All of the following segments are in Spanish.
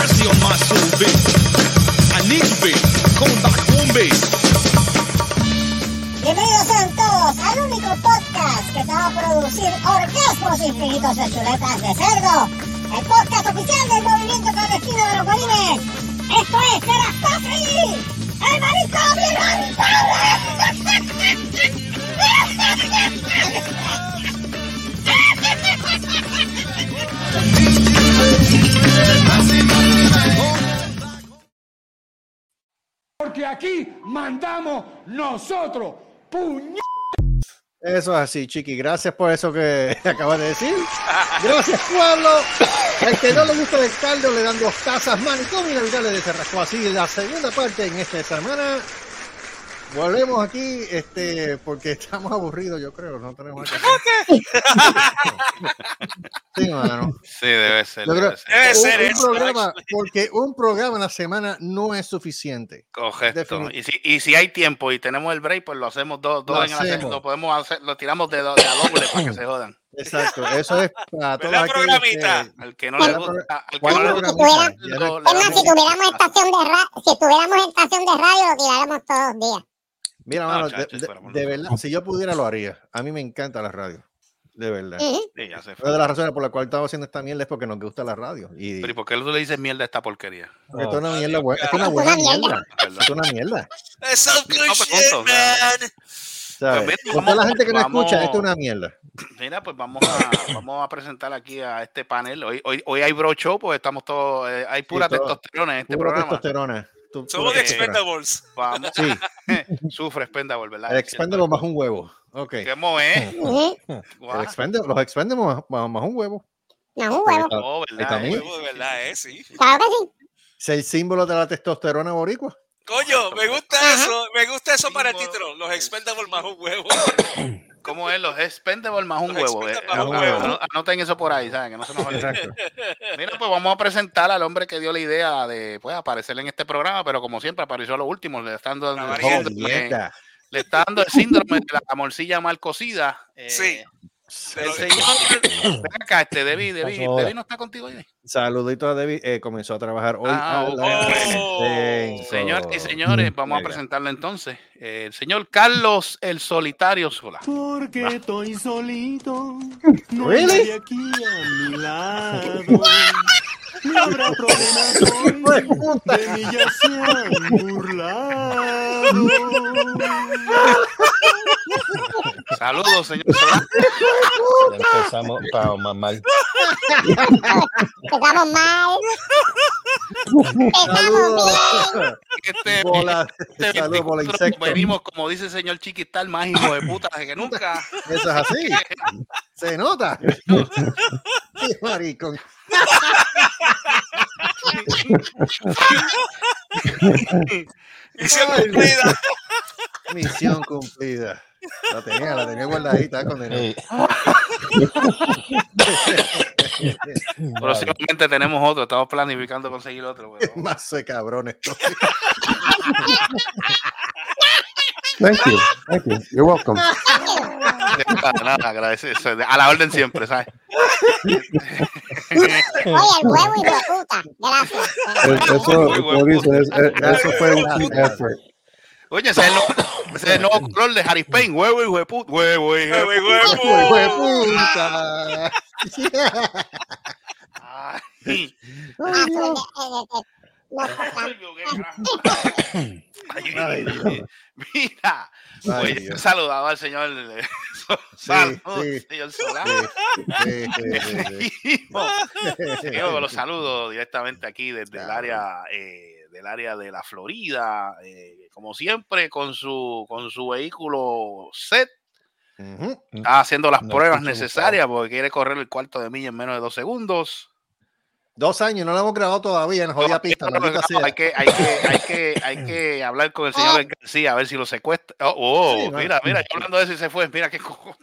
mercy on my soul, babe. I need you, babe. Come back home, babe. Bienvenidos sean todos al único podcast que te va a producir orgasmos infinitos de chuletas de cerdo. El podcast oficial del movimiento clandestino de los bolines. Esto es Serastofri, el marisco Porque aquí mandamos nosotros. Puñ. Eso es así, Chiqui. Gracias por eso que acabas de decir. Gracias, pueblo. Al que no le gusta el caldo, le dan dos tazas inevitable de Cerrasco. Así, la segunda parte en esta semana. Volvemos aquí, este, porque estamos aburridos, yo creo. No tenemos que. Sí, mano. Sí, debe ser. Yo creo- Debe ser. Un, ser un eso, programa, porque un programa en la semana no es suficiente. Correcto. Y si, y si hay tiempo y tenemos el break, pues lo hacemos dos, dos Lo en la se- hacemos. Lo podemos hacer, lo tiramos de, do- de a doble para que se jodan. Exacto, eso es para todos ¿Verdad, aquellos programita? que- Al que no le ¿Cuál gusta, al que no le gusta, Si tuviéramos estación de radio, si tuviéramos estación de radio, lo tiráramos todos los días. Mira, No, mano, de, chacho, de- fuéramos de locos. verdad, si yo pudiera lo haría. A mí me encanta la radio, de verdad. Ujú. Sí, ya se Una de las razones por las cuales estamos haciendo esta mierda es porque nos gusta la radio. Y Pero ¿y por qué tú le dices mierda a esta porquería? porque esto es una mierda buena. Es una Es buena mierda. Es una mierda. Toda la gente que no vamos- escucha, esto es una mierda. Mira, pues vamos a, vamos a presentar aquí a este panel. Hoy, hoy, hoy hay bro show, pues estamos todos, eh, hay pura todo. testosterona en este Pura programa. testosterona. Tú- Somos de. Expendables. Vamos, Sí, sufre Spendable, ¿verdad? el expendable más un huevo. Ok. ¿Qué mo es? El expende- los expendables más, más- más un huevo. No, un huevo. Oh, Ahí ¿verdad? eh? Huevo de verdad, ¿eh? Sí. Claro que sí. Es el símbolo de la testosterona boricua. Coño, me gusta eso. Me gusta eso para el título. Los Expendables más un huevo. ¿Cómo es? Los Spendable más un Los huevo. eh, Expendables más un ano- huevo. ano- Anoten eso por ahí, ¿saben? Que no se nos. Mira, pues vamos a presentar al hombre que dio la idea de pues, aparecer en este programa, pero como siempre apareció a lo último, le está dando, el síndrome, le está dando el síndrome de la morcilla mal cocida. eh, Sí. El señor, ven acá, este, Debbie, Debbie. Debbie no está contigo hoy. Saludito a David. eh, comenzó a trabajar hoy. Ah, a Oh. Señores y señores, vamos a Venga. presentarlo entonces. Eh, el señor Carlos el Solitario Sola. Porque estoy solito. No Really? nadie aquí a mi lado. No habrá problemas hoy. De mí ya se han burlado. Saludos, señor. Ya empezamos para mamar. Empezamos mal. Empezamos Saludos. bien. Este, Bola, este saludos, bola 24 insecto. venimos, como dice el señor Chiquistal, más hijo de puta que nunca. Eso es así. Se nota. Qué maricón. Misión Ay, cumplida. Misión cumplida. La tenía, la tenía guardadita con Ey, Próximamente tenemos otro, estamos planificando conseguir otro. Más esto. Thank you. Thank you. You're welcome. Nada, nada, agradecer. A la orden siempre, ¿sabes? Oye, el huevo y de puta. Gracias. Eso, Muy buen como dice, es- es- eso fue un team effort. Oye, ese es el nuevo, ese es el nuevo color de Harry Payne. Huevo, hijo de puta. Huevo, de Huevo, puta. huevo. ¡Hijo de puta! Ay, Ah, pues, eh, eh, eh, Dios. Ay, Ay, Dios. Mira, Ay, pues, Dios. saludaba al señor. los saludos directamente aquí desde el área eh, del área de la Florida, eh, como siempre con su con su vehículo set, está haciendo las No pruebas necesarias porque quiere correr el cuarto de milla en menos de dos segundos. Dos años, no lo hemos grabado todavía en jodida pista. No, no, maldita no, sea. hay, que, hay, que, hay, que, hay que hablar con el señor García a ver si lo secuestra. Oh, oh, Sí, no. mira, mira, yo hablando de eso y se fue. Mira qué cojo.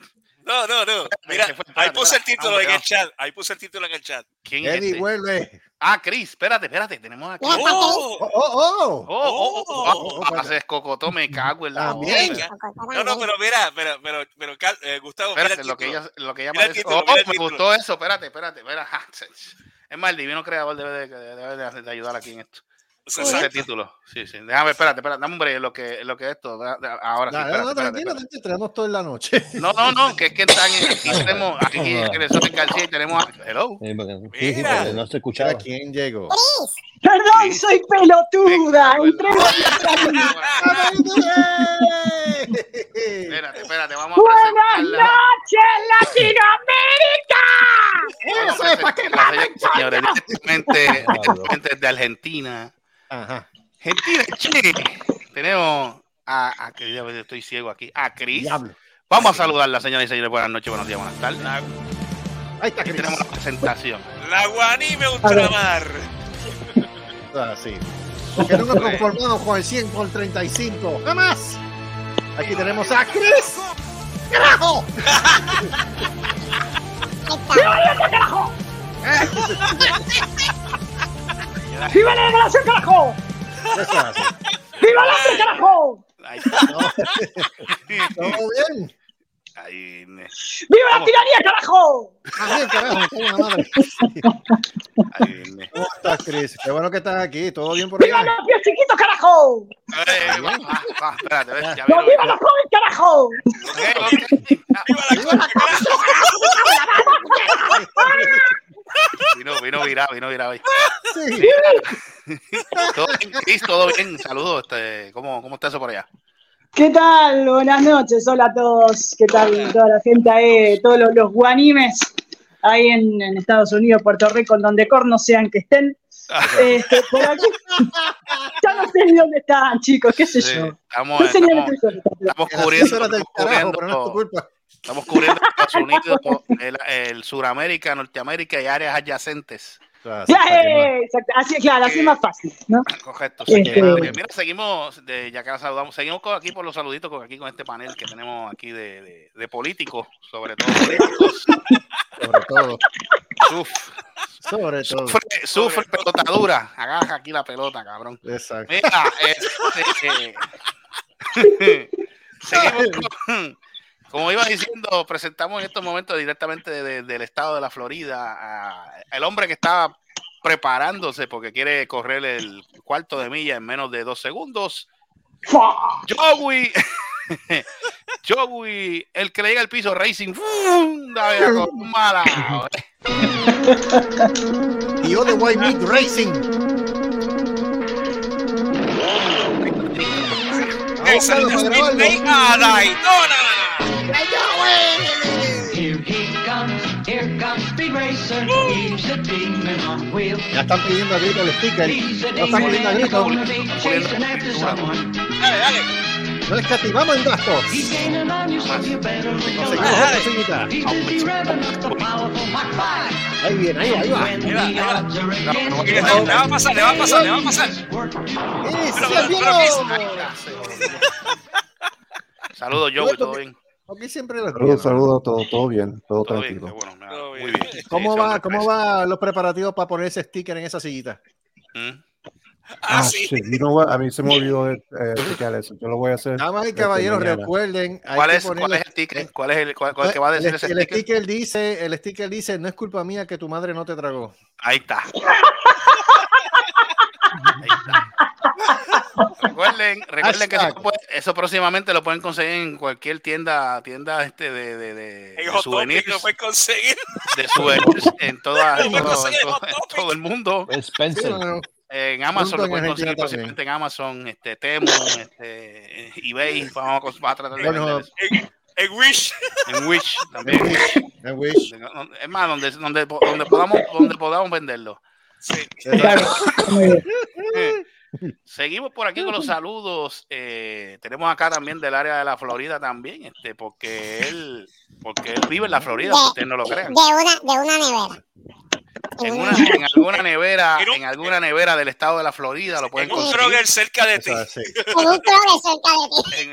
No, no, no. Mira, ahí espérate, puse el espérate. título en Vamos, el chat. Ahí puse el título en el chat. ¿Quién es Eddie, este? vuelve. Ah, Chris, espérate, espérate, tenemos aquí. ¡Oh! Oh, oh, oh. Oh, oh, oh, Oh, oh, ah, haces cocoto, me cago en la. No, no, pero mira, pero, pero, pero, eh, Gustavo, mira Espérate, lo que ella, lo que ella Mira me el dice. título, Oh, mira el me título. gustó eso, espérate, espérate, espera. Es más, el divino creador debe de, debe de- de ayudar aquí en esto. Con ese título. Sí, sí. Déjame, espérate, espérate, dame un break, lo que, lo que esto. da- da- Ahora sí, espérate, no, espérate, tranquilo, espérate. tenemos todo en la noche. No, no, no, que es que están en- aquí tenemos, aquí en el García y tenemos a, hello. Porque- sí, no se Mira escuchaba. quién llegó. Perdón, soy pelotuda. Entré Espérate, espérate, vamos a Buenas presentarla. noches, Latinoamérica. Eso es para que señores, directamente, directamente desde Argentina. Ajá. Argentina, Chile. Tenemos a, a que estoy ciego aquí, a Cris. Diablo. Vamos a saludarla, señoras y señores. Buenas noches, buenos días, buenas tardes. Ahí está Aquí Chris. tenemos la presentación. La Guanime Ultramar. Así. Porque no nos conformamos con el 100 por 35. ¡Jamás! Aquí tenemos a Chris. ¡Carajo! ¡Viva la carajo! ¡Viva la hambre, carajo! Ahí está. ¿Todo bien? Ahí, ¡Viva la tiranía, carajo! Ah, bien, carajo, la madre. ahí, ne. ¿Cómo estás, Chris? Qué bueno que estás aquí. ¿Todo bien por ¡Viva allá? los pies chiquitos, carajo! Eh, va, va, va, espérate, ves, ya ¡No, viva los jóvenes, carajo! Ok, ok. Vino, vino virado, vino virado ahí. Sí. Todo bien, Cris, todo bien. Saludos. Este, ¿cómo, ¿Cómo está eso por allá? ¿Qué tal? Buenas noches, hola a todos. ¿Qué tal toda la gente ahí, todos los, los guanimes ahí en, en Estados Unidos, Puerto Rico, en donde cornos sean que estén? Este, por aquí. Ya no sé ni dónde están, chicos, qué sé Sí, yo. estamos, No sé estamos, estamos cubriendo, estamos carajo, pero no es tu cubriendo, culpa. estamos cubriendo Estados Unidos, el, el Suramérica, Norteamérica y áreas adyacentes. Eh, exacto. Así, claro, así es más fácil, ¿no? Correcto. Este- eh, mira, seguimos, de, ya que la saludamos, seguimos con- aquí por los saluditos, con, aquí con este panel que tenemos aquí de, de- de políticos, sobre todo políticos. Sobre todo. Uf, Sobre todo. sufre, sufre pelotadura. Agarra aquí la pelota, cabrón. Exacto. Mira, este, seguimos con- como iba diciendo, presentamos en estos momentos directamente de- del estado de la Florida a el hombre que está preparándose porque quiere correr el cuarto de milla en menos de dos segundos. Joey, Joey, el que le llega al piso Racing, mala. Y Ole White Meat Racing. A grabarlo. Midnight a Daytona. Here he comes, here comes Speed Racer. He's a demon on wheels. Ya están pidiendo a grito el sticker. He's a No están demon pidiendo a grito. gonna be chasing after someone. Dale, dale. No 5. Ahí viene, ahí va, ahí va. Ahí va, ahí va. No, Le va a pasar, le va a pasar, le va a pasar. work ¡Eh, Pero, sí, pero, bien! pero, Saludos, Joey, todo bien. Aquí siempre los Saludos, saludos, todo, todo bien, todo, Todo bien, tranquilo. bueno, nada, Todo muy bien. bien. ¿Cómo Sí, va, cómo va los preparativos para poner ese sticker en esa sillita? Mm. Ah, Ah, sí. you know? A mí se me olvidó eh, eso. Yo lo voy a hacer. Damas y caballeros, recuerden. hay ¿Cuál que es, ¿Cuál es el sticker? ¿Cuál es el, cuál, cuál que va a decir el, ese el sticker? sticker dice, el sticker dice, no es culpa mía que tu madre no te tragó. Ahí está. Ahí está. Recuerden, recuerden que eso, puede- eso próximamente lo pueden conseguir en cualquier tienda, tienda este de, de, de, En de Hot Topic souvenirs, lo puedes conseguir. de souvenirs en, toda, en todo, en en todo- en todo el mundo. Sí, Spencer. En Amazon lo en pueden conseguir próximamente en Amazon, este, Temu, este, eBay, vamos a, tratar de Bueno. En, en Wish. En Wish también. I wish. Es más, donde, donde, donde, podamos, donde podamos venderlo. Sí. Bien. Seguimos por aquí con los saludos. Eh, tenemos acá también del área de la Florida también, este, porque él, porque él vive en la Florida, De- si ustedes no lo crean. De una, de una nevera. En, una, en alguna nevera, en alguna nevera del estado de la Florida lo pueden En un. Kroger cerca de ti. En un Kroger cerca de ti. En,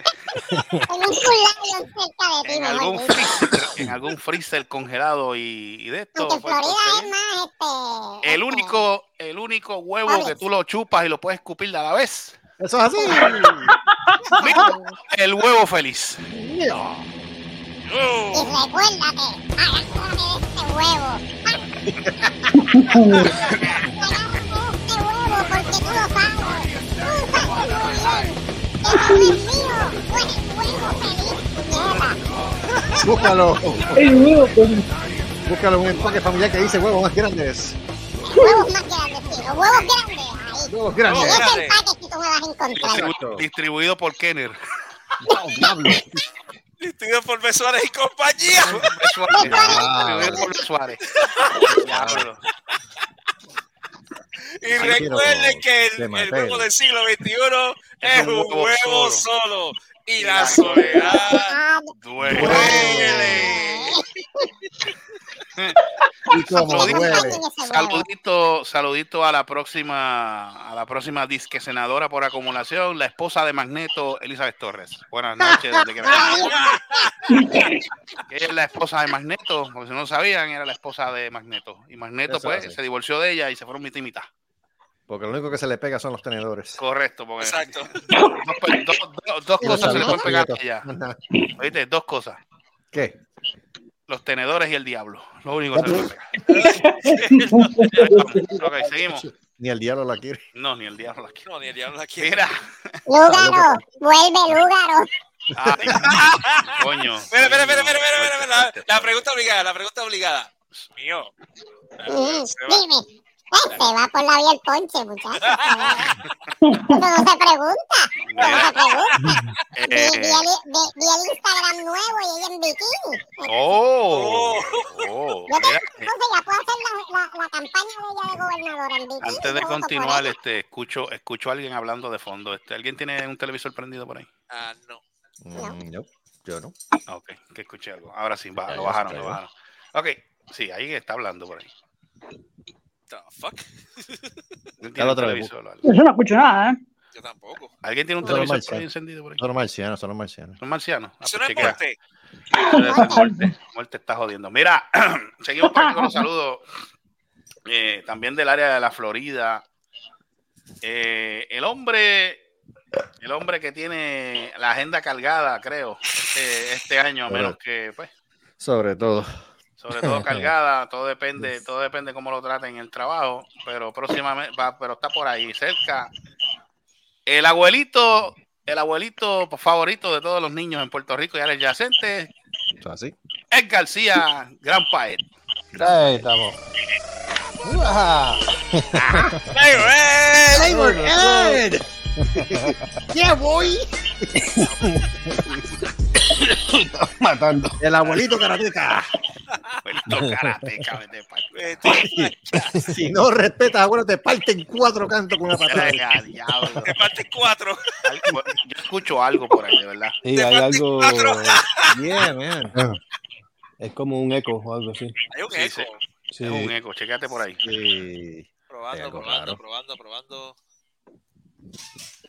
En un cerca de ti, en algún freezer, en algún freezer congelado y, y de esto. Pueden Florida es más este. El este, único, el único huevo ¿Cuál que tú lo chupas y lo puedes escupir a la vez. Eso es así. Mira, el huevo feliz. Oh. Y recuérdate, agárrate de este huevo. este huevo porque tú lo sabes. Tú sabes muy bien que no es mío. Tú eres huevo feliz, puñeta. Búscalo. El huevo con Búscalo un empaque familiar que dice huevos más grandes. Huevos más grandes, sí. Los huevos grandes. Ahí. Huevos En grandes. ese empaque que tú me vas a encontrar. Distribu- distribuido por Kenner. Oh, diablo. Distribuido por B. Suárez y compañía. Distribuido por Suárez. Diablo. Y recuerden que el, el huevo del siglo XXI es un huevo solo. Y la soledad Ah, Duele. Saludito, saludito, saludito a la próxima, a la próxima disque senadora por acumulación, la esposa de Magneto, Elizabeth Torres. Buenas noches, donde Ella es la esposa de Magneto, porque si no lo sabían, era la esposa de Magneto. Y Magneto, Eso pues, se divorció de ella y se fueron mitad y mitad. Porque lo único que se le pega son los tenedores. Correcto, porque Exacto. dos, dos- dos- dos Y los cosas se le pueden pegar a ella. ¿Oíste? Dos cosas. ¿Qué? Los tenedores y el diablo. Lo único que se puede pegar. Ok, seguimos. Ni el diablo la quiere. No, ni el diablo la quiere. No, ni el diablo la quiere. Mira. Lúgaro, vuelve Lúgaro. Ay, coño. Espera, espera, espera, espera, espera, Fuerte, espera, La, pregunta obligada, la pregunta obligada. Mío. Dime. Se va por la vía el ponche, muchachos. Eso no se pregunta. Eso no se pregunta. Vi, vi Eh, el, vi- vi el Instagram nuevo y ella en bikini. oh, oh, Yo entonces ya puedo hacer la, la, la campaña de ella de gobernadora en bikini. antes de continuar, este, escucho, escucho a alguien hablando de fondo. Este, ¿Alguien tiene un televisor prendido por ahí? Ah, no. Mm, no, yo no. Ah, Ok, que escuché algo. Ahora sí, va, lo bajaron, lo bajaron. Ok, sí, ahí está hablando por ahí. The fuck? Yo no escucho nada, ¿eh? Yo tampoco. ¿Alguien tiene un Son los televisor por ahí marcianos. encendido por ahí? Son los marcianos, son los marcianos. ¿Son marcianos? Ah, Eso pues no es chequea. muerte. Debe ser muerte. Muerte está jodiendo. Mira, seguimos con los saludos. eh, también del área de la Florida. Eh, el hombre, el hombre que tiene la agenda cargada, creo, este, este año, a menos que, pues, Sobre todo. Sobre todo cargada, todo depende, todo depende cómo lo traten en el trabajo, pero próximamente, va, pero está por ahí cerca. El abuelito, el abuelito favorito de todos los niños en Puerto Rico y áreas adyacentes, Eso así. es García, gran paet. Ahí estamos. ¡Ya voy! Matando. El abuelito karateca. Abuelito karateca, vete pa'l- Vete, Si no respetas, abuelo, te parten cuatro cantos con una patada. Te parte cuatro. Yo escucho algo por ahí, de verdad. Sí, Te hay algo. cuatro. Yeah, man. Es como un eco o algo así. Hay un Sí, eco. sí. Es un eco, checate por ahí. Sí. Probando, probando, probando, probando.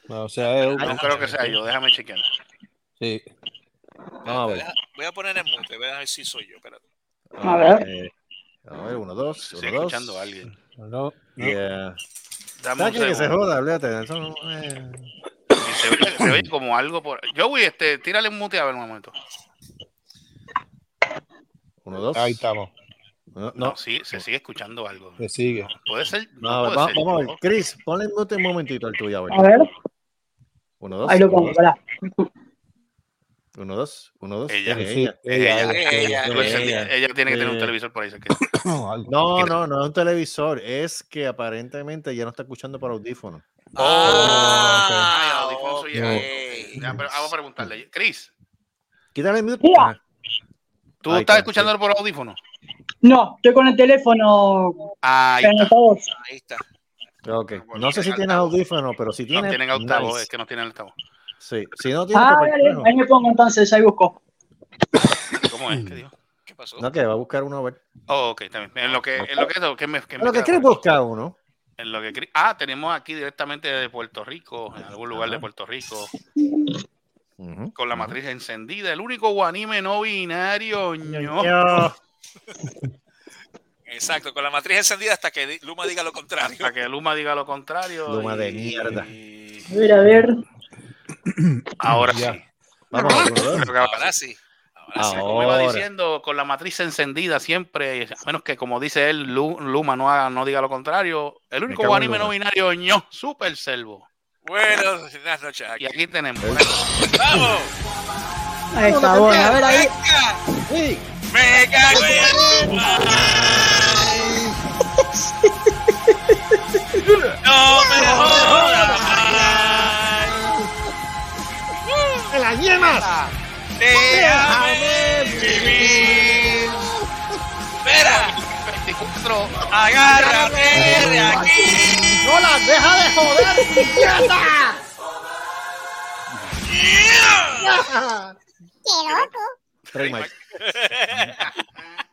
No, o sea, es un- No creo que sea yo, déjame chequear. Sí. Vamos a ver. Deja- Voy a poner en mute, voy a ver si soy yo. Espérate. A ver. Eh, a ver, uno, dos. Estoy Uno, dos. escuchando a alguien. No, no. Yeah. Dame ¿Sabes un qué? Que se joda, olvídate. Eso no, eh. Se, oye, se oye como algo por. Joey, este, tírale un mute a ver un momento. Uno, dos. Ahí estamos. No, No, no. sí, se sigue escuchando algo. Se sigue. Puede ser. No, No, a ver, puede va- ser. vamos a ver. Chris, ponle en mute un momentito al tuyo. A ver. A ver. Uno, dos. Ahí lo uno, pongo, espera. Uno, dos. Uno, dos. Ella. Es Sí, ella. ella, ella, ella, ella, Tú lo ella. encendí- ella tiene que tener un Eh. televisor por ahí. No, no, no es un televisor. Es que aparentemente ya no está escuchando por audífono. Ah, ok. suyo. Ya, pero Vamos a preguntarle. Chris, Quítale el mute. Ah, ¿tú Ahí estás está, escuchándolo por audífono? No, estoy con el teléfono Ahí en está. Ahí está. No sé si tienes audífono, pero si No tienes. tienen altavoz, nice. es que no tienen altavoz. Sí. Si no. Ah, dale, bueno. ahí me pongo entonces, ahí busco. ¿Cómo es? ¿Qué dijo? ¿Qué pasó? No, que va a buscar uno a ver. Oh, ok, bien. En lo que, en lo que que me, que me Lo que quieres buscar uno. En lo que ah, tenemos aquí directamente de Puerto Rico, en algún lugar de. Puerto Rico, con la matriz encendida, el único guanime no binario. ño. Exacto, con la matriz encendida hasta que Luma diga lo contrario. Para que Luma diga lo contrario. Luma de mierda. A ver, a ver. Ahora Ya. sí. Vamos ahora sí. Ahora como iba diciendo, con la matriz encendida siempre, a menos que como dice él, Lu- Luma no, haga- no diga lo contrario, el único anime no binario ño, Super Selvo. Buenas noches. Y aquí tenemos. ¡Vamos! Ahí está, bueno, a ver ahí. Sí. ¡Me cago en ¡No me jodas! Las yemas! ¡Déjame vivir! ¡Espera! 24. ¡Agárrate de aquí! ¡No las deja de joder, idiota! ¡Qué loco!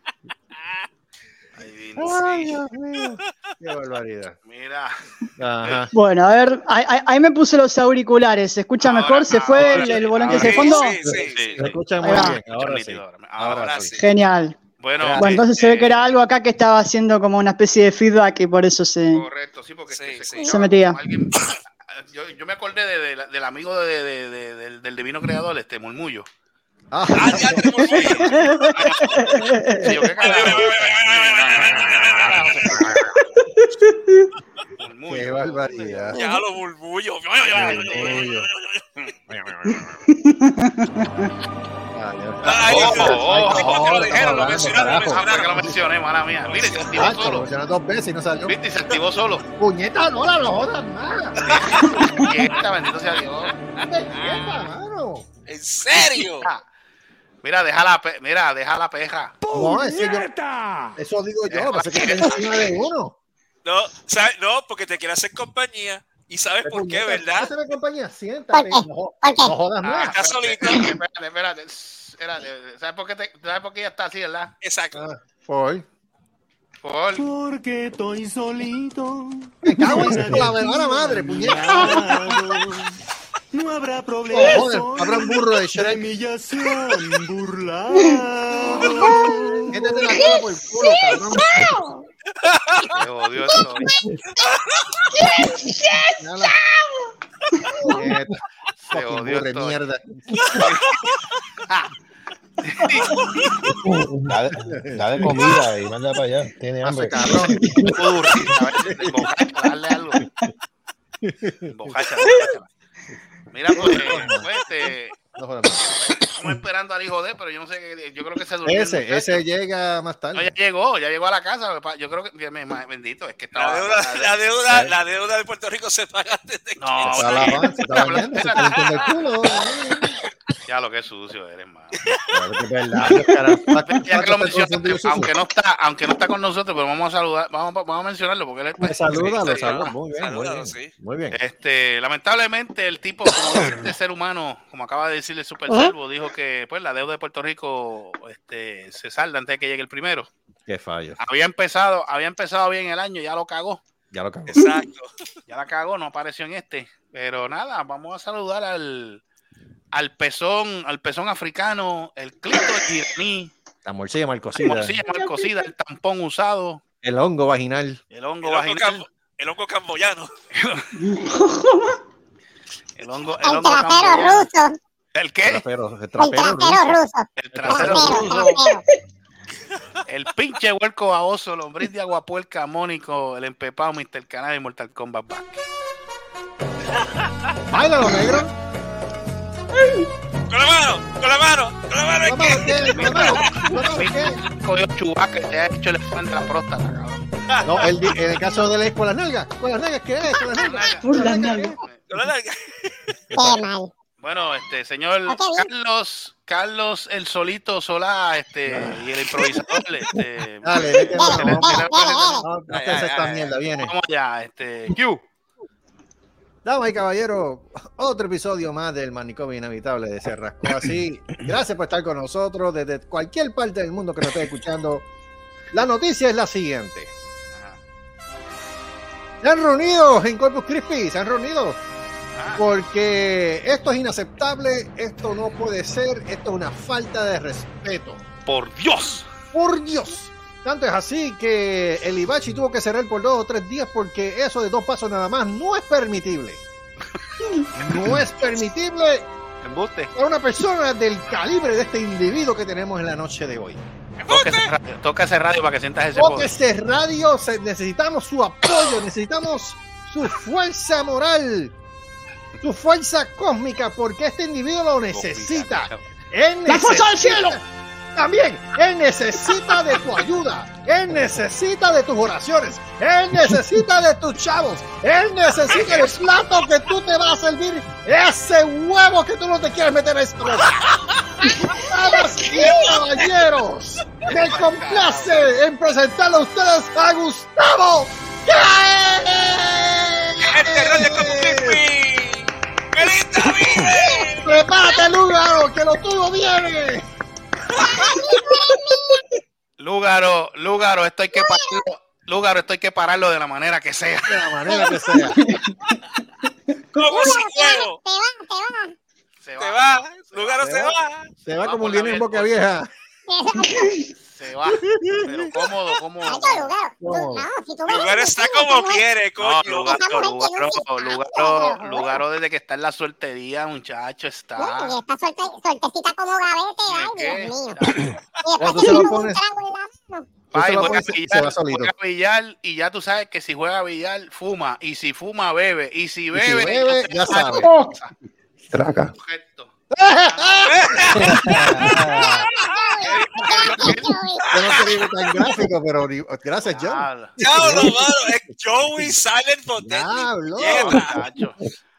Ay, Dios mío. Qué barbaridad. Mira, Ajá. Bueno, a ver, ahí, me puse los auriculares. ¿Se escucha Ahora, mejor? ¿Se fue ahora el, el volante ahora de Sí, fondo? sí, sí. sí. Se escucha muy bien. Ahora sí. ahora. Sí. Genial. Bueno. Bueno, entonces se ve eh, que era algo acá que estaba haciendo como una especie de feedback y por eso se... Correcto, sí, porque Sí, es que sí. escuchaba Se metía. alguien- yo, yo me acordé de- de la- del amigo de- de- de- del, del divino creador, este Murmullo. Ah, ¡Ah, ya ¿qué barbaridad. Ya lo burbullo. Orgullo. Ay, Ojo, lo dijeron, lo mencionaron, lo Ah, que lo mencioné, mala mía. Mire, se activó Ah, lo solo. dos veces y no salió. Viste, y se activó solo. Puñeta, no la jodas más. Quieta, bendito sea Dios. Mano. ¿En serio? Ah, Mira, deja la, pe- mira, deja la peja. No, es que yo- eso digo yo, pasa que está encima de uno. No, ¿sabes? no, porque te quiere hacer compañía. ¿Y sabes por qué, verdad? Hazme compañía, siéntate. No, no jodas Ah, más. está solito. Espérate, espérate. espérate. ¿Sabes por qué, te- ¿Sabes por qué ella está así, verdad? Exacto. Ah, Por. Por... Porque estoy solito. Me cago en la verdadera madre, puñeta. No habrá Oh, problema. joder, habrá un burro de Shrek. han burlado. Dale. Puñeta. Se Fucking jodió burro de mierda. Da de, da de comida y manda para allá. Tiene hambre. Cabrón. A ver, dale algo. Mira, pues, pues, este, No estamos esperando al hijo de, pero yo no sé, yo creo que se durmió. Ese, ese llega más No, ya tarde. llegó, ya llegó a la casa. Yo creo que, me- me- bendito, es que estaba. La deuda, la, deuda, la deuda de Puerto Rico se paga desde No, que- Está oye, lavando, se está bañando, se está el culo. Ya lo que sucio eres, mano. Aunque no está, aunque no está con nosotros, pero vamos a saludar, vamos, vamos a mencionarlo porque él es Me saluda, Muy bien, muy salúdalo, bien. sí. Muy bien. Este, lamentablemente el tipo, como este ser humano, como acaba de decirle Super Servo, dijo que pues la deuda de Puerto Rico este, se salda antes de que llegue el primero. Qué fallo. Había empezado, había empezado bien el año, ya lo cagó, Ya lo cagó. Exacto. ya la cagó, no apareció en este. Pero nada, vamos a saludar al, al pezón, al pezón africano, el clito iraní, La morcilla mal la morcilla mal cocida, el tampón usado, El hongo vaginal. el hongo El hongo, vaginal, cam- el hongo camboyano. el hongo, el El hongo trapero camboyano. ruso. ¿El qué? Trapero, el El trapero ruso. trapero ruso. El trasero Trapero, ruso. trapero. El pinche huerco baboso, lombriz de aguapuerca, Mónico, el empepado, Mr. Canal y Mortal Kombat Back. Báilalo, negro. Con la mano, con la mano, con la mano. ¿Con la mano qué? ¿Con la mano? ¿Con la mano qué? Cogió chubaca y te ha hecho el elefante de la próstata, cabrón. No, el en el caso de la con las nalgas. ¿Con las nalgas qué es? ¿Con las nalgas? ¿Con las? Con. Qué mal. Bueno, este, señor. Carlos, Carlos el solito Solá, este, y el improvisador, este, Dale, Dale, dale, vamos. dale, mierda, viene. vamos ya, este, Q. Damas y caballeros, otro episodio más del manicomio inevitable de Se Rascó Así. Gracias por estar con nosotros desde cualquier parte del mundo que nos esté escuchando. La noticia es la siguiente. Se han reunido en Corpus Christi, se han reunido porque esto es inaceptable, esto no puede ser, esto es una falta de respeto. Por Dios. Por Dios. Tanto es así que el Ibachi tuvo que cerrar por dos o tres días porque eso de dos pasos nada más no es permitible. No es permitible Embuste. para una persona del calibre de este individuo que tenemos en la noche de hoy. Toca ese radio, toca ese radio para que sientas ese poder. Tóquese radio, necesitamos su apoyo, necesitamos su fuerza moral, su fuerza cósmica, porque este individuo lo necesita. ¡La fuerza del cielo! También, él necesita de tu ayuda, él necesita de tus oraciones, él necesita de tus chavos, él necesita el plato que tú te vas a servir, ese huevo que tú no te quieres meter a esto. Caballeros, me complace en presentarle a ustedes a Gustavo. Este. ¡Prepárate, Lugaro, que lo tuyo viene! Lúgaro, Lúgaro, esto hay que pararlo. Lúgaro, esto hay que pararlo de la manera que sea. De la manera que sea. Como si fuego. Te va, te va. Se va. Lugaro se va. Se va como un en boca vieja. se va. Pero cómodo, cómodo. Ay, yo, lugar. tú- No. No, si tú ves Lugaro está como quiere, No, coño. Lugaro, mujer Lugaro, un Lugaro, Lugaro, desde que está en la suertería, muchacho, Y está. esta suerte, suertecita como gavete, ay. Dios mío. Y después se un pones- trago en la lo juega y se billar, juega billar y ya tú sabes que si juega billar, fuma. Y si fuma, bebe. Y si bebe, bebe, entonces ya sabe sabe. qué pasa. Traca. Yo no quería ir tan gráfico, pero gracias, John. Diablo, mano. Es Joey Silent. Diablo.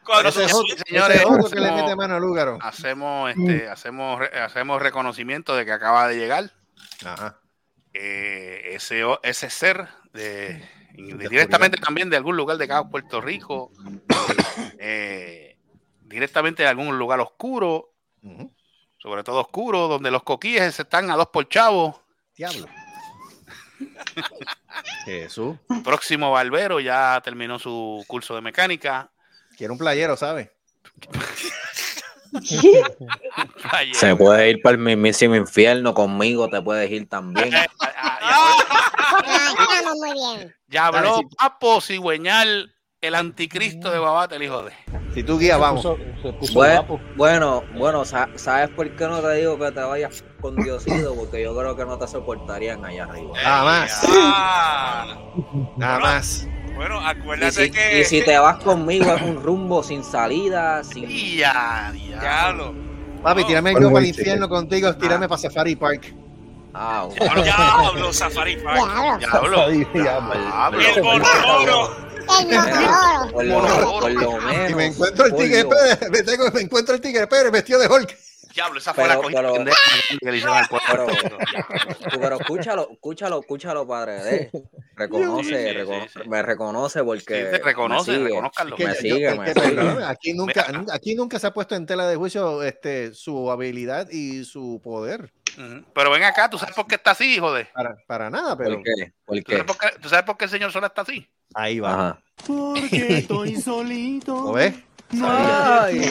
Cuando Ese es se- otro, señores, ese es otro que le hacemos- mete mano. Hacemos, este, hacemos, re- hacemos reconocimiento de que acaba de llegar Ajá. eh, ese, ese ser de, directamente también de algún lugar de acá, Puerto Rico, eh, directamente de algún lugar oscuro, sobre todo oscuro, donde los coquíes están a dos por chavo. Diablo. Jesús. Próximo Barbero ya terminó su curso de mecánica. Quiero un playero, ¿sabes? Ayer, Se puede ir para el mismísimo infierno conmigo, te puedes ir también. ya, habló. Papo Cigüeñal, el anticristo de Babate, el hijo de. Si tú guías, vamos. Se puso, se puso Bueno, bueno, bueno, sa- ¿sabes por qué no te digo que te vayas con Diosito? Porque yo creo que no te soportarían allá arriba. Nada más. Ah, Nada más. bueno, Y acuérdate si, que. y si te vas conmigo es un rumbo sin salida, sin... Y ya. Diablo. Papi, tírame yo para el infierno contigo, tírame para Safari Park. Ah, bueno. Diablo, Safari Park. Diablo. Diablo. Diablo. Y el. Por lo, menos. Y me encuentro el tigre Pérez, me, tengo- me encuentro el tigre Pérez vestido de Hulk. Diablo, esa fue Pero- la cogida pero- pendeja que le hicieron al pueblo. Pero, escúchalo, escúchalo, escúchalo, padre. de. Reconoce, Sí, sí, sí, recono- sí. me reconoce porque. Sí, te reconoce, me sigue, sigue, sigue. aquí, nunca, aquí nunca se ha puesto en tela de juicio este, su habilidad y su poder. Pero ven acá, ¿tú sabes por qué está así, hijo de? Para, para nada, pero ¿Por qué? ¿Por ¿Tú qué? sabes por qué, tú sabes por qué el señor Sola está así? ahí va. Ajá. Porque estoy solito. ¿Lo ves? Ay,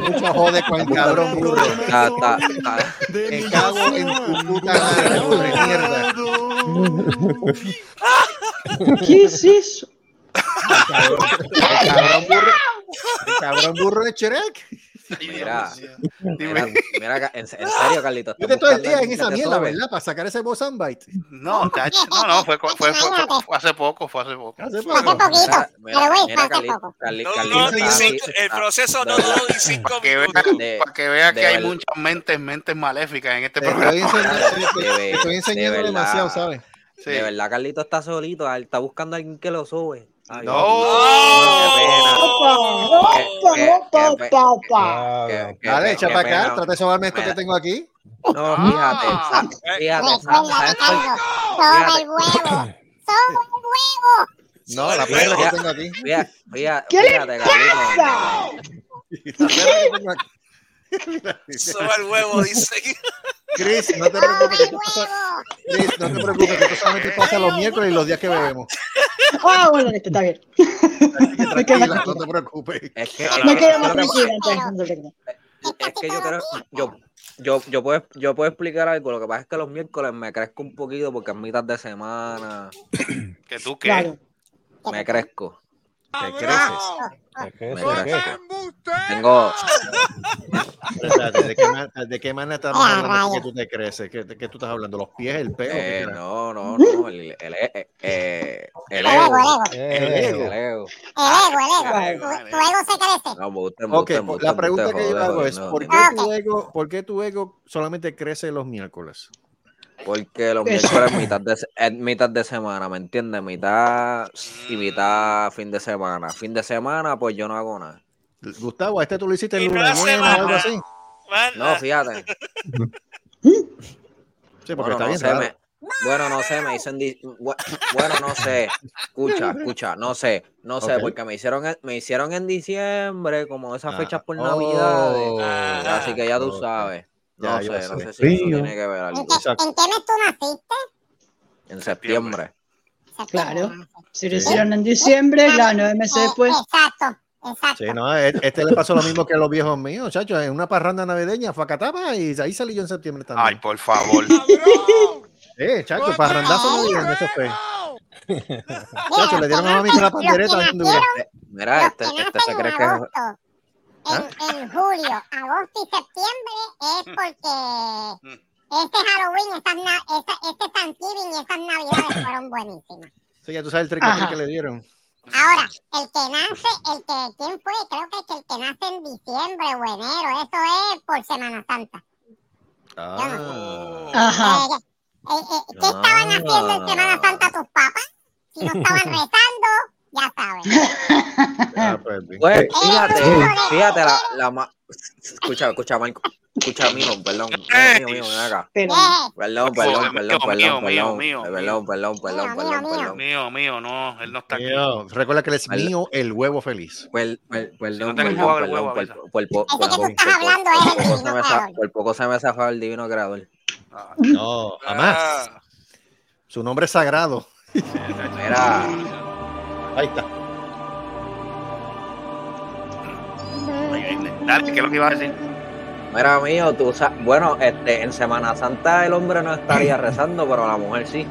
Mucho jode con el cabrón burro. ta, ta, ta. de Me mi cago en tu puta madre, mierda. ¿Qué es eso? El cabrón burro. El cabrón burro de Shrek. Mira, mira, mira, en, en serio, Carlito. estás Vete todo el día en esa mierda. ¿verdad? Para sacar ese boss bite. No, no, no, fue, fue, fue, fue- fue hace poco, fue hace poco. Hace poquito. Mira, Pero, güey, mira, hace Carli- poco. Carli- No, Carlito no, está ni así, cinco- el proceso no duró ni cinco Para que vea, minutos. De- para que, vea de que hay muchas mentes, mentes maléficas en este programa. estoy enseñando verdad. demasiado, ¿sabes? Sí. De verdad, Carlito está solito. él Está buscando a alguien que lo sube. Ay, No. Qué pena. Qué- qué- Diablo. qué- qué- Dale, qué- echa qué para acá, pena. trata de sobarme esto que tengo aquí. No, fíjate, Ah. fíjate, sa- Recuerda, ¿sabes por- Ricardo. Sobre el huevo. Sobre el huevo. No, la el- que tengo aquí. fíjate, fíjate, ¿Qué le. Sobre el huevo, dice. Chris, no te preocupes, que tú huevo. Chris, no te preocupes, que tú solamente pasa los miércoles y los días que bebemos. Ah, bueno, listo, está bien. Así que tranquila, no te preocupes. Es que, Me quedo más tranquila preocupes. es que yo creo, yo, yo, yo puedo, yo puedo explicar algo. Lo que pasa es que los miércoles me crezco un poquito porque es mitad de semana. Que tú qué. Claro. Me crezco. Tengo. Espérate, ¿De qué, ma- de qué manera estamos Ah, hablando que tú te creces? ¿Qué, ¿De qué tú estás hablando? ¿Los pies, el pelo? ¿Qué Eh, no, no, no. El, el, eh, eh, el El ego. ego, el ego. El ego. El ego, el ego. Tu, tu ego se crece. No, me gusta, me la pregunta que yo hago es, no, ¿por no. qué, Ok. tu ego, ¿por qué tu ego solamente crece los miércoles? Porque los miércoles es mitad de, es mitad de semana, ¿me entiendes? Mitad y mitad fin de semana. Fin de semana, pues yo no hago nada. Gustavo, ¿a este tú lo hiciste no llena o algo así? No, fíjate. Sí, porque Bueno, está no bien sé, me- bueno, no sé, me dicen. di- bu- Bueno, no sé. Escucha, escucha, no sé, no sé, porque me hicieron, en- me hicieron en diciembre, como esas Ah, fechas por oh, Navidades. Así que ya tú sabes. Ya, No sé, no sé. si eso tiene que ver ¿En qué. ¿En qué mes tú naciste? En septiembre. Claro. Si lo hicieron en diciembre, claro, nueve meses Eh, después. exacto, exacto. Sí, no, e- este le pasó lo mismo que a los viejos míos, chacho, en una parranda navideña, facatapa, y ahí salí yo en septiembre Ay, también. por favor. Eh, chacho, parrandazo navideño, eso fue. Chacho, le dieron a mami con la pandereta. Mira, este, este se cree que agosto, en, en julio, agosto y septiembre es porque este Halloween, estas na- esta- este Thanksgiving y estas navidades fueron buenísimas. Sí, ya tú sabes el trick que le dieron. Ahora, el que nace, el que, ¿quién fue? Creo que el que nace en diciembre o enero, eso es por Semana Santa. Ah. Ajá. Eh, eh, eh, ¿Qué estaban haciendo en Semana Santa tus papás? Si no estaban rezando, ya sabes. Ah, pues. Pues, Eh, fíjate, eh, fíjate, la, la ma- Escucha, escucha, Marco. Escucha, mío, perdón. Mío, mío, mío, ven acá. Pero, Eh, Perdón, Mío, perdón, perdón, mío, perdón, mío, perdón, perdón, perdón, perdón, Mío, perdón, mío, perdón. Mío, mío, no, él no está aquí. Recuerda que él es mío, el huevo feliz. Perdón, perdón, perdón, poco se me Por poco se me zafaba el divino creador. No, jamás. Ah, Su nombre es sagrado. Mira, Ahí está. Dale, ¿qué es lo que iba a decir? mira, mío, tú sabes, bueno, este, en Semana Santa el hombre no estaría rezando, pero la mujer sí.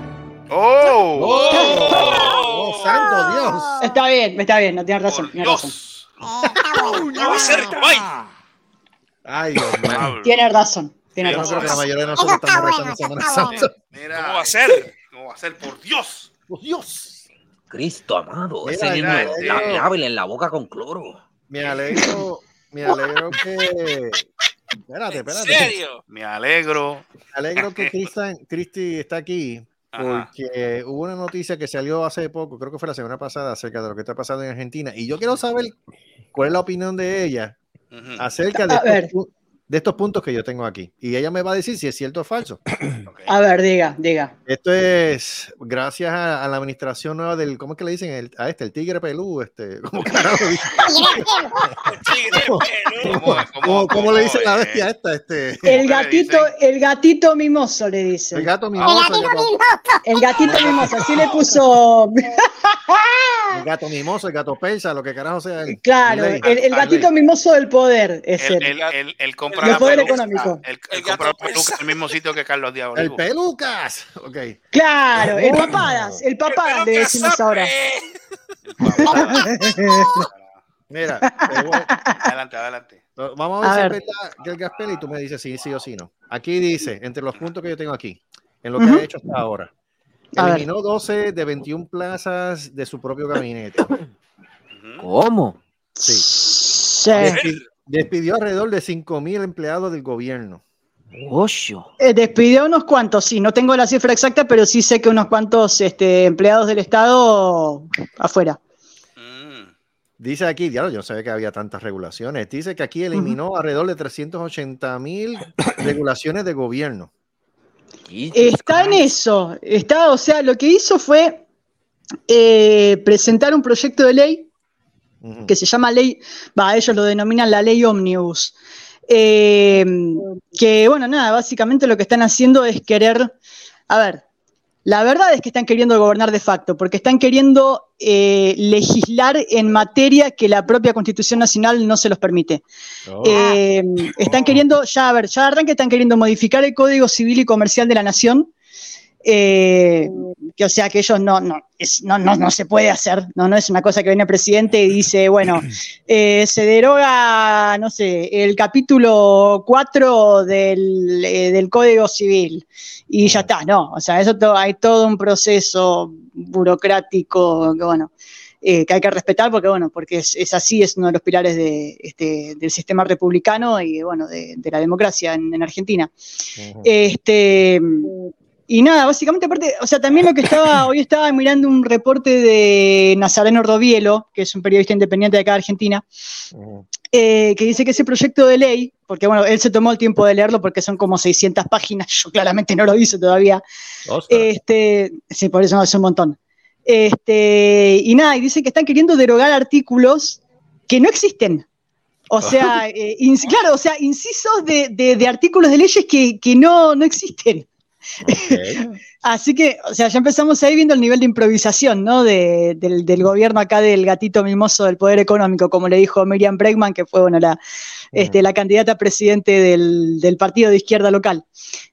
¡Oh! ¡Oh, santo Dios! está bien, está bien, no tienes razón, Por tienes razón. Dios. Eh, está bueno. ¿Qué va a hacer, Mike? Ay, Dios mío. Tienes razón, tienes razón. la mayoría de nosotros estamos rezando eso Semana. Santa. Mira, ¿Cómo va a ser? ¿Cómo va a ser? Por Dios. ¡Oh, Dios! Cristo amado, Mira, ese niño, mira, la- lávele en la boca con cloro. Me alegro, me alegro que. Espérate, ¿En espérate. serio? Me alegro. Me alegro que Cristian, Cristi está aquí Ajá. porque hubo una noticia que salió hace poco, creo que fue la semana pasada, acerca de lo que está pasando en Argentina. Y yo quiero saber cuál es la opinión de ella acerca de estos, de estos puntos que yo tengo aquí. Y ella me va a decir si es cierto o falso. Ok. A ver, diga, diga. Esto es gracias a, a la administración nueva del, ¿cómo es que le dicen? El- a este, el tigre pelú, este, ¿cómo carajo? Tigre. ¿Cómo, ¿Cómo, cómo le dice la bestia esta? Este, El gatito, dicen? el gatito mimoso le dice. el gato El mimoso. El gatito gato, mimoso. El gatito mimoso, así le puso. el gato mimoso, el gato persa, lo que carajo sea. él. Claro, el, el Ah, gatito mimoso del poder es Él, él. él, él, él compra El la poder peluca. económico. Él, El peluca persa. en el mismo sitio que Carlos Díaz El pelucas. Ok. Claro, el papadas, el papadas le decimos ahora. Mira, voy- Adelante, adelante. vamos a ver A si es ver. verdad que el Gaspel y tú me dices si sí o si no. Aquí dice, entre los puntos que yo tengo aquí, en lo que ha hecho hasta ahora, eliminó 12 de 21 plazas de su propio gabinete. ¿Cómo? Sí. Sí. Despi- despidió alrededor de 5.000 empleados del gobierno. Ocho. Eh, despidió a unos cuantos, sí, no tengo la cifra exacta, pero sí sé que unos cuantos este, empleados del Estado afuera. Mm. Dice aquí, diablo, yo no sabía que había tantas regulaciones. Dice que aquí eliminó alrededor de 380 mil regulaciones de gobierno. Está en eso, está, o sea, lo que hizo fue eh, presentar un proyecto de ley Que se llama ley, va, ellos lo denominan la ley Omnibus. Eh, que bueno, nada, básicamente lo que están haciendo es querer, a ver, la verdad es que están queriendo gobernar de facto, porque están queriendo eh, legislar en materia que la propia Constitución Nacional no se los permite. Oh. Eh, están queriendo, ya a ver, ya arranque están queriendo modificar el Código Civil y Comercial de la Nación. Eh, que o sea que ellos no, no, es- no, no, no se puede hacer, no, no es una cosa que viene el presidente y dice, bueno, eh, se deroga, no sé, el capítulo 4 del, eh, del Código Civil. Y ya está, no, o sea, eso to- hay todo un proceso burocrático que, bueno, que hay que respetar porque, bueno, porque es, es así, es uno de los pilares de, este, del sistema republicano y, bueno, de, de la democracia en, en Argentina. Este, y nada, básicamente aparte, o sea, también lo que estaba, hoy estaba mirando un reporte de Nazareno Robielo, que es un periodista independiente de acá de Argentina, eh, que dice que ese proyecto de ley, porque bueno, él se tomó el tiempo de leerlo porque son como 600 páginas, yo claramente no lo hice todavía, este, sí, por eso no es un montón. Este, y nada, y dice que están queriendo derogar artículos que no existen. O sea, eh, claro, o sea, incisos de, de- de artículos de leyes que, que no, no existen. Así que, o sea, ya empezamos ahí viendo el nivel de improvisación, ¿no? De- del, del gobierno acá del gatito mimoso del poder económico, como le dijo Miriam Bregman, que fue, bueno, la, este, la candidata a presidente del, del partido de izquierda local.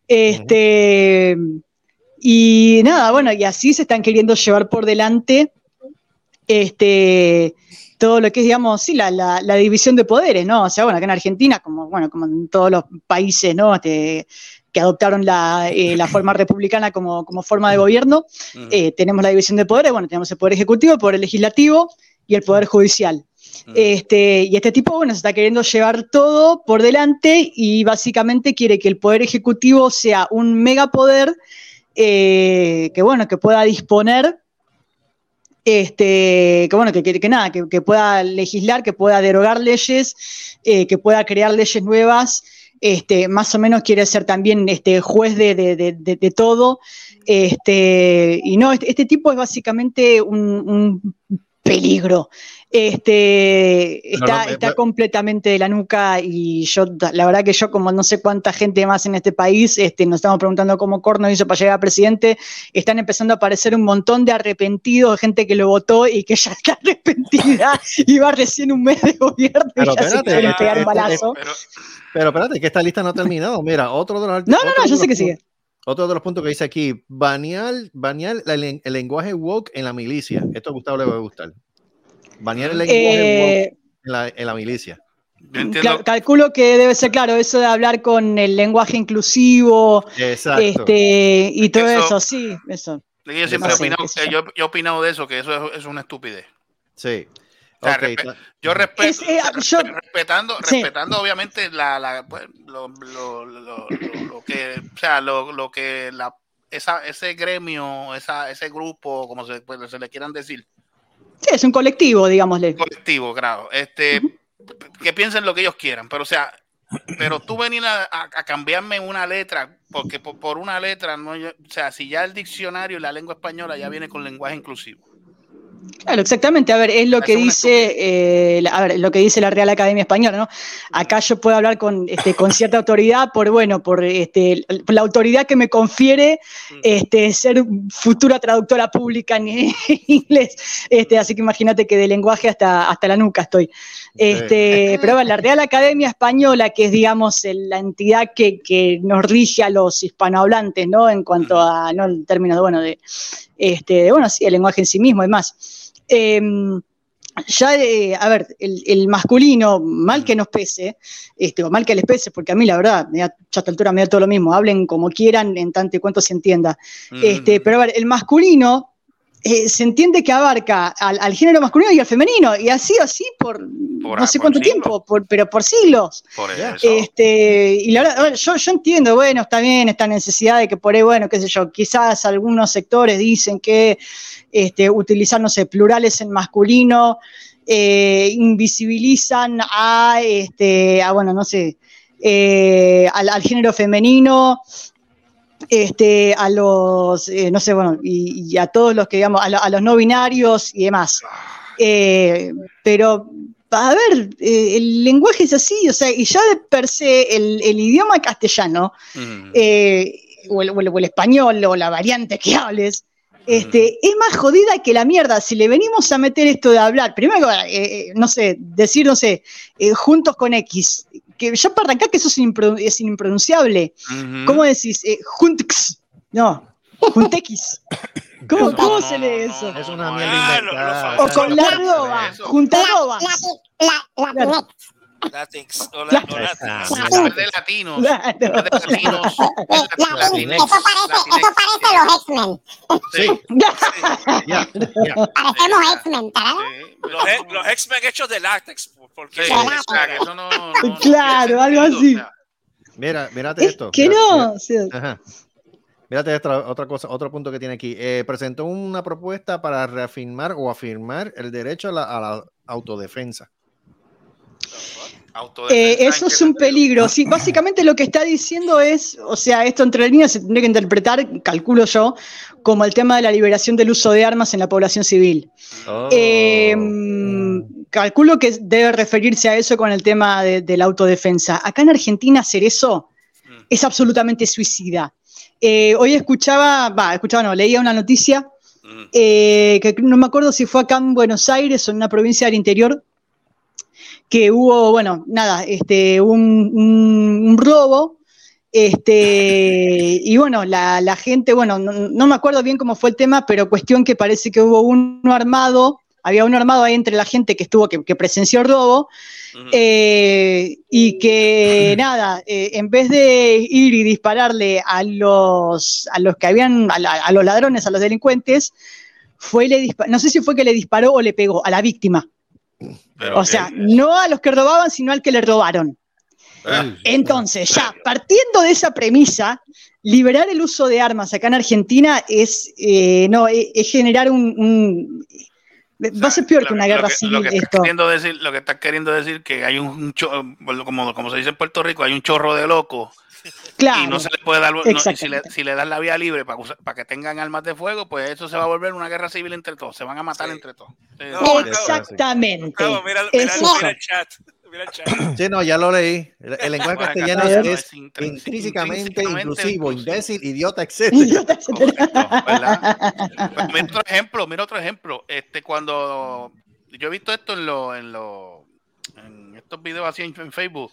Este, y nada, bueno, y así se están queriendo llevar por delante este, todo lo que es, digamos, sí, la, la- la división de poderes, ¿no? O sea, bueno, acá en Argentina, como, bueno, como en todos los países, ¿no? Este, que adoptaron la, eh, la forma republicana como, como forma de gobierno, eh, tenemos la división de poderes, bueno, tenemos el poder ejecutivo, el poder legislativo y el poder judicial. Este, y este tipo, bueno, se está queriendo llevar todo por delante y básicamente quiere que el poder ejecutivo sea un megapoder eh, que, bueno, que pueda disponer este, que bueno, que, que- que nada, que, que pueda legislar, que pueda derogar leyes, eh, que pueda crear leyes nuevas, este, más o menos quiere ser también este, juez de, de- de- de- todo. Este, y no, este, este tipo es básicamente un peligro. Este, está, no, está me- completamente de la nuca y yo, la verdad que yo como no sé cuánta gente más en este país, este, nos estamos preguntando cómo Corno hizo para llegar a presidente, están empezando a aparecer un montón de arrepentidos, gente que lo votó y que ya está arrepentida y va recién un mes de gobierno y Pero ya se espérate, quieren este- pegar un este- balazo. Pero espérate, que esta lista no ha terminado. Mira, otro de los No, no, no, yo sé que sigue. Otro de los puntos que dice aquí, banear, banear el lenguaje woke en la milicia. Esto a Gustavo le va a gustar. Banear el lenguaje Eh, woke en la, en la milicia. Calculo que debe ser claro eso de hablar con el lenguaje inclusivo Exacto. este, y todo eso, Eso- sí, eso. Yo siempre he opinado, eh, yo, yo he opinado de eso, que eso es, es una estupidez. Sí. O sea, Ok, respe- ta- yo respeto, Es, eh, yo- respetando, sí. respetando obviamente la, la pues, lo, lo, lo, lo- lo que, o sea, lo, lo que la, esa, ese gremio, esa, ese grupo, como se, pues, se le quieran decir, Sí, es un colectivo, digámosle. colectivo, claro, este, que piensen lo que ellos quieran, pero o sea, pero tú venir a, a- a cambiarme una letra, porque por, por una letra, no, yo- o sea, si ya el diccionario y la lengua española ya viene con lenguaje inclusivo. Claro, exactamente. A ver, es lo que Es una dice, eh, la- a ver, lo que dice la Real Academia Española, ¿no? Acá yo puedo hablar con, este, con cierta autoridad por, bueno, por, este, por la autoridad que me confiere este, ser futura traductora pública en inglés. Este, así que imagínate que de lenguaje hasta, hasta la nuca estoy. Este, pero bueno, la Real Academia Española, que es, digamos, la entidad que, que nos rige a los hispanohablantes, ¿no? En cuanto a, ¿no? En términos, de, bueno, de, este, de, bueno, sí, el lenguaje en sí mismo, es más. Em, ya, eh, a ver, el, el masculino, mal que nos pese, este, o mal que les pese, porque a mí la verdad, me da, ya a esta altura me da todo lo mismo, hablen como quieran, en tanto y cuanto se entienda. Este, pero a ver, el masculino eh, se entiende que abarca al, al género masculino y al femenino, y así, así por, no sé por cuánto tiempo, por- pero por siglos. Por eso. Este, y la verdad, yo, yo entiendo, bueno, está bien esta necesidad de que por ahí, bueno, qué sé yo, quizás algunos sectores dicen que este, utilizar, no sé, plurales en masculino eh, invisibilizan a, este, a, bueno, no sé, eh, al, al género femenino, este, a los, eh, no sé, bueno, y, y a todos los que, digamos, a, lo- a los no binarios y demás. Eh, pero, a ver, eh, el lenguaje es así, o sea, y ya de per se el, el idioma castellano, eh, o, el, o el- o el español, o la variante que hables, este, es más jodida que la mierda. Si le venimos a meter esto de hablar, primero, eh, no sé, decir, no sé, eh, juntos con X, que ya para arrancar que eso es, impro- es impronunciable. ¿Cómo decís? Eh, juntos. No. Juntex. ¿Cómo, cómo se lee eso? Es una mierda. O con la roba. Junta robas. La, la, la, Latinx. O la, o de latinos. De. Eso parece, eso parece los X-Men. Sí. Ya. Parecemos X-Men, ¿verdad? Los, e- los X-Men hechos de látex. Porque Claro, algo así. Mira, mírate Es esto. que Mira- no. Ajá. Mírate esta otra cosa, otro punto que tiene aquí. Eh, presentó una propuesta para reafirmar o afirmar el derecho a la, a la autodefensa. Eh, eso es un peligro. Sí, básicamente lo que está diciendo es, o sea, esto entre líneas se tendría que interpretar, calculo yo, como el tema de la liberación del uso de armas en la población civil. Oh. Eh, calculo que debe referirse a eso con el tema de, de la autodefensa. Acá en Argentina hacer eso es absolutamente suicida. Eh, hoy escuchaba, va, escuchaba, no, leía una noticia eh, que no me acuerdo si fue acá en Buenos Aires o en una provincia del interior, que hubo, bueno, nada, este, un, un- un robo, este, y bueno, la, la gente, bueno, no, no me acuerdo bien cómo fue el tema, pero cuestión que parece que hubo uno armado, había uno armado ahí entre la gente que estuvo, que, que presenció el robo, eh, y que nada, eh, en vez de ir y dispararle a los, a los que habían, a, la- a los ladrones, a los delincuentes, fue le no sé si fue que le disparó o le pegó a la víctima. Pero O sea, no a los que robaban, sino al que le robaron. Ah, Entonces, ya, partiendo de esa premisa, liberar el uso de armas acá en Argentina es, eh, no, es, es generar un, un- Va a ser peor que una guerra lo que, civil lo que estás esto. queriendo decir, lo que estás queriendo decir que hay un, un cho- como, como se dice en Puerto Rico, hay un chorro de locos Claro. y no se le puede dar no, si, le, si le das la vía libre para, usar- para que tengan armas de fuego, pues eso se va a volver una guerra civil entre todos, se van a matar entre todos. Sí. No, Exactamente. Mira, el chat. Mira el chat. Sí, no, ya lo leí. El, el lenguaje Bueno, castellano es, es intrínsecamente inclusivo, inclusivo. imbécil, idiota, etc. ¿verdad? Pues mira otro ejemplo, mira otro ejemplo. Este, cuando yo he visto esto en lo, en lo, en estos videos así en, en Facebook,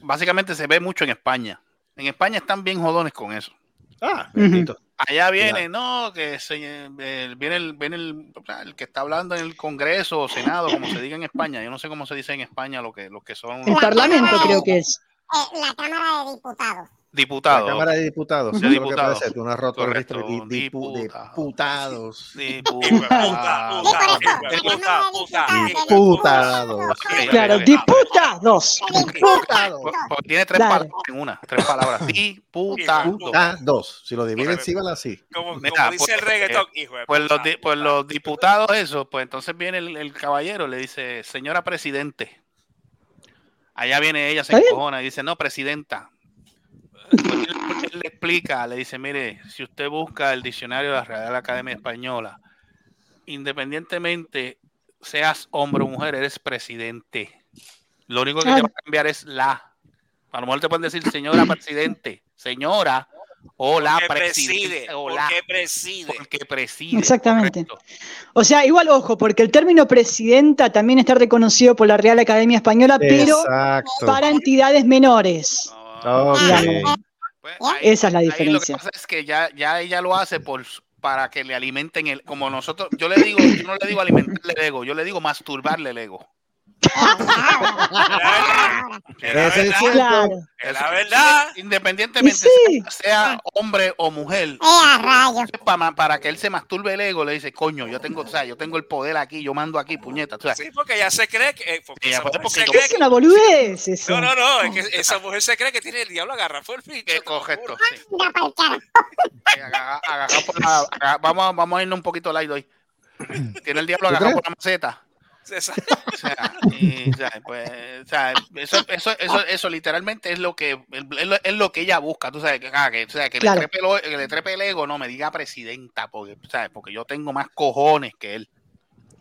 básicamente se ve mucho en España. En España están bien jodones con eso. Ah, bendito. Allá viene, no, que se, eh, viene, el, viene el, el que está hablando en el Congreso o Senado, como se diga en España. Yo no sé cómo se dice en España lo que, los que son El Parlamento creo que es. Eh, la Cámara de Diputados. Diputados. La Cámara de Diputados. De diputados. parece, tú no has roto el registro de dipu- diputados. diputados. Diputados. Claro, diputados. Diputados. Porque tiene tres palabras en una, tres palabras. Diputados. Si lo dividen, sí van así. Como, dice pues, el reggaetón, eh, hijo Pues los, di- pues los diputados, eso, pues entonces viene el, caballero, le dice, señora presidente. Allá viene ella, se encojona y dice, no, presidenta. Pues él, él le explica, le dice, mire, si usted busca el diccionario de la Real Academia Española, independientemente seas hombre o mujer, eres presidente. Lo único que te va a cambiar es la. A lo mejor te pueden decir señora presidente, señora o la Porque presidente. preside, o la, porque preside. porque preside. Exactamente. correcto. O sea, igual ojo, porque el término presidenta también está reconocido por la Real Academia Española, pero para entidades menores. Pues Esa es la ahí lo que diferencia. pasa es que ya, ya ella lo hace por para que le alimenten el, como nosotros, yo le digo, yo no le digo alimentarle el ego, yo le digo masturbarle el ego. Es el cierto. Claro. Es la verdad. Independientemente sí. sea, sea hombre o mujer, ¡Eh, para, para que él se masturbe el ego, le dice, coño, yo tengo, o sea, yo tengo el poder aquí, yo mando aquí, puñeta. O sea, Sí, porque ella se cree que. eh, porque esa mujer se yo- cree Es que- una boludez eso. No, no, no, es que esa mujer se cree que tiene el diablo agarrado por el correcto. sí. Por la- aga- vamos, a- vamos a irnos un poquito light hoy. Tiene el diablo ¿Tú agajado crees? por la maceta. O sea, y, o sea, pues, o sea, eso, eso, eso, eso literalmente es lo que es lo, es lo que ella busca, tú sabes, que, ah, que, o sea, que, Claro. le trepe el, que le trepe el ego, no me diga presidenta, porque, ¿sabes? porque yo tengo más cojones que él.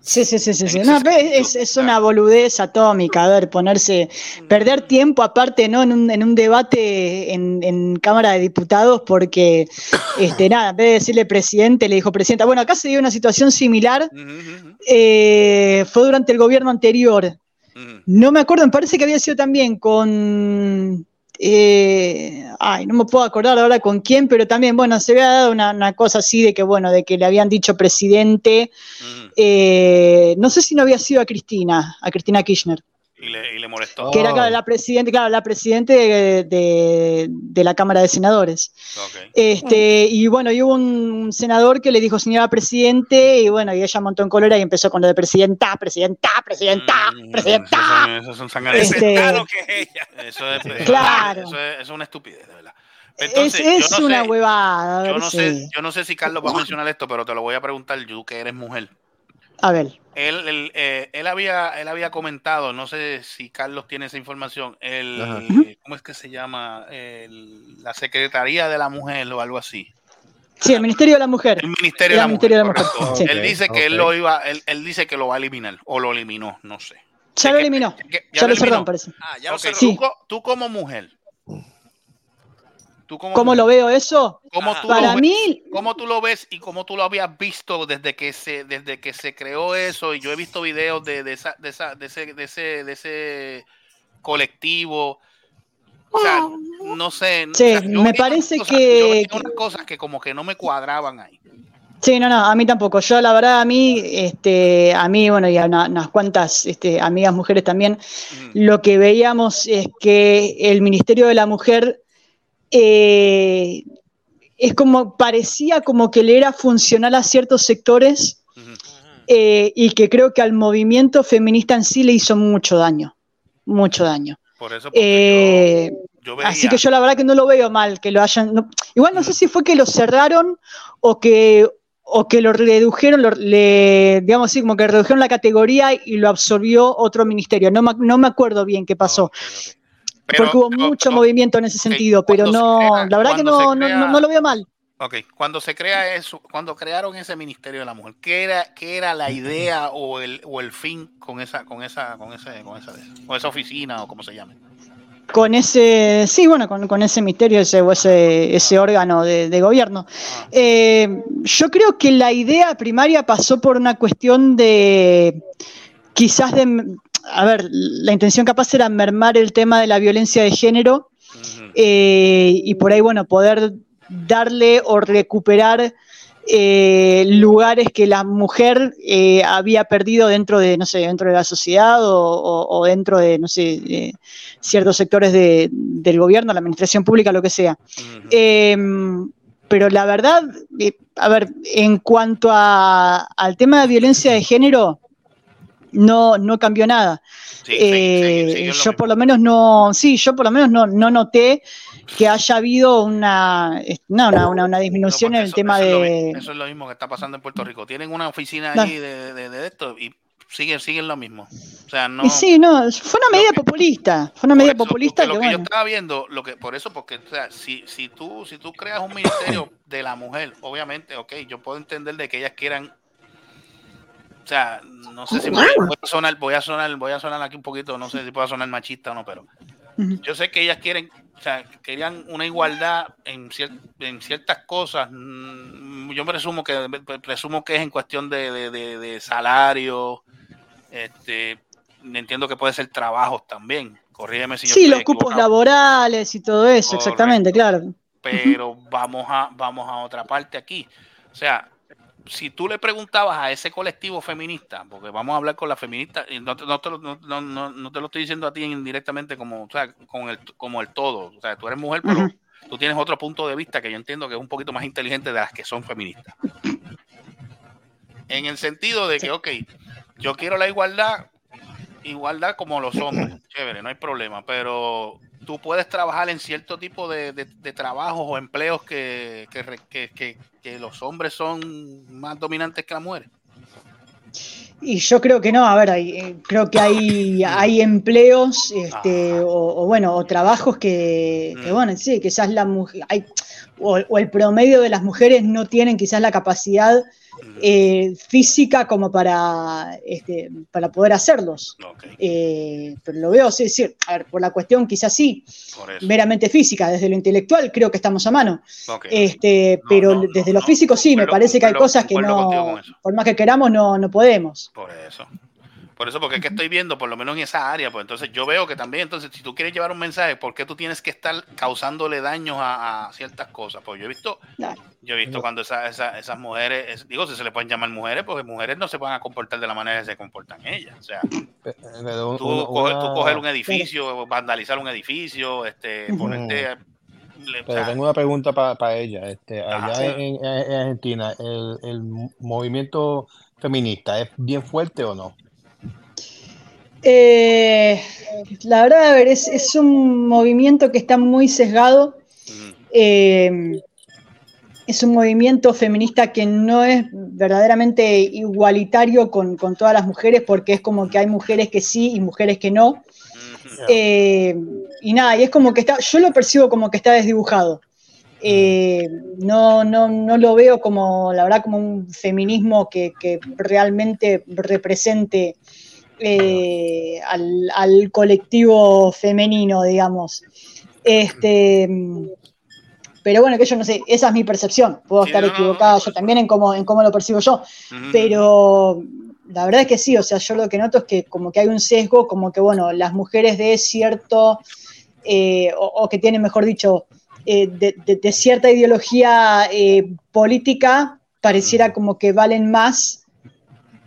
Sí, sí, sí, sí. sí. No, es, es una boludez atómica, a ver, ponerse, perder tiempo aparte, ¿no? En un, en un debate en, en Cámara de Diputados, porque, este, nada, en vez de decirle presidente, le dijo presidenta. Bueno, acá se dio una situación similar, eh, fue durante el gobierno anterior. No me acuerdo, me parece que había sido también con eh, ay, no me puedo acordar ahora con quién, pero también, bueno, se había dado una, una cosa así de que, bueno, de que le habían dicho presidente, eh, no sé si no había sido a Cristina, a Cristina Kirchner. Y le, y le molestó. Que era claro, la presidente, claro, la presidente de, de- de la Cámara de Senadores. Este, y bueno, y hubo un senador que le dijo señora presidente, y bueno, y ella montó en cólera y empezó con lo de presidenta, presidenta, presidenta, presidenta. Eso son sanganas. Este- Claro Eso es, Claro. eso es, eso es una estupidez, de verdad. Es, Entonces, es yo no una sé- huevada. a Yo no, si- sé, yo no sé si Carlos va a mencionar esto, pero te lo voy a preguntar, tú que eres mujer. A ver. Él, él, eh, él había, él había comentado, no sé si Carlos tiene esa información, el, Ajá. ¿cómo es que se llama? El- la Secretaría de la Mujer o algo así. Sí, el Ministerio de la Mujer. El Ministerio de la de Mujer. Sí. Él dice que él lo iba, él, él dice que lo va a eliminar, o lo eliminó, no sé. Ya lo eliminó. Ya, ya lo lo eliminó. parece. Ok, tú, Sí. co- tú como mujer. Tú ¿Cómo lo veo eso? ¿Cómo tú, Para lo ves, mí, ¿Cómo tú lo ves y cómo tú lo habías visto desde que se, desde que se creó eso? Y yo he visto videos de, de, esa, de, esa, de, ese, de, ese, de ese colectivo. O sea, no sé. Sí, o sea, me parece cosas- que- yo unas cosas que como que no me cuadraban ahí. Sí, no, no, a mí tampoco. Yo, la verdad, a mí, este, a mí, bueno, y a una- unas cuantas este, amigas mujeres también, lo que veíamos es que el Ministerio de la Mujer eh, es como, parecía como que le era funcional a ciertos sectores eh, y que creo que al movimiento feminista en sí le hizo mucho daño, mucho daño. Por eso Eh, yo veía. Así que yo la verdad que no lo veo mal que lo hayan. no- igual no sé si fue que lo cerraron o que o que lo redujeron, lo- le, digamos así, como que redujeron la categoría y lo absorbió otro ministerio. No, me- no me acuerdo bien qué pasó. Porque hubo mucho movimiento en ese sentido, pero no, la verdad que no, no, crea- no, no lo veo mal. Ok, cuando se crea eso, cuando crearon ese Ministerio de la Mujer, ¿qué era, qué era la idea o el, o el fin con esa, con esa, con ese, con esa, con esa oficina o como se llame? Con ese, sí, bueno, con, con ese misterio, ese, o ese, ese órgano de, de gobierno. Eh, yo creo que la idea primaria pasó por una cuestión de, quizás de, a ver, la intención capaz era mermar el tema de la violencia de género eh, y por ahí, bueno, poder darle o recuperar eh, lugares que la mujer eh, había perdido dentro de, no sé, dentro de la sociedad o, o- o dentro de, no sé, de ciertos sectores de- del gobierno, la administración pública, lo que sea. Eh, pero la verdad, a ver, en cuanto a- al tema de violencia de género, no, no cambió nada. Eh, yo por lo menos no, sí, yo por lo menos no, no noté que haya habido una, no, una, una, una disminución en el tema Eso es, lo, de... mi- eso es lo mismo que está pasando en Puerto Rico. Tienen una oficina No. ahí de, de- de esto y siguen, siguen lo mismo. O sea, no. Sí, no, fue una medida populista, fue una medida populista Porque que lo que yo estaba viendo, lo que por eso, porque o sea, si, si tú si tú creas un ministerio de la mujer, obviamente, ok, yo puedo entender de que ellas quieran, o sea, no sé si voy a sonar, voy a sonar, voy a sonar aquí un poquito, no sé si puedo sonar machista o no, pero yo sé que ellas quieren, o sea, querían una igualdad en, cier- en ciertas cosas. Mm, Yo presumo que presumo que es en cuestión de, de- de- de salario. Este, entiendo que puede ser trabajos también. Corrígeme si yo Sí, los cupos laborales y todo eso, exactamente, claro. Pero vamos a vamos a otra parte aquí. O sea, si tú le preguntabas a ese colectivo feminista, porque vamos a hablar con la feminista, y no, te- no te, lo, no, no- te lo estoy diciendo a ti indirectamente como, o sea, con el, como el todo. O sea, tú eres mujer, pero tú tienes otro punto de vista que yo entiendo que es un poquito más inteligente de las que son feministas. En el sentido de que, ok, yo quiero la igualdad, igualdad como los hombres, chévere, no hay problema, pero tú puedes trabajar en cierto tipo de, de- de trabajos o empleos que, que, que- los hombres son más dominantes que las mujeres. Y yo creo que no, a ver, hay, eh, creo que hay, hay empleos, este, o, o bueno, o trabajos que, que, bueno, sí, quizás la mujer, hay, o, o el promedio de las mujeres no tienen quizás la capacidad eh, física como para, este, para poder hacerlos. Eh, pero lo veo, sí, sí, a ver, por la cuestión quizás sí, meramente física, desde lo intelectual creo que estamos a mano. Este, pero desde lo físico sí, me parece que hay cosas que no, por más que queramos, no, no podemos. Por eso. Por eso, porque es que estoy viendo, por lo menos en esa área, pues entonces yo veo que también, entonces, si tú quieres llevar un mensaje, ¿por qué tú tienes que estar causándole daños a, a ciertas cosas? Pues yo he visto, yo he visto cuando esa- esa- esas mujeres, es- digo, si se le pueden llamar mujeres, porque mujeres no se van a comportar de la manera que se comportan ellas. O sea, Pero un- tú, una- coger, tú coger un edificio, vandalizar un edificio, este, ponerte... Pero tengo una pregunta para ella. Este, allá en Argentina, ¿el, el movimiento feminista es bien fuerte o no? Eh, la verdad, a ver, es, es un movimiento que está muy sesgado. Eh, es un movimiento feminista que no es verdaderamente igualitario con, con todas las mujeres, porque es como que hay mujeres que sí y mujeres que no. Eh, y nada, y es como que está, yo lo percibo como que está desdibujado. Eh, no, no, no lo veo como, la verdad, como un feminismo que, que realmente represente eh, al, al colectivo femenino, digamos. Este, pero bueno, que yo no sé, esa es mi percepción. Puedo estar equivocada yo también en cómo, en cómo lo percibo yo. Pero la verdad es que sí, o sea, yo lo que noto es que como que hay un sesgo, como que, bueno, las mujeres de cierto, eh, o, o que tienen, mejor dicho, eh, de, de- de cierta ideología política, pareciera como que valen más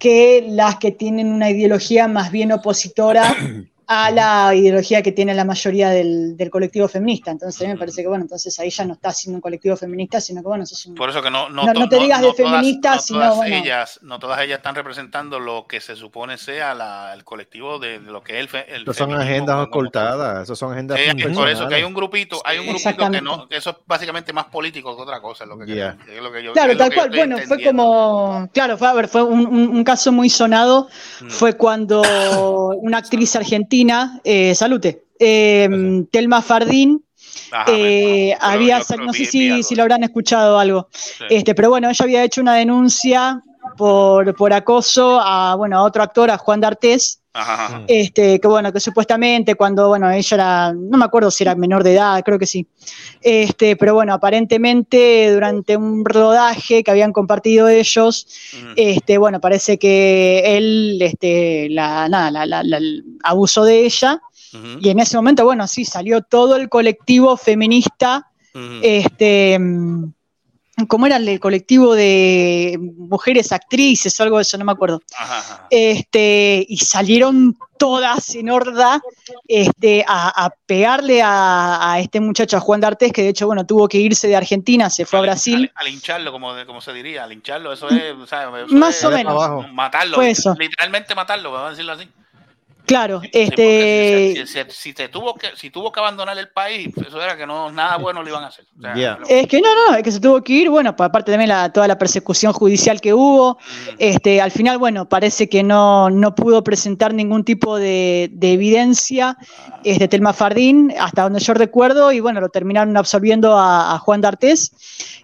que las que tienen una ideología más bien opositora a la ideología que tiene la mayoría del, del colectivo feminista. Entonces a mí me parece que, bueno, entonces ahí ya no está siendo un colectivo feminista, sino que, bueno, sos un... Por eso que no, no, No- no to- te digas de todas- feminista, no sino, todas bueno. ellas, no todas ellas están representando lo que se supone sea la- el colectivo de, de lo que es el, fe- el Esas son agendas como- ocultadas, esas son agendas Sí, es por eso que hay un grupito, hay un grupito que no, que eso es básicamente más político que otra cosa, es lo que, Yeah. es lo que yo, Claro, tal que cual. Bueno, fue como, claro, fue, a ver, fue un, un- un caso muy sonado, fue cuando una actriz argentina, eh, salute, eh, Telma Fardín, eh, había, no sé si, si lo habrán escuchado algo, este, pero bueno, ella había hecho una denuncia por, por acoso a, bueno, a otro actor, a Juan D'Artés, Ajá, ajá. este, que bueno, que supuestamente cuando, bueno, ella era, no me acuerdo si era menor de edad, creo que sí. Este, pero bueno, aparentemente durante un rodaje que habían compartido ellos, este, bueno, parece que él, este, la, nada, la, la- la- abusó de ella. Y en ese momento, bueno, sí, salió todo el colectivo feminista, este, mm, ¿cómo era el colectivo de mujeres actrices o algo de eso? No me acuerdo este, y salieron todas en horda este, a, a pegarle a, a este muchacho, a Juan D'Artés, que de hecho, bueno, tuvo que irse de Argentina, se fue a Brasil. Al hincharlo, como, de- como se diría, al hincharlo, eso es, o sea, eso Más es o menos. matarlo, Fue eso. literalmente matarlo, vamos a decirlo así. Claro, Si, este, si- si te tuvo que, si tuvo que abandonar el país, eso era que no nada bueno le iban a hacer. O sea, Es que no, no, es que se tuvo que ir, bueno, pues aparte también la, toda la persecución judicial que hubo, este, al final, bueno, parece que no, no pudo presentar ningún tipo de, de evidencia, este, Telma Fardín, hasta donde yo recuerdo, y bueno, lo terminaron absolviendo a, a Juan D'Artés,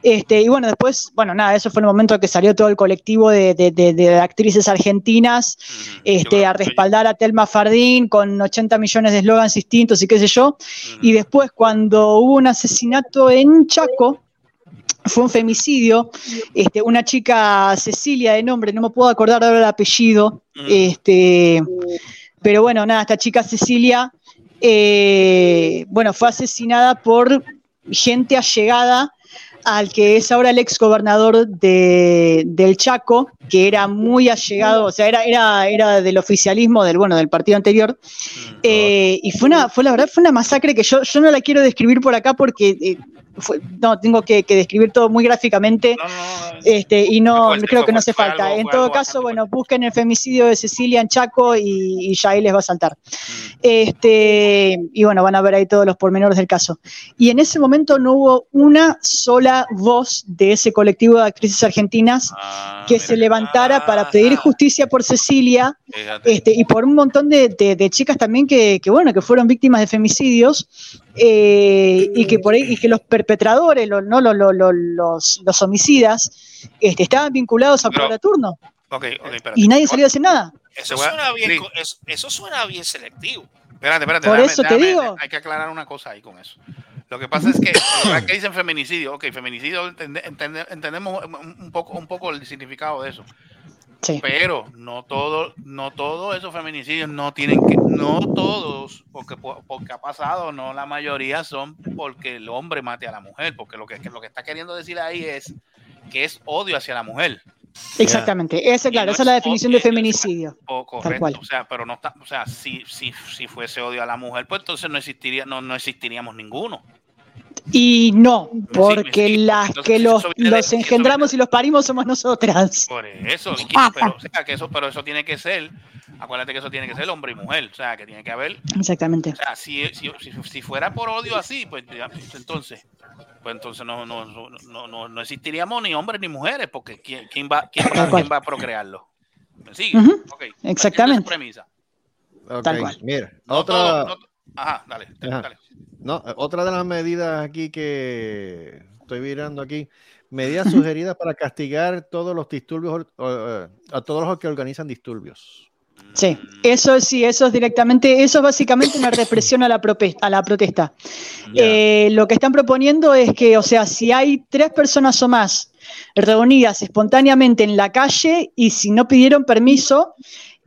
este, y bueno, después, bueno, nada, eso fue el momento que salió todo el colectivo de, de- de- de actrices argentinas, este, a respaldar a Telma Fardín con 80 millones de eslogans distintos y qué sé yo, y después cuando hubo un asesinato en Chaco, fue un femicidio, este, una chica Cecilia de nombre, no me puedo acordar ahora el apellido, este, pero bueno, nada, esta chica Cecilia, eh, bueno, fue asesinada por gente allegada al que es ahora el ex gobernador de, del Chaco, que era muy allegado, o sea, era, era, era del oficialismo del, bueno, del partido anterior, eh, y fue una, fue la verdad, fue una masacre que yo, yo no la quiero describir por acá porque eh, fue- no, tengo que, que describir todo muy gráficamente, este, y no, creo que no hace falta. en todo caso, bueno, busquen el femicidio de Cecilia en Chaco y, y ya ahí les va a saltar. Este, y bueno, van a ver ahí todos los pormenores del caso. Y en ese momento no hubo una sola voz de ese colectivo de actrices argentinas que se levantara para pedir justicia por Cecilia este, y por un montón de, de- de chicas también que, que, bueno, que fueron víctimas de femicidios eh, y que por ahí, y que los perpetradores, los, no, los, los, los- homicidas, este, estaban vinculados a Puebla Turno espérate. y nadie salió a decir nada. Eso suena bien, sí. eso, eso suena bien selectivo. Espérate, espérate. Por eso te digo. Hay que aclarar una cosa ahí con eso. Lo que pasa es que, que dicen feminicidio, ok, feminicidio, entende- entende- entendemos un poco, un poco el significado de eso. Sí. Pero no todo, no todos esos feminicidios no tienen que, no todos, porque, porque ha pasado, no la mayoría son porque el hombre mate a la mujer, porque lo que, lo que está queriendo decir ahí es que es odio hacia la mujer. Exactamente, esa, claro, no esa es la definición de feminicidio. Correcto, cual. o sea, pero no está, o sea, si, si, si fuese odio a la mujer, pues entonces no existiría, no, no existiríamos ninguno. Y no, porque sí, las entonces que los, engendramos y los parimos somos nosotras. Por eso, y que- pero, o sea, que eso, pero eso tiene que ser, acuérdate que eso tiene que ser hombre y mujer, o sea, que tiene que haber, Exactamente. o sea, si, si, si, si fuera por odio así, pues ya, entonces, pues entonces no, no, no, no, no, existiríamos ni hombres ni mujeres, porque quién, quién va, quién, va, cual. quién va a procrearlo. ¿Me sigue? Ok, exactamente. esa premisa. Tal cual. Mira, No otra, todo- no- ajá, dale, Ajá. dale. no, otra de las medidas aquí que estoy mirando aquí, medidas sugeridas para castigar todos los disturbios, eh, a todos los que organizan disturbios. Sí, eso sí, eso es directamente, eso es básicamente una represión a la, a la protesta. Eh, lo que están proponiendo es que, o sea, si hay tres personas o más reunidas espontáneamente en la calle y si no pidieron permiso,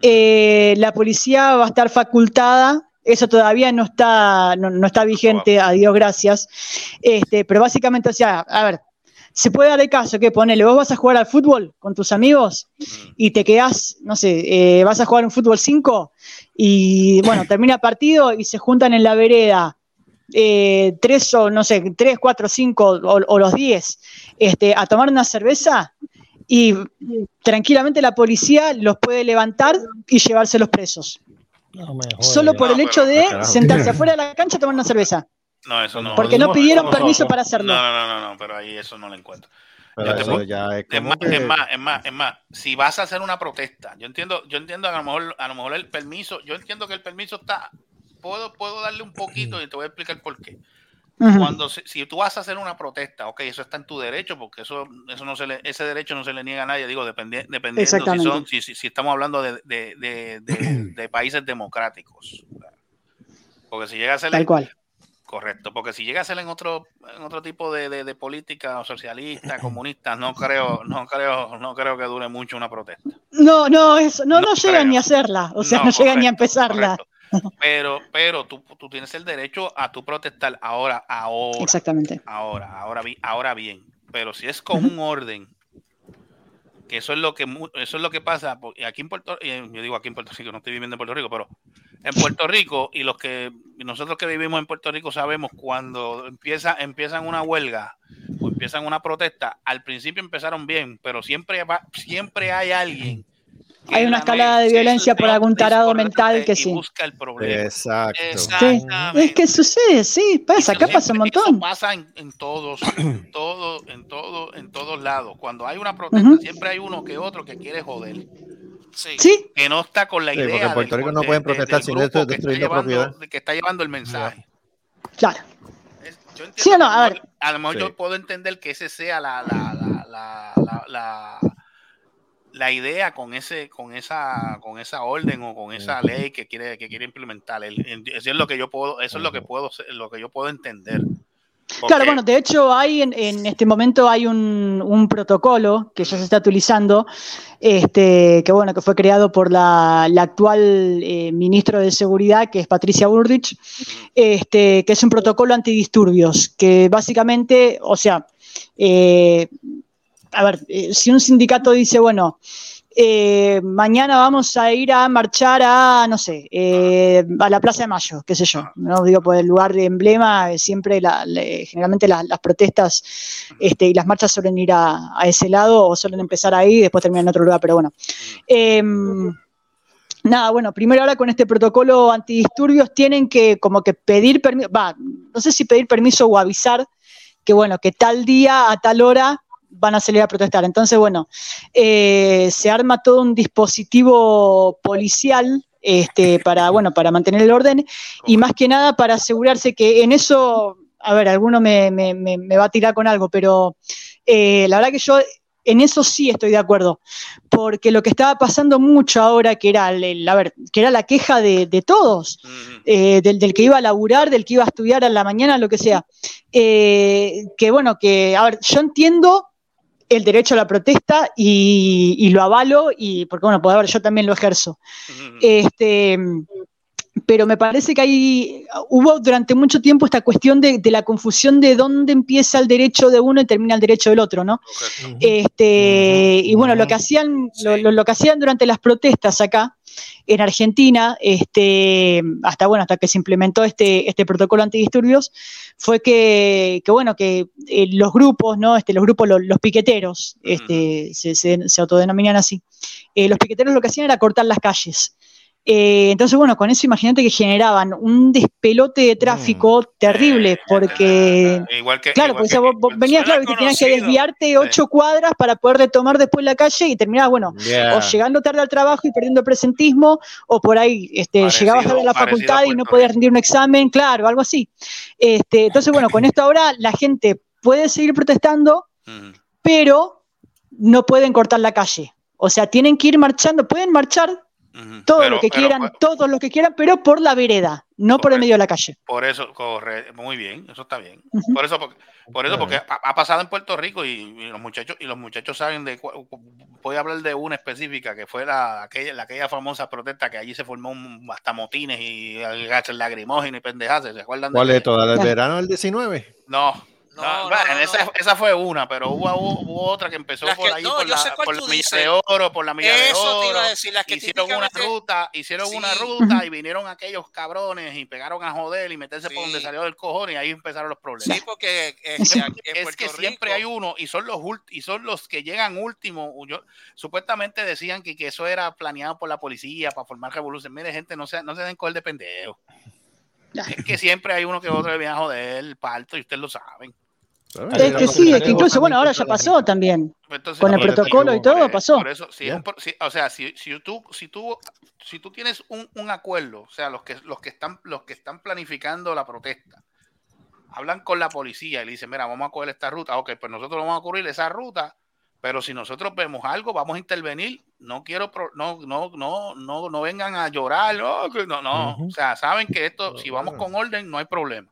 eh, la policía va a estar facultada. Eso todavía no está, no, no está vigente, a Dios gracias. Este, pero básicamente, o sea, a ver, se puede dar el caso que ponele, vos vas a jugar al fútbol con tus amigos y te quedás, no sé, eh, vas a jugar un fútbol 5 y bueno, termina el partido y se juntan en la vereda eh, tres o no sé, tres, cuatro, cinco o, o los diez este, a tomar una cerveza y tranquilamente la policía los puede levantar y llevárselos presos. Solo por el hecho de sentarse afuera de la cancha a tomar una cerveza. No, eso no. Porque no pidieron permiso para hacerlo. No, no, no, no, pero ahí eso no lo encuentro. Pero Yo te eso puedo- ya es más, que- es más, es más, es más, si vas a hacer una protesta, yo entiendo, yo entiendo que a lo mejor, a lo mejor el permiso, yo entiendo que el permiso está, puedo, puedo darle un poquito y te voy a explicar por qué. Cuando se- si tú vas a hacer una protesta, ok, eso está en tu derecho, porque eso, eso no se le, ese derecho no se le niega a nadie, digo, dependi- dependiendo si son, si, si- si estamos hablando de, de- de- de- de países democráticos. Porque si llega a ser Tal cual. Correcto, porque si llega a ser en otro, en otro tipo de, política socialista, comunista, no creo, no creo, no creo que dure mucho una protesta. No, no, eso, no, no, No llegan ni a hacerla, o sea, no, No, llegan ni a correcto, empezarla. Pero, pero tú, tú tienes el derecho a tu protestar ahora, ahora, Exactamente. ahora, ahora, ahora bien. Pero si es con un orden, que eso es lo que eso es lo que pasa, aquí en Puerto yo digo aquí en Puerto Rico, no estoy viviendo en Puerto Rico, pero en Puerto Rico y los que nosotros que vivimos en Puerto Rico sabemos cuando empieza empiezan una huelga o empiezan una protesta, al principio empezaron bien, pero siempre va, siempre hay alguien Hay una la escalada de violencia por algún tarado mental que sí. busca el problema. Exacto. Sí, es que sucede, sí, pasa, acá pasa un Eso montón. pasa en, en todos, en todo, en todo, en todos lados. Cuando hay una protesta, siempre hay uno que otro que quiere joder. Sí. Que no está con la Sí, idea. porque en Puerto del- Rico no de- pueden de- protestar sin esto destruyendo propiedad. Que está llevando el mensaje. Claro. Yo entiendo Sí o no, que a ver. A lo mejor Sí. yo puedo entender que ese sea la, la, la, la, la, idea con ese, con esa, con esa orden o con esa ley que quiere, que quiere implementar. El- el- Eso es lo que yo puedo, eso es lo que puedo, lo que yo puedo entender. Claro, Porque- bueno, de hecho hay en, en este momento hay un, un protocolo que ya se está utilizando, este, que bueno, que fue creado por la, la actual eh, ministra de Seguridad, que es Patricia Bullrich, este, que es un protocolo antidisturbios, que básicamente, o sea, eh, a ver, eh, si un sindicato dice, bueno, eh, mañana vamos a ir a marchar a, no sé, eh, a la Plaza de Mayo, qué sé yo, no digo por el lugar de emblema, siempre generalmente la- las protestas este, y las marchas suelen ir a, a ese lado o suelen empezar ahí y después terminan en otro lugar, pero bueno. Em, Nada, bueno, primero ahora con este protocolo antidisturbios tienen que como que pedir permiso, va, no sé si pedir permiso o avisar que bueno, que tal día a tal hora van a salir a protestar. Entonces, bueno, eh, se arma todo un dispositivo policial este, para, bueno, para mantener el orden y más que nada para asegurarse que en eso, a ver, alguno me, me- me- me va a tirar con algo, pero eh, la verdad que yo en eso sí estoy de acuerdo, porque lo que estaba pasando mucho ahora, que era, el- el- a ver, que era la queja de, de todos, eh, del, del que iba a laburar, del que iba a estudiar a la mañana, lo que sea, eh, que bueno, que, a ver, yo entiendo el derecho a la protesta y, y lo avalo, y porque bueno, pues ahora yo también lo ejerzo. Este, pero me parece que hay, hubo durante mucho tiempo esta cuestión de, de la confusión de dónde empieza el derecho de uno y termina el derecho del otro, ¿no? Este, y bueno, lo que hacían, lo, lo- lo que hacían durante las protestas acá en Argentina, este, hasta bueno, hasta que se implementó este, este protocolo antidisturbios, fue que, que, bueno, que eh, los grupos, ¿no? Este, los grupos, los, los piqueteros, este, se, se- se autodenominan así. Eh, los piqueteros lo que hacían era cortar las calles. Eh, entonces, bueno, con eso imagínate que generaban un despelote de tráfico terrible, porque, Igual que. claro, igual porque que- vos, vos venías, claro, te tenías que desviarte ocho cuadras para poder retomar después la calle y terminabas, bueno, Yeah. o llegando tarde al trabajo y perdiendo presentismo, o por ahí este, Parecido- llegabas tarde a la facultad y no podías rendir un examen, claro, algo así. Este, entonces, bueno, con esto ahora la gente puede seguir protestando, pero no pueden cortar la calle. O sea, tienen que ir marchando, pueden marchar todo Pero- lo que pero- quieran, todos lo que quieran, pero por la vereda, no por el medio de la calle. Por eso, corre, muy bien, eso está bien. Por eso, porque, por eso, porque ha, ha pasado en Puerto Rico y, y los muchachos y los muchachos saben de voy a hablar de una específica que fue la aquella, la- aquella famosa protesta que allí se formó un- hasta motines y gases lacrimógenos y pendejadas, ¿se acuerdan? ¿Cuál de- es toda? ¿El verano del 19? No. No, bueno, esa, esa fue una, pero hubo, hubo, hubo otra que empezó Las por que- ahí, no, por la, por la milla de oro, por la milla de Eso te iba a oro. decir, las que hicieron una ruta, hicieron una ruta y vinieron aquellos cabrones y pegaron a joder y meterse por donde salió del cojón y ahí empezaron los problemas. Sí, porque Es, que siempre Rico- hay uno y son los ult- y son los que llegan último. Yo, supuestamente decían que, que eso era planeado por la policía para formar revolución. Mire, gente, no se, no se den coger de pendejo. Es que siempre hay uno que otro que viene a joder el parto y ustedes lo saben. Es que sí, es que incluso, bueno, ahora ya pasó también. Entonces, Con el protocolo y todo eso- pasó. por eso, si es un si- o sea, si, si tú, si tú, si tú tienes un, un acuerdo, o sea, los que, los que están, los que están planificando la protesta, hablan con la policía y le dicen, mira, vamos a coger esta ruta, ok, pues nosotros vamos a cubrir esa ruta, pero si nosotros vemos algo, vamos a intervenir, no quiero, pro- no, no, no, no, no vengan a llorar, no, que no, no, o sea, saben que esto, si vamos con orden, no hay problema.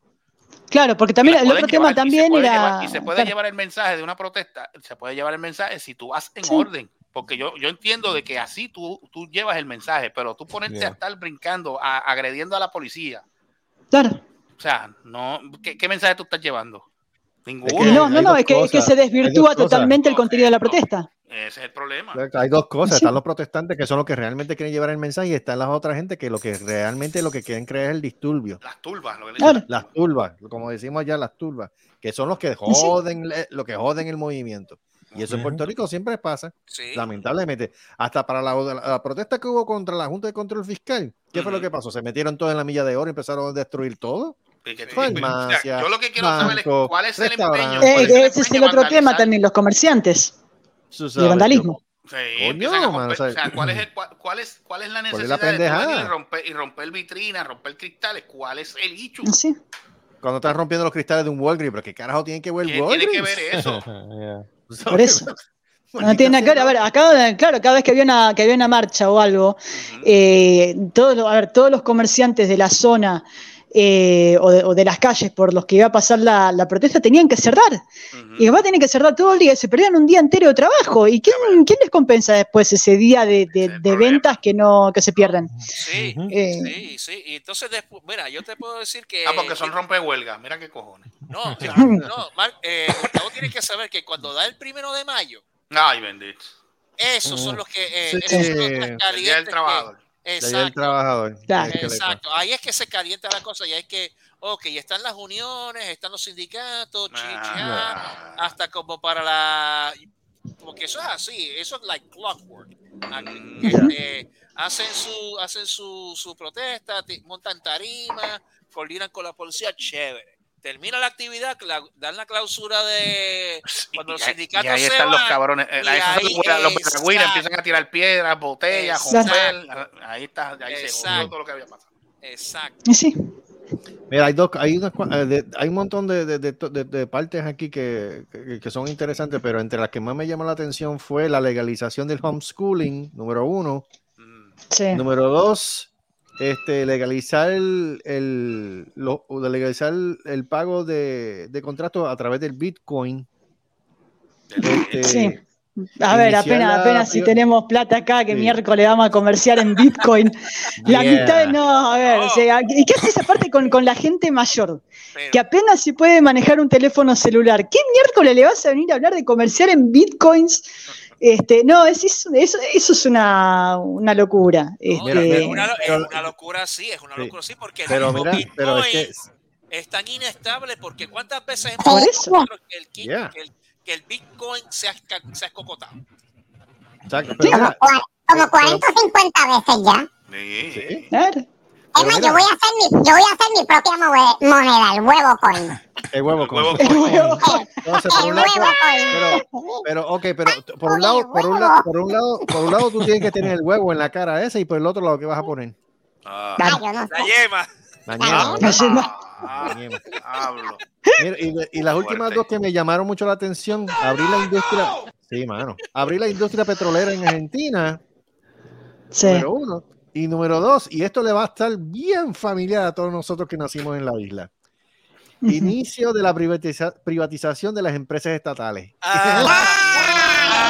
Claro, porque también el otro tema llevar- y se también puede era. llevar- y se puede claro. llevar el mensaje de una protesta, se puede llevar el mensaje si tú vas en Sí. orden. Porque yo, yo entiendo de que así tú, tú llevas el mensaje, pero tú ponerte Yeah. a estar brincando, a- agrediendo a la policía. Claro. O sea, no, ¿qué, qué mensaje tú estás llevando? Ninguno. No, no, no, es que, es que se desvirtúa totalmente el contenido de la protesta. Ese es el problema. Hay dos cosas, están los protestantes que son los que realmente quieren llevar el mensaje y están las otras gente que lo que realmente lo que quieren crear es el disturbio. Las turbas, lo que le Claro. dicen. Las turbas, como decimos allá, las turbas, que son los que joden, lo que joden el movimiento. Y eso en Puerto Rico siempre pasa, lamentablemente. Hasta para la, la- la protesta que hubo contra la Junta de Control Fiscal, ¿qué fue lo que pasó? Se metieron todos en la milla de oro y empezaron a destruir todo. Y que- Farmacia, o sea, yo lo que quiero saber es cuál es el empeño. Eh, cuál es el ese es el otro tema también, los comerciantes. Tú Y el sabes, vandalismo. Sí, Coño, o sea, o sea, ¿cuál es, el, cuál, cuál es, cuál es la ¿Cuál es necesidad la de romper, y romper vitrinas, romper cristales? ¿Cuál es el hecho? Sí. Cuando estás rompiendo los cristales de un Walgreens, pero ¿qué carajo tiene que ver ¿Quién Walgreens? tiene que ver eso? Por eso. No tiene nada que ver. A ver, acá, claro, cada vez que había una, que había una marcha o algo, eh, todos, a ver, todos los comerciantes de la zona eh, o, de, o de las calles por los que iba a pasar la, la protesta tenían que cerrar. Y además tienen que cerrar todo el día, se perdían un día entero de trabajo. ¿Y quién, quién les compensa después ese día de, de- de ventas que no que se pierden? Sí, Eh, sí, sí. Y entonces después, mira, yo te puedo decir que. Ah, porque son rompehuelgas. Mira qué cojones. No, no, Mar- eh, Gustavo tiene que saber que cuando da el primero de mayo, Ay, bendito. esos son los que. eh, Sí. esos son los El Día del calientes. que- El Exacto. trabajador. Exacto, ahí es que se calienta la cosa y hay que, ok, están las uniones, están los sindicatos, chi, chi, ah, hasta como para la, porque eso es así, eso es like clockwork. Ah, este, hacen su, hacen su, su protesta, montan tarima, coordinan con la policía, chévere. Termina la actividad, cla- dan la clausura de cuando los Y ahí- sindicatos y ahí se están los cabrones. Eh, y ahí ahí- los, los empiezan a tirar piedras, botellas, Exacto. romper. Ahí está, ahí se jodió todo lo que había pasado. Exacto. Y sí. Mira, hay, dos, hay, unas eh, hay un montón de, de- de- de- de partes aquí que, que- que son interesantes, pero entre las que más me llamó la atención fue la legalización del homeschooling, número uno. Sí. Número dos, este, legalizar el, el- lo- o de legalizar el, el pago de, de contratos a través del Bitcoin. Este, Sí. A ver, apenas, la apenas si tenemos plata acá, que Sí. miércoles vamos a comerciar en Bitcoin. La Yeah. mitad, de- no, a ver, o sea, ¿y qué haces aparte con, con la gente mayor? Que apenas se puede manejar un teléfono celular. ¿Qué miércoles le vas a venir a hablar de comerciar en Bitcoins? Este, no, es, es- eso, eso es una, una locura. Este, Mira, mira, Es una, es pero- una locura, sí, es una locura, sí, porque el Pero mira, pero es que Bitcoin es tan inestable porque cuántas veces hemos Por visto eso. que el, Yeah. que el, que el Bitcoin se ha, se ha escocotado. Exacto, pero Como, como 40 o 50 veces ya. Sí. a ver, Es más, yo voy a hacer mi, yo voy a hacer mi propia moneda, el huevo coin. el huevo huevo el huevo. Entonces, por El un lado, huevo pero, coin. pero, ok, pero por un lado, por un lado, por un lado, por un lado tú tienes que tener el huevo en la cara esa y por el otro lado, ¿qué vas a poner? Ah, Ah, yo no sé. La yema. Ah, hablo. Mira, y, de- y las últimas dos que me llamaron mucho la atención, abrir la industria, sí, mano, abrir la industria petrolera en Argentina, Sí. número uno, y número dos, y esto le va a estar bien familiar a todos nosotros que nacimos en la isla. Inicio de la privatiza- privatización de las empresas estatales.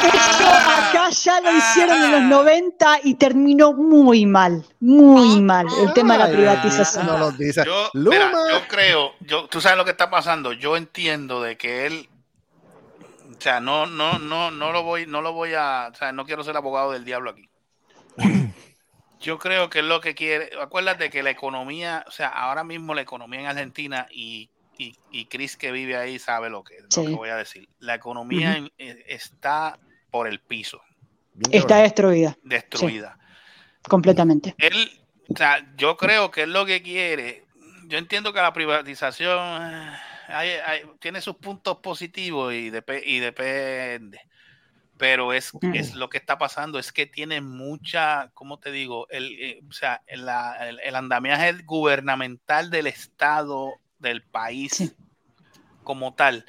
Eso acá ya lo hicieron en los 90 y terminó muy mal, muy mal el tema de la privatización. No lo dice. Yo, Luma. mira, yo creo, yo, tú sabes lo que está pasando. Yo entiendo de que él, o sea, no, no, no, no lo voy, no lo voy a, o sea, no quiero ser abogado del diablo aquí. Yo creo que es lo que quiere. Acuérdate que la economía, o sea, ahora mismo la economía en Argentina y, y, y Chris que vive ahí sabe lo que, lo Sí. que voy a decir. La economía en- eh, está por el piso, Está destruida destruida. completamente. él, o sea, yo creo que es lo que quiere. Yo entiendo que la privatización eh, hay- hay- tiene sus puntos positivos y, depe- y depende. Pero es, es lo que está pasando, es que tiene mucha, ¿cómo te digo? El, eh, o sea, la- el, el andamiaje gubernamental del Estado, del país Sí. como tal,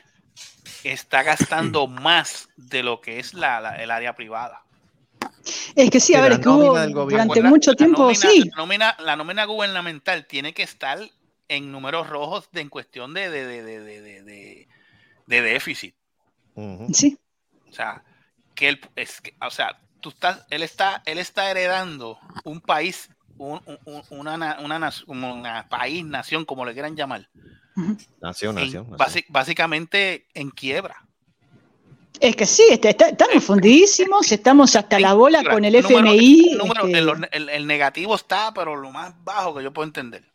está gastando más de lo que es la, la- el área privada. Es que sí, a ver, la es que hubo durante mucho la tiempo, nómina- sí, La nómina, la nómina gubernamental tiene que estar en números rojos de, en cuestión de, de, de, de, de- de- de- de déficit. Ujú. sí, O sea, que él, es que- o sea, tú estás, él está, él está heredando un país, un, un- un- una, na- una, una país, nación, como le quieran llamar, Nación, en- nación. básicamente en quiebra. es que sí, está- está- estamos fundidísimos, estamos hasta la bola con el Número- FMI. número- este, el, el- el negativo está, pero lo más bajo que yo puedo entender.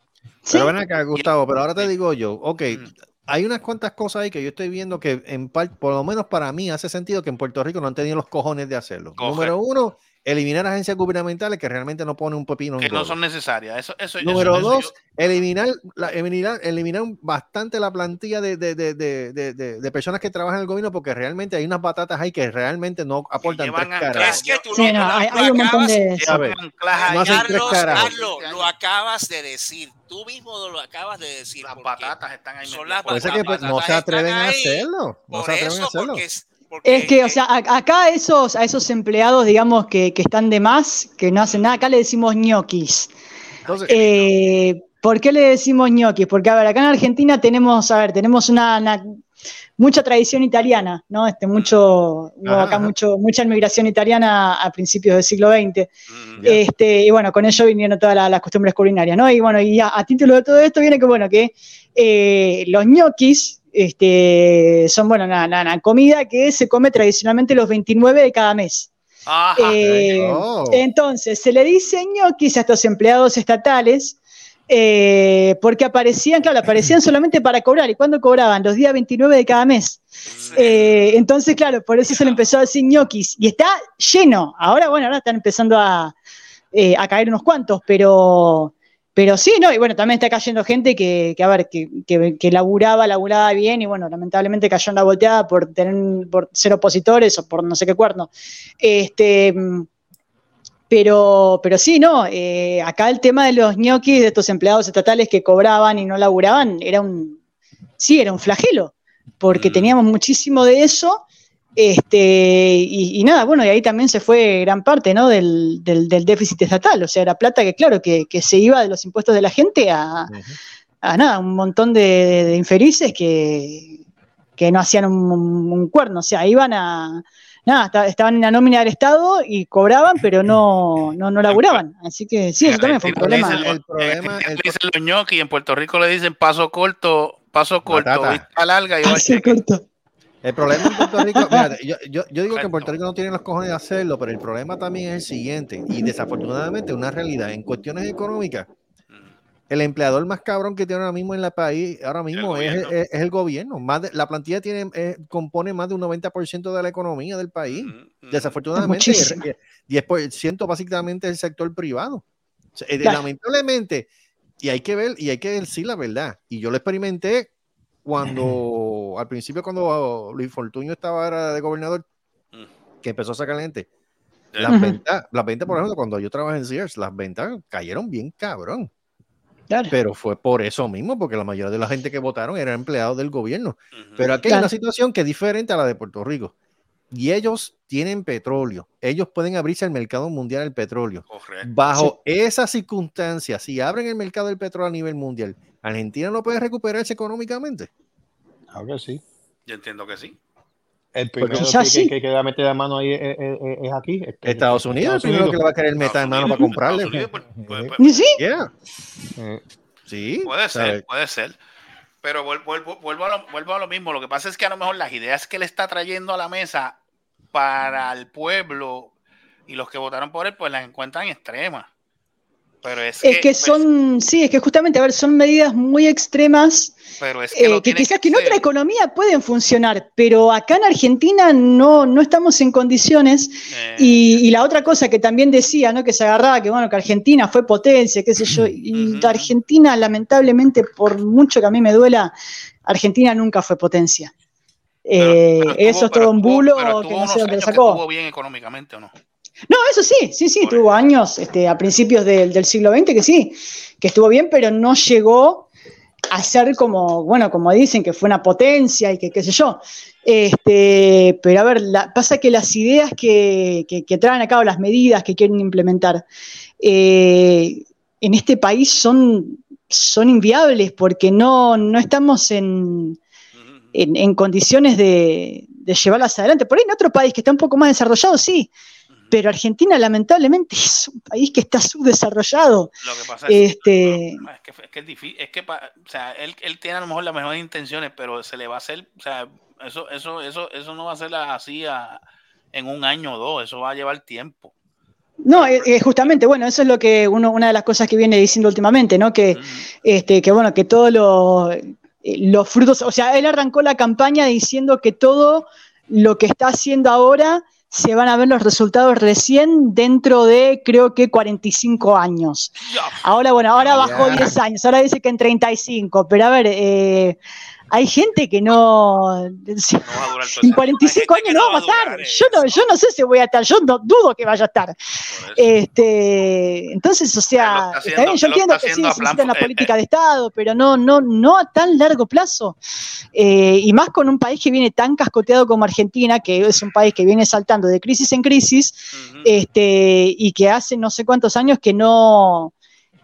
sí, Pero ven acá, Gustavo, pero ahora te digo yo, ok, Mm. Hay unas cuantas cosas ahí que yo estoy viendo que en par- por lo menos para mí hace sentido que en Puerto Rico no han tenido los cojones de hacerlo. Correcto. Número uno, eliminar agencias gubernamentales que realmente no ponen un pepino Que no son necesarias. Eso, eso, Número eso dos, eliminar, la, eliminar, eliminar bastante la plantilla de, de, de, de, de- de- de personas que trabajan en el gobierno porque realmente hay unas batatas ahí que realmente no aportan tres a- caras. Es que tú Sí, no, lo- hay, un montón de... Ver, no Carlos. Carlos, lo acabas de decir. Tú mismo lo acabas de decir. Las porque batatas están ahí. son las que pues, no se atreven a hacerlo. No Por se atreven a hacerlo. porque es, porque Es que, o sea, a- acá a esos, a esos empleados, digamos, que, que están de más, que no hacen nada, acá le decimos ñoquis. Entonces, Eh, ¿Por qué le decimos ñoquis? Porque, a ver, acá en Argentina tenemos, a ver, tenemos una, una- mucha tradición italiana, ¿no? Este, mucho, hubo acá ajá. mucho, mucha inmigración italiana a principios del siglo XX. Mm. Este, y bueno, con ello vinieron todas la- las costumbres culinarias, ¿no? Y bueno, y a, a título de todo esto viene que, bueno, que eh, los ñoquis este, son, bueno, una- una comida que se come tradicionalmente los 29 de cada mes. Ajá. Eh, Oh. Entonces, se le dice ñoquis a estos empleados estatales eh, porque aparecían, claro, aparecían solamente para cobrar. ¿Y cuándo cobraban? Los días 29 de cada mes. Eh, entonces, claro, por eso se le empezó a decir ñoquis. Y está lleno. Ahora, bueno, ahora están empezando a, eh, a caer unos cuantos, pero, pero sí, ¿no? Y bueno, también está cayendo gente que, que a ver, que, que, que laburaba, laburaba bien, y bueno, lamentablemente cayó en la volteada por tener, por ser opositores o por no sé qué cuerno. Este. Pero, pero sí, ¿no? Eh, acá el tema de los ñoquis, de estos empleados estatales que cobraban y no laburaban, era un, sí, era un flagelo, porque Mm. teníamos muchísimo de eso, este, y, y nada, bueno, y ahí también se fue gran parte, ¿no? Del, del, del déficit estatal, o sea, era plata que, claro, que, que se iba de los impuestos de la gente a, a nada, un montón de, de- de infelices que, que no hacían un, un cuerno, o sea, iban a, nada, esta- estaban en la nómina del Estado y cobraban, pero no, no, no laburaban. Así que sí, eso también fue un Le problema. dicen, El problema- le el- dicen los ñoquis, en Puerto Rico le dicen paso corto, paso corto, vista larga y Hace corto. El problema en Puerto Rico, yo, yo, yo digo que en Puerto Rico no tienen los cojones de hacerlo, pero el problema también es el siguiente, y desafortunadamente una realidad, en cuestiones económicas, el empleador más cabrón que tiene ahora mismo en la país, ahora mismo es, gobierno. es- es el gobierno. Más de- la plantilla tiene, eh, compone más de un 90% de la economía del país. Desafortunadamente, Es muchísimo. eh, 10% básicamente es el sector privado. O sea, eh. Lamentablemente, y hay que ver, y hay que decir la verdad, y yo lo experimenté cuando, al principio cuando Luis Fortuño estaba era de gobernador, que empezó a sacar gente. Las ventas, las ventas, por ejemplo, cuando yo trabajé en Sears, las ventas cayeron bien cabrón. Pero fue por eso mismo, porque la mayoría de la gente que votaron eran empleados del gobierno. Pero aquí hay Claro. una situación que es diferente a la de Puerto Rico. Y ellos tienen petróleo. Ellos pueden abrirse al mercado mundial del petróleo. Correcto. Bajo esas circunstancias, si abren el mercado del petróleo a nivel mundial, Argentina no puede recuperarse económicamente. Claro que sí. Yo entiendo que sí. El primero quizás que, sí. que, que va a meter la mano ahí es, es- es- es aquí. este, Estados Unidos es el primero que le va a querer meter en mano para comprarle. Unidos, pues, pues, pues, ¿Y sí? Yeah. Eh, Sí. Puede ¿sabes? ser, puede ser. Pero vuel- vuelvo, vuelvo, a lo, vuelvo a lo mismo. Lo que pasa es que a lo mejor las ideas que él está trayendo a la mesa para el pueblo y los que votaron por él, pues las encuentran extremas. Pero es, Es que pues, son, sí, es que justamente, a ver, son medidas muy extremas pero es que, eh, que quizás que en otra economía pueden funcionar, pero acá en Argentina no, no estamos en condiciones. Eh, Y, y la otra cosa que también decía, ¿no? Que se agarraba que bueno, que Argentina fue potencia, qué sé yo, y. Argentina, lamentablemente, por mucho que a mí me duela, Argentina nunca fue potencia. Eh, pero eso es todo un bulo pero que no sé dónde lo sacó. estuvo bien económicamente o no. No, eso sí, sí, sí, tuvo años este, a principios del, del siglo XX que sí, que estuvo bien, pero no llegó a ser como, bueno, como dicen, que fue una potencia y que qué sé yo. Este, pero a ver, la- pasa que las ideas que, que, que traen a cabo, las medidas que quieren implementar, eh, en este país son, son inviables porque no, no estamos en, en, en condiciones de, de llevarlas adelante. Por ahí en otro país que está un poco más desarrollado, sí, pero Argentina lamentablemente es un país que está subdesarrollado. Lo que pasa es, Este, es que, es que es difícil, es que o sea, él, él tiene a lo mejor las mejores intenciones, pero se le va a hacer, o sea, eso, eso, eso, eso no va a ser así a- en un año o dos, eso va a llevar tiempo. No, eh, eh, justamente, bueno, eso es lo que uno, una de las cosas que viene diciendo últimamente, ¿no? Que, este, que bueno, que todos los, eh, los frutos, o sea, él arrancó la campaña diciendo que todo lo que está haciendo ahora se van a ver los resultados recién dentro de, creo que 45 años. Ahora, bueno, ahora bajó Ya. 10 años, ahora dice que en 35, pero a ver, eh, hay gente que no... No en ese- 45 hay gente años no va a estar. durar Yo no, yo no sé si voy a estar, yo no dudo que vaya a estar. Este, entonces, o sea, está haciendo- bien, yo entiendo que sí, se plan- necesita una eh, política eh. de Estado, pero no, no, no a tan largo plazo. Eh, y más con un país que viene tan cascoteado como Argentina, que es un país que viene saltando de crisis en crisis, este, y que hace no sé cuántos años que no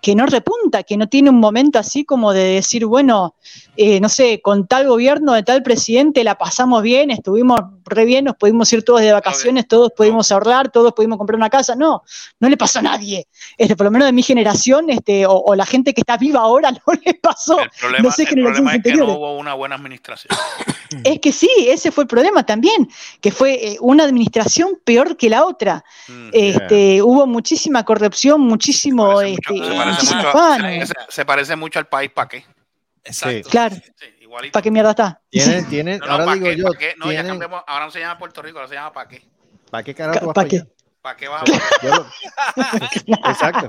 que no repunta, que no tiene un momento así como de decir, bueno, eh, no sé, con tal gobierno de tal presidente la pasamos bien, estuvimos re bien, nos pudimos ir todos de vacaciones, todos pudimos ahorrar, todos pudimos comprar una casa. No, no le pasó a nadie. Este, por lo menos de mi generación, este, o, o la gente que está viva ahora, no le pasó. El problema, no sé el problema es que no hubo una buena administración. Es que sí, ese fue el problema también, que fue eh, una administración peor que la otra. Este, Hubo muchísima corrupción, muchísimo, este, se, parece muchísimo mucho, se- se- se parece mucho al país para qué. Exacto. Claro. ¿Para qué mierda está? Tienen, tienen, No, no, ahora ¿pa' digo qué? yo, ¿Pa' qué? No, ya cambiamos, ahora no se llama Puerto Rico, ahora se llama para qué. ¿para qué carajo ¿Para para qué? allá? ¿Para qué vas a Yo lo- Exacto.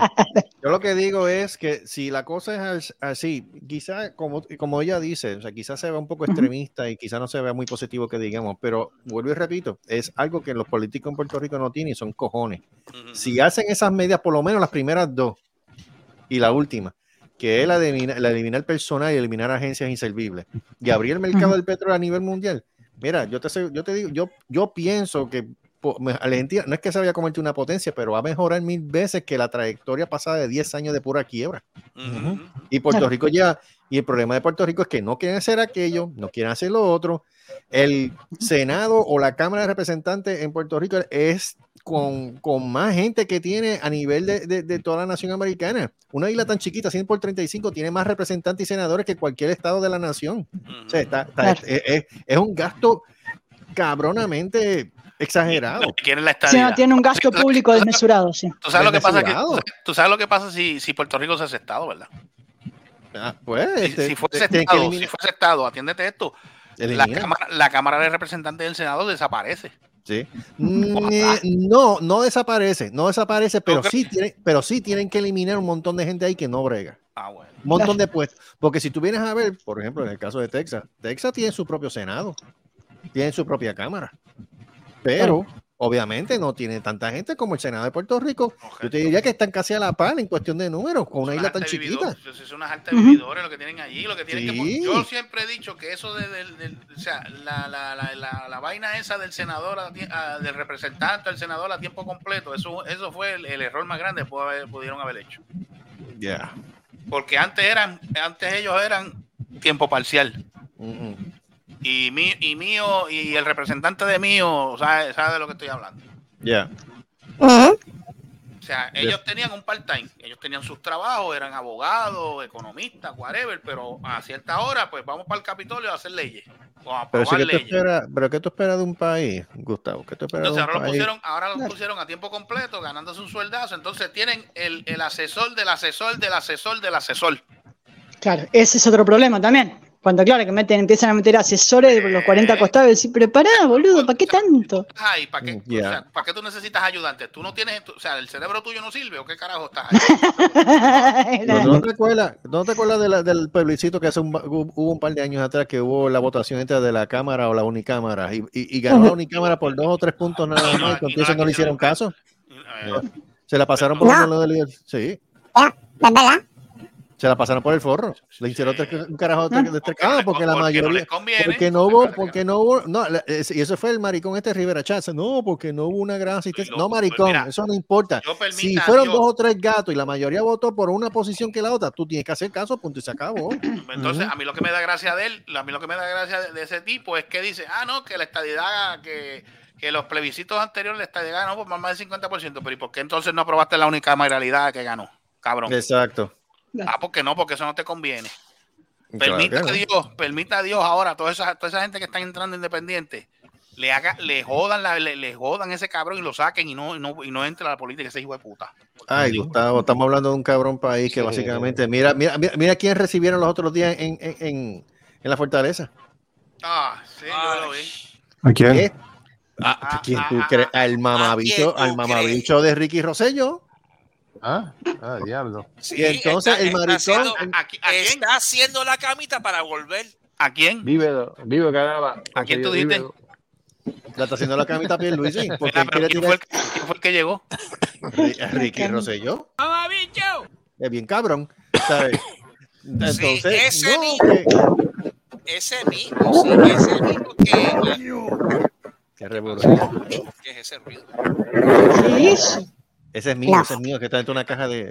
Yo lo que digo es que si la cosa es as- así, quizá como, como ella dice, o sea, quizás se vea un poco extremista y quizá no se vea muy positivo que digamos, pero vuelvo y repito, es algo que los políticos en Puerto Rico no tienen y son cojones. Si hacen esas medidas, por lo menos las primeras dos y la última, que es la de eliminar, la de eliminar personal y eliminar agencias inservibles y abrir el mercado Ujú. del petróleo a nivel mundial. Mira, yo te, yo te digo, yo, yo pienso que Argentina no es que se vaya a convertir en una potencia, pero va a mejorar mil veces que la trayectoria pasada de 10 años de pura quiebra. Y Puerto Claro. Rico ya, y el problema de Puerto Rico es que no quieren hacer aquello, no quieren hacer lo otro, el Senado o la Cámara de Representantes en Puerto Rico es con, con más gente que tiene a nivel de, de- de toda la nación americana. Una isla tan chiquita, 100 por 35, tiene más representantes y senadores que cualquier estado de la nación. O sea, está- está- Claro. es, es- es un gasto cabronamente exagerado. Quieren la no, tiene un gasto público desmesurado, sí. Tú sabes lo que pasa que, desmesurado. tú sabes lo que pasa si, si Puerto Rico se hace estado, ¿verdad? Ah, pues, Si, este, si fuese estado, si fuese estado, atiéndete esto. La cámara, la cámara de Representantes del Senado desaparece. Sí. No, no desaparece, no desaparece, pero sí, tienen, pero sí tienen que eliminar un montón de gente ahí que no brega. Ah, bueno. Un montón de puestos. Porque si tú vienes a ver, por ejemplo, en el caso de Texas, Texas tiene su propio Senado, tiene su propia Cámara, pero obviamente no tiene tanta gente como el Senado de Puerto Rico. Yo te diría que están casi a la par en cuestión de números, con una isla tan chiquita. vividor- Son unas altas vividores lo que tienen allí, lo que tienen que. Yo siempre he dicho que eso de, o sea, la, la, la, la, la vaina esa del senador, a del representante al senador a tiempo completo, eso, eso fue el, el error más grande que haber- pudieron haber hecho. Ya. Porque antes eran, antes ellos eran tiempo parcial. Y, mi, y mío, y el representante de mío, sabe, sabe de lo que estoy hablando. Ya. O sea, ellos tenían un part-time, ellos tenían sus trabajos, eran abogados, economistas, whatever, pero a cierta hora, pues vamos para el Capitolio a hacer leyes. O a Pero, que leyes. pero ¿qué tú esperas de un país, Gustavo? ¿Qué tú esperas Entonces de ahora un lo país? pusieron, ahora lo pusieron a tiempo completo, ganándose un sueldazo. Entonces tienen el, el asesor del asesor del asesor del asesor. Claro, ese es otro problema también. Cuando, claro, que meten, empiezan a meter asesores de los 40 costados y decir, pero pará, boludo, ¿para qué tanto? Ay, ¿para qué, o sea, ¿para qué tú necesitas ayudantes? ¿Tú no tienes, o sea, el cerebro tuyo no sirve o qué carajo estás ahí? ¿No te acuerdas, no te acuerdas de la- del plebiscito que hace un, hubo un par de años atrás que hubo la votación entre de la Cámara o la Unicámara y, y- y ganó la Unicámara por dos o tres puntos nada más y entonces no le hicieron caso? Se la pasaron por No. uno de los- sí, ¿Es verdad? Se la pasaron por el forro. Le hicieron tres- un carajo de tres- de tres- ah, porque la porque no mayoría conviene. porque no hubo porque no hubo no la- y eso fue el maricón este Rivera Chávez. No, porque no hubo una gran asistencia. No, maricón, mira, eso no importa. Si fueron Dios. dos o tres gatos y la mayoría votó por una posición que la otra, tú tienes que hacer caso, punto y se acabó. Entonces, a mí lo que me da gracia de él, a mí lo que me da gracia de, de ese tipo es que dice, ah, no, que la estadidad, que, que los plebiscitos anteriores la estadidad ganó por más del 50%, pero ¿y por qué entonces no aprobaste la única realidad que ganó? Cabrón. Exacto. Ah, porque no, porque eso no te conviene. Claro Permita a Dios, permita a Dios ahora, toda esa, toda esa gente que están entrando independiente, le haga, le jodan, la- le, le jodan ese cabrón y lo saquen y no, y no, y no entre a la política ese hijo de puta. Ay, Gustavo, estamos hablando de un cabrón país que Sí. básicamente, mira, mira, mira, mira quién recibieron los otros días en, en, en, en la fortaleza. Ah, sí, yo lo vi. ¿A quién? ¿Qué? Ah, ¿Quién tú crees? Al mamabicho, al mamabicho de Ricky Rosselló. Ah, ah, diablo. y entonces el maricón, haciendo, el- está haciendo la camita para volver. ¿A quién? Vive, vive, caramba. ¿A quién tú dijiste? la está haciendo la camita piel Luis, porque Mira, quiere ¿quién, fue el, quién fue el que llegó? Ri- Ricky Rosselló. Es bien cabrón, ¿sabes? Entonces, ese no, mismo. que- Ese mismo, sí, ese mismo que. que revolución. ¿Qué es ese ruido? ¿Qué es eso? Ese es mío, No. ese es mío, que está dentro de una caja de,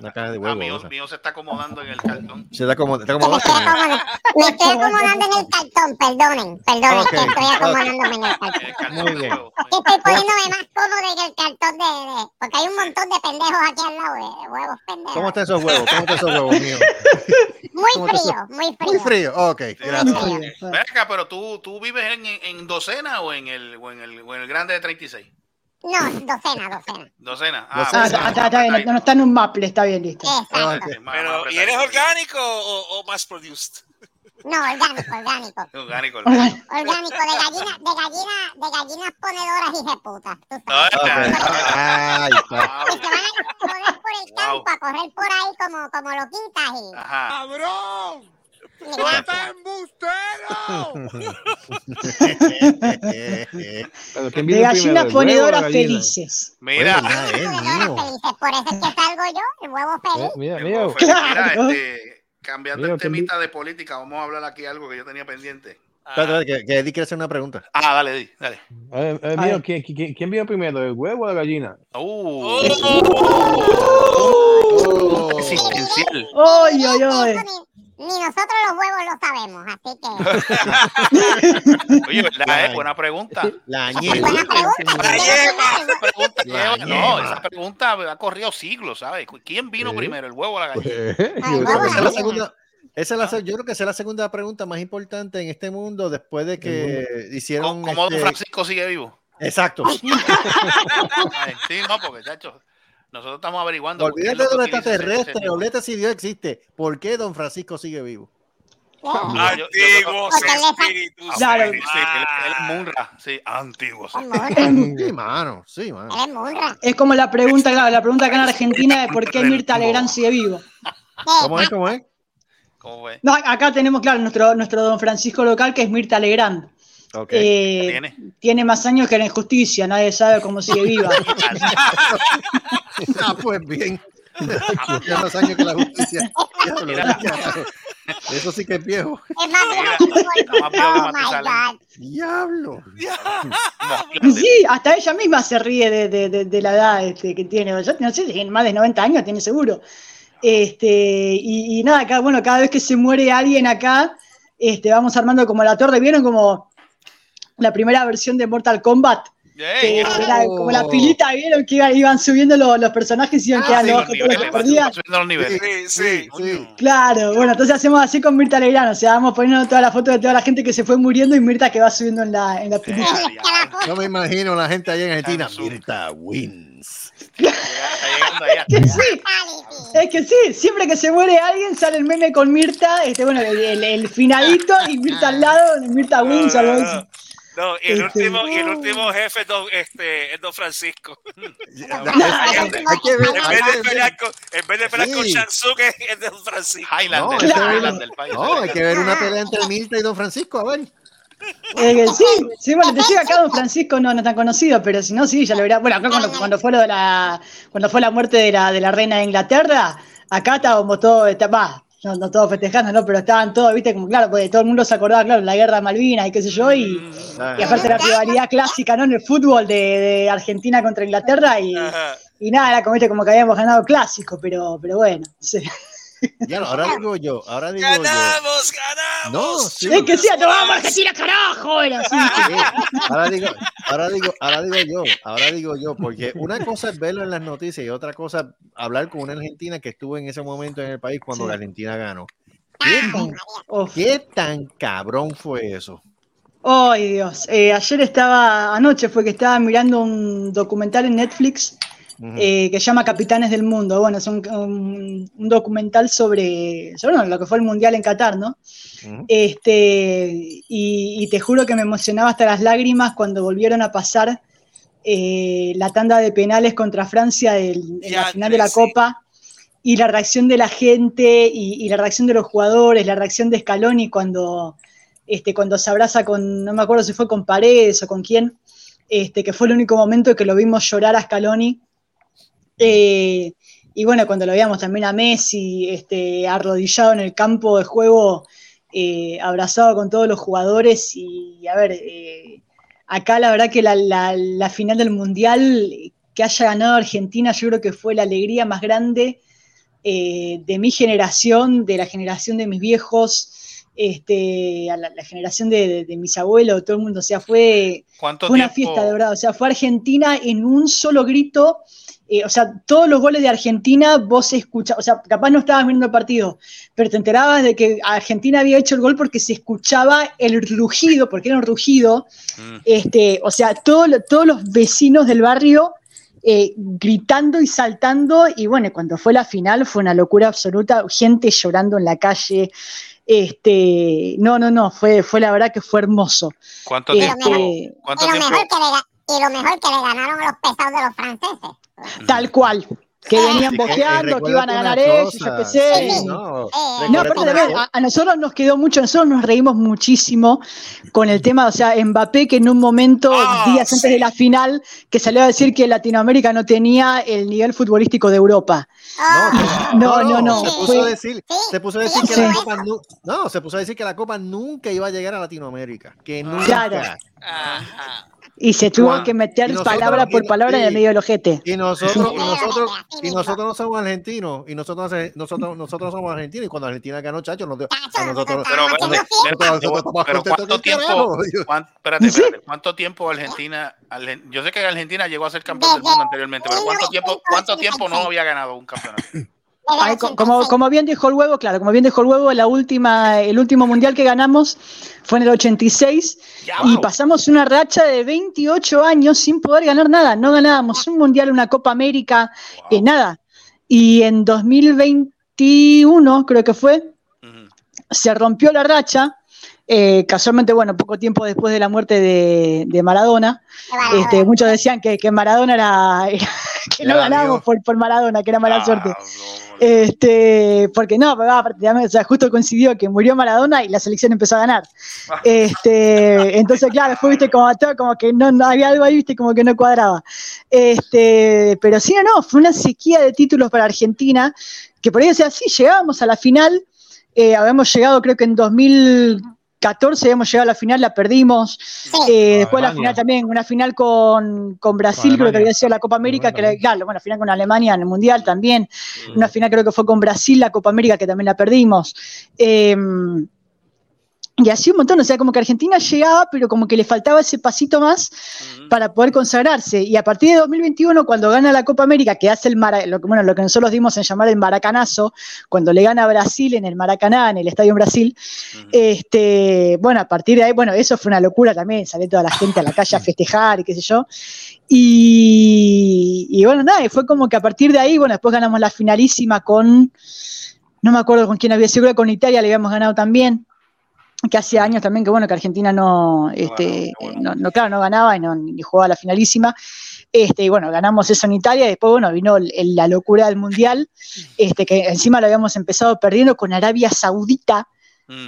una caja de Ah, huevos. mío, mío se está acomodando en el cartón. Se está Me como estoy acomodando, me estoy acomodando en el cartón, perdonen, perdonen, que estoy acomodándome en el cartón. Muy bien. Que estoy poniéndome más cómodo en el cartón de, de- Porque hay un montón de pendejos aquí al lado, de, huevos pendejos. ¿Cómo están esos huevos? ¿Cómo están esos huevos míos? Muy ¿Cómo te frío, muy frío. Muy frío, ok, gracias. Ven acá, pero tú, tú vives en, en docena o en el, o en el, o en el grande de 36? No, docena, docena. Docena. Ah, pues, está, está- está bien, no, no está en un maple, está bien, listo. Exacto. Pero, ¿y eres orgánico o, o más produced? No, orgánico, orgánico. Orgánico. Orgánico, de gallina, de gallina, de gallinas ponedoras y de. Tú sabes. Ay, se van a joder por el campo, a correr por ahí como, como loquitas y... ¡Cabrón! Mira, ¡Tú estás embustero! Pero ¿quién De gallinas ponedoras felices. Mira, eh, mío. felices, por eso es que salgo yo, el huevo Eh, feliz. Mira, mira. Claro. este, cambiando Mira, el ¿quién vi- temita de política, vamos a hablar aquí algo que yo tenía pendiente. Espérate, espérate, que, que Eddie quiere hacer una pregunta. Ah, dale, di, dale. Eh, eh, A mira, ver. ¿quién, quién, quién vino primero, el huevo o la gallina? Uh, Oh. existencial. ¡Ay, ay, ay! Ni- nosotros los huevos lo sabemos, así que. Oye, ¿verdad? eh? Buena pregunta. La Buena ñema. pregunta. Esa pregunta La lleva- no, esa pregunta ha corrido siglos, ¿sabes? ¿Quién vino Sí. primero, el huevo o la gallina? Yo Ay, creo que vamos esa es la segunda- esa es la yo creo que esa es la segunda pregunta más importante en este mundo después de que hicieron. ¿Cómo, cómo Don este- Francisco sigue vivo? Exacto. Sí, no, porque, chacho, nosotros estamos averiguando. por qué Olvídate de lo los extraterrestres, ese- olvídate si Dios existe. ¿Por qué Don Francisco sigue vivo? Ah, Antiguos espíritus. Claro. Sí, sí, él, él es Munra, sí, antiguo. sí. Mano, sí, mano. Él es Munra. Es como la pregunta, claro, la pregunta acá en Argentina de por qué Mirta Legrand sigue vivo. ¿Cómo es? ¿Cómo es? No, acá tenemos, claro, nuestro, nuestro don Francisco local, que es Mirta Legrand. Eh, tiene? tiene más años que la injusticia, nadie sabe cómo sigue viva. Ah, pues bien. Tiene más años que la justicia. Eso sí que es viejo. Es más viejo Oh. Diablo. Sí, hasta ella misma se ríe de, de- de- de la edad este, que tiene. Yo no sé, tiene más de 90 años tiene seguro. Este, y, y nada, acá, bueno, cada vez que se muere alguien acá, este, vamos armando como la torre. ¿Vieron como la primera versión de Mortal Kombat? Que Ey, era como la pilita, ¿vieron? Que iban, iban subiendo los, los personajes y iban ah, quedando sí, los abajo todos los niveles, subiendo los niveles. Sí, sí. Sí. Claro, bueno, entonces hacemos así con Mirta Legrand, o sea, vamos poniendo toda la foto de toda la gente que se fue muriendo y Mirta que va subiendo en la, en la pilita. Ah, No me imagino la gente allá en Argentina. Mirta wins. Está llegando allá. Que sí, es que sí, siempre que se muere alguien sale el meme con Mirta, este, bueno, el, el- el finadito y Mirta al lado, Mirta Wins, algo así. No, y el Este- último, y el último jefe es don, este, es don Francisco. Hay que ver. En vez que de pelear con, en vez de pelear con Sí. Shansuke, es don Francisco. Highlander, No, hay que ver- Highlander, país. No, hay que ver una pelea entre Mirta y Don Francisco, a ver. Eh, sí, sí, bueno, te digo acá Don Francisco no, no tan conocido, pero si no, sí, ya lo verá. Bueno, acá cuando, cuando fue lo de la, cuando fue la muerte de la, de la reina de Inglaterra, acá estábamos todos, está- va, no, no todos festejando, ¿no? Pero estaban todos, viste, como claro, porque todo el mundo se acordaba, claro, de la guerra de Malvinas y qué sé yo, y, y aparte la rivalidad clásica, ¿no? En el fútbol de, de Argentina contra Inglaterra y, y nada, era como, viste, como que habíamos ganado clásico, pero, pero bueno, sí. Ya no, ahora digo yo, ahora digo yo. ¡Ganamos, ganamos! No, sí. Es que sí, a tomar Argentina, carajo, era así. Sí, Ahora digo, ahora digo, ahora digo yo, ahora digo yo, porque una cosa es verlo en las noticias y otra cosa es hablar con una argentina que estuvo en ese momento en el país cuando Sí. la Argentina ganó. ¿Qué tan, qué tan cabrón fue eso? Ay, Dios. Eh, ayer estaba, anoche fue que estaba mirando un documental en Netflix Eh, que se llama Capitanes del Mundo. Bueno, es un, un- un documental sobre, sobre bueno, lo que fue el Mundial en Qatar, ¿no? Este, y, y te juro que me emocionaba hasta las lágrimas cuando volvieron a pasar eh, la tanda de penales contra Francia en la final de la sí. Copa. Y la reacción de la gente y, y la reacción de los jugadores, la reacción de Scaloni cuando, este, cuando se abraza con, no me acuerdo si fue con Paredes o con quién, este, que fue el único momento que lo vimos llorar a Scaloni. Eh, y bueno, cuando lo veíamos también a Messi este, arrodillado en el campo de juego, eh, abrazado con todos los jugadores. Y a ver, eh, acá la verdad que la, la- la final del Mundial, que haya ganado Argentina, yo creo que fue la alegría más grande eh, de mi generación, de la generación de mis viejos. Este, a la, la generación de, de- de mis abuelos, todo el mundo, o sea, fue, ¿Cuánto fue una fiesta de verdad, o sea, fue Argentina en un solo grito, eh, o sea, todos los goles de Argentina vos escuchabas, o sea, capaz no estabas viendo el partido, pero te enterabas de que Argentina había hecho el gol porque se escuchaba el rugido, porque era un rugido, Mm. este, o sea, todo todos los vecinos del barrio eh, gritando y saltando, y bueno, cuando fue la final fue una locura absoluta, gente llorando en la calle, este, no, no, no, fue, fue la verdad que fue hermoso. ¿Cuánto Este, tiempo? ¿Cuánto Y lo, tiempo? mejor que le, ga- y lo mejor que le ganaron a los pesados de los franceses. Tal cual. Que venían Sí, bojeando, que iban a ganar eso, yo qué sé. sí, no, Eh, No, pero de cosa. a, a nosotros nos quedó mucho, nosotros nos reímos muchísimo con el tema, o sea, Mbappé que en un momento, Ah, días antes sí. de la final, que salió a decir que Latinoamérica no tenía el nivel futbolístico de Europa. oh, No, no, no, Se puso fue- a decir, se puso a decir que sí. la copa nu- no, se puso a decir que la copa nunca iba a llegar a Latinoamérica, que nunca. Claro. Ajá. Y se tuvo Juan, que meter nosotros- palabra por y- palabra en el medio del ojete. Y nosotros, y nosotros, y nosotros no somos argentinos, y nosotros, nosotros, nosotros somos argentinos, y cuando Argentina ganó, chacho, nos dio- a nosotros, Pero, ¿cuánto tiempo? espérate, espérate, ¿Cuánto tiempo Argentina? Argen- Yo sé que Argentina llegó a ser campeón del mundo anteriormente, pero ¿cuánto tiempo, cuánto tiempo no había ganado un campeonato? Ay, como, como bien dijo el huevo, claro, como bien dijo el huevo, la última, el último mundial que ganamos fue en el 86 y pasamos una racha de 28 años sin poder ganar nada. No ganábamos un mundial, una Copa América, eh, nada. Y en 2021, creo que fue, se rompió la racha. eh, casualmente, bueno, poco tiempo después de la muerte de, de Maradona, este, muchos decían que, que Maradona era, era- que no ganábamos por, por Maradona, que era mala suerte. Este, porque no, pero, ah, o sea, justo coincidió que murió Maradona y la selección empezó a ganar. Este, entonces, claro, después viste como todo, como que no, no había algo ahí, viste, como que no cuadraba. Este, pero sí o no, fue una sequía de títulos para Argentina, que por ahí o sea, sí, llegábamos a la final, eh, habíamos llegado creo que en 2014 habíamos llegado a la final, la perdimos. Eh, después la final también, una final con, con Brasil, Con creo que había sido la Copa América, que era, claro, bueno, final con Alemania en el Mundial también. Una final creo que fue con Brasil, la Copa América, que también la perdimos. Eh, y así un montón, o sea, como que Argentina llegaba, pero como que le faltaba ese pasito más para poder consagrarse. Y a partir de 2021, cuando gana la Copa América, que hace el Mara- lo, bueno, lo que nosotros dimos en llamar el Maracanazo, cuando le gana a Brasil en el Maracaná, en el Estadio en Brasil, este, bueno, a partir de ahí, bueno, eso fue una locura también, salió toda la gente a la calle a festejar y qué sé yo. Y, y bueno, nada, y fue como que a partir de ahí, bueno, después ganamos la finalísima con, no me acuerdo con quién había que con Italia le habíamos ganado también que hace años también que bueno que Argentina no, este, no, no, claro, no ganaba y no ni jugaba la finalísima. Este, y bueno, ganamos eso en Italia, y después bueno, vino el- el- la locura del Mundial, este, que encima lo habíamos empezado perdiendo con Arabia Saudita.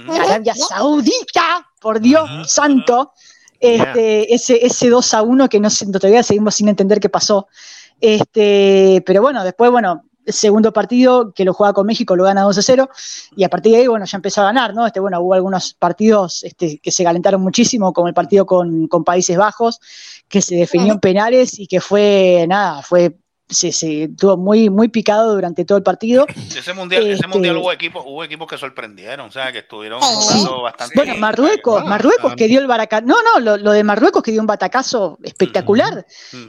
Arabia Saudita, por Dios santo. Este, ese, ese 2 a 1 que no todavía seguimos sin entender qué pasó. Este, pero bueno, después, bueno, segundo partido que lo juega con México lo gana 2 a 0 y a partir de ahí, bueno, ya empezó a ganar, ¿no? Este, bueno, hubo algunos partidos este, que se calentaron muchísimo, como el partido con, con Países Bajos, que se definió en penales y que fue, nada, fue, se, se estuvo muy, muy picado durante todo el partido. Ese mundial, ese Este- mundial hubo equipos, hubo equipos que sorprendieron, o sea, que estuvieron Sí. bastante. Bueno, Marruecos, Marruecos que dio el baracazo, no, no, lo, lo de Marruecos que dio un batacazo espectacular,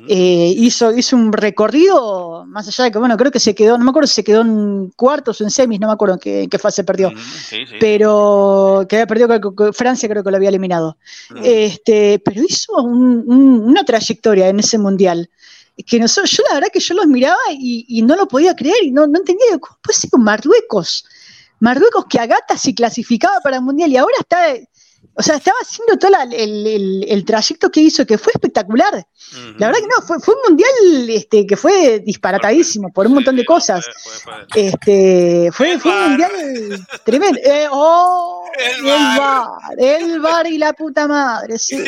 Eh, hizo, hizo un recorrido, más allá de que, bueno, creo que se quedó, no me acuerdo si se quedó en cuartos o en semis, no me acuerdo en qué, en qué fase perdió, Sí, sí. pero que había perdido, que- que Francia creo que lo había eliminado. Este, pero hizo un- un- una trayectoria en ese mundial que nosotros, yo la verdad que yo los miraba y, no lo podía creer y no, entendía cómo puede ser con Marruecos. Marruecos que a gata se clasificaba para el mundial y ahora está, o sea, estaba haciendo todo la- el, el- el trayecto que hizo, que fue espectacular. La verdad que no, fue, fue un mundial este, que fue disparatadísimo por un montón de cosas. Este, fue, fue un mundial tremendo. Eh, oh, el bar. el bar y la puta madre, sí.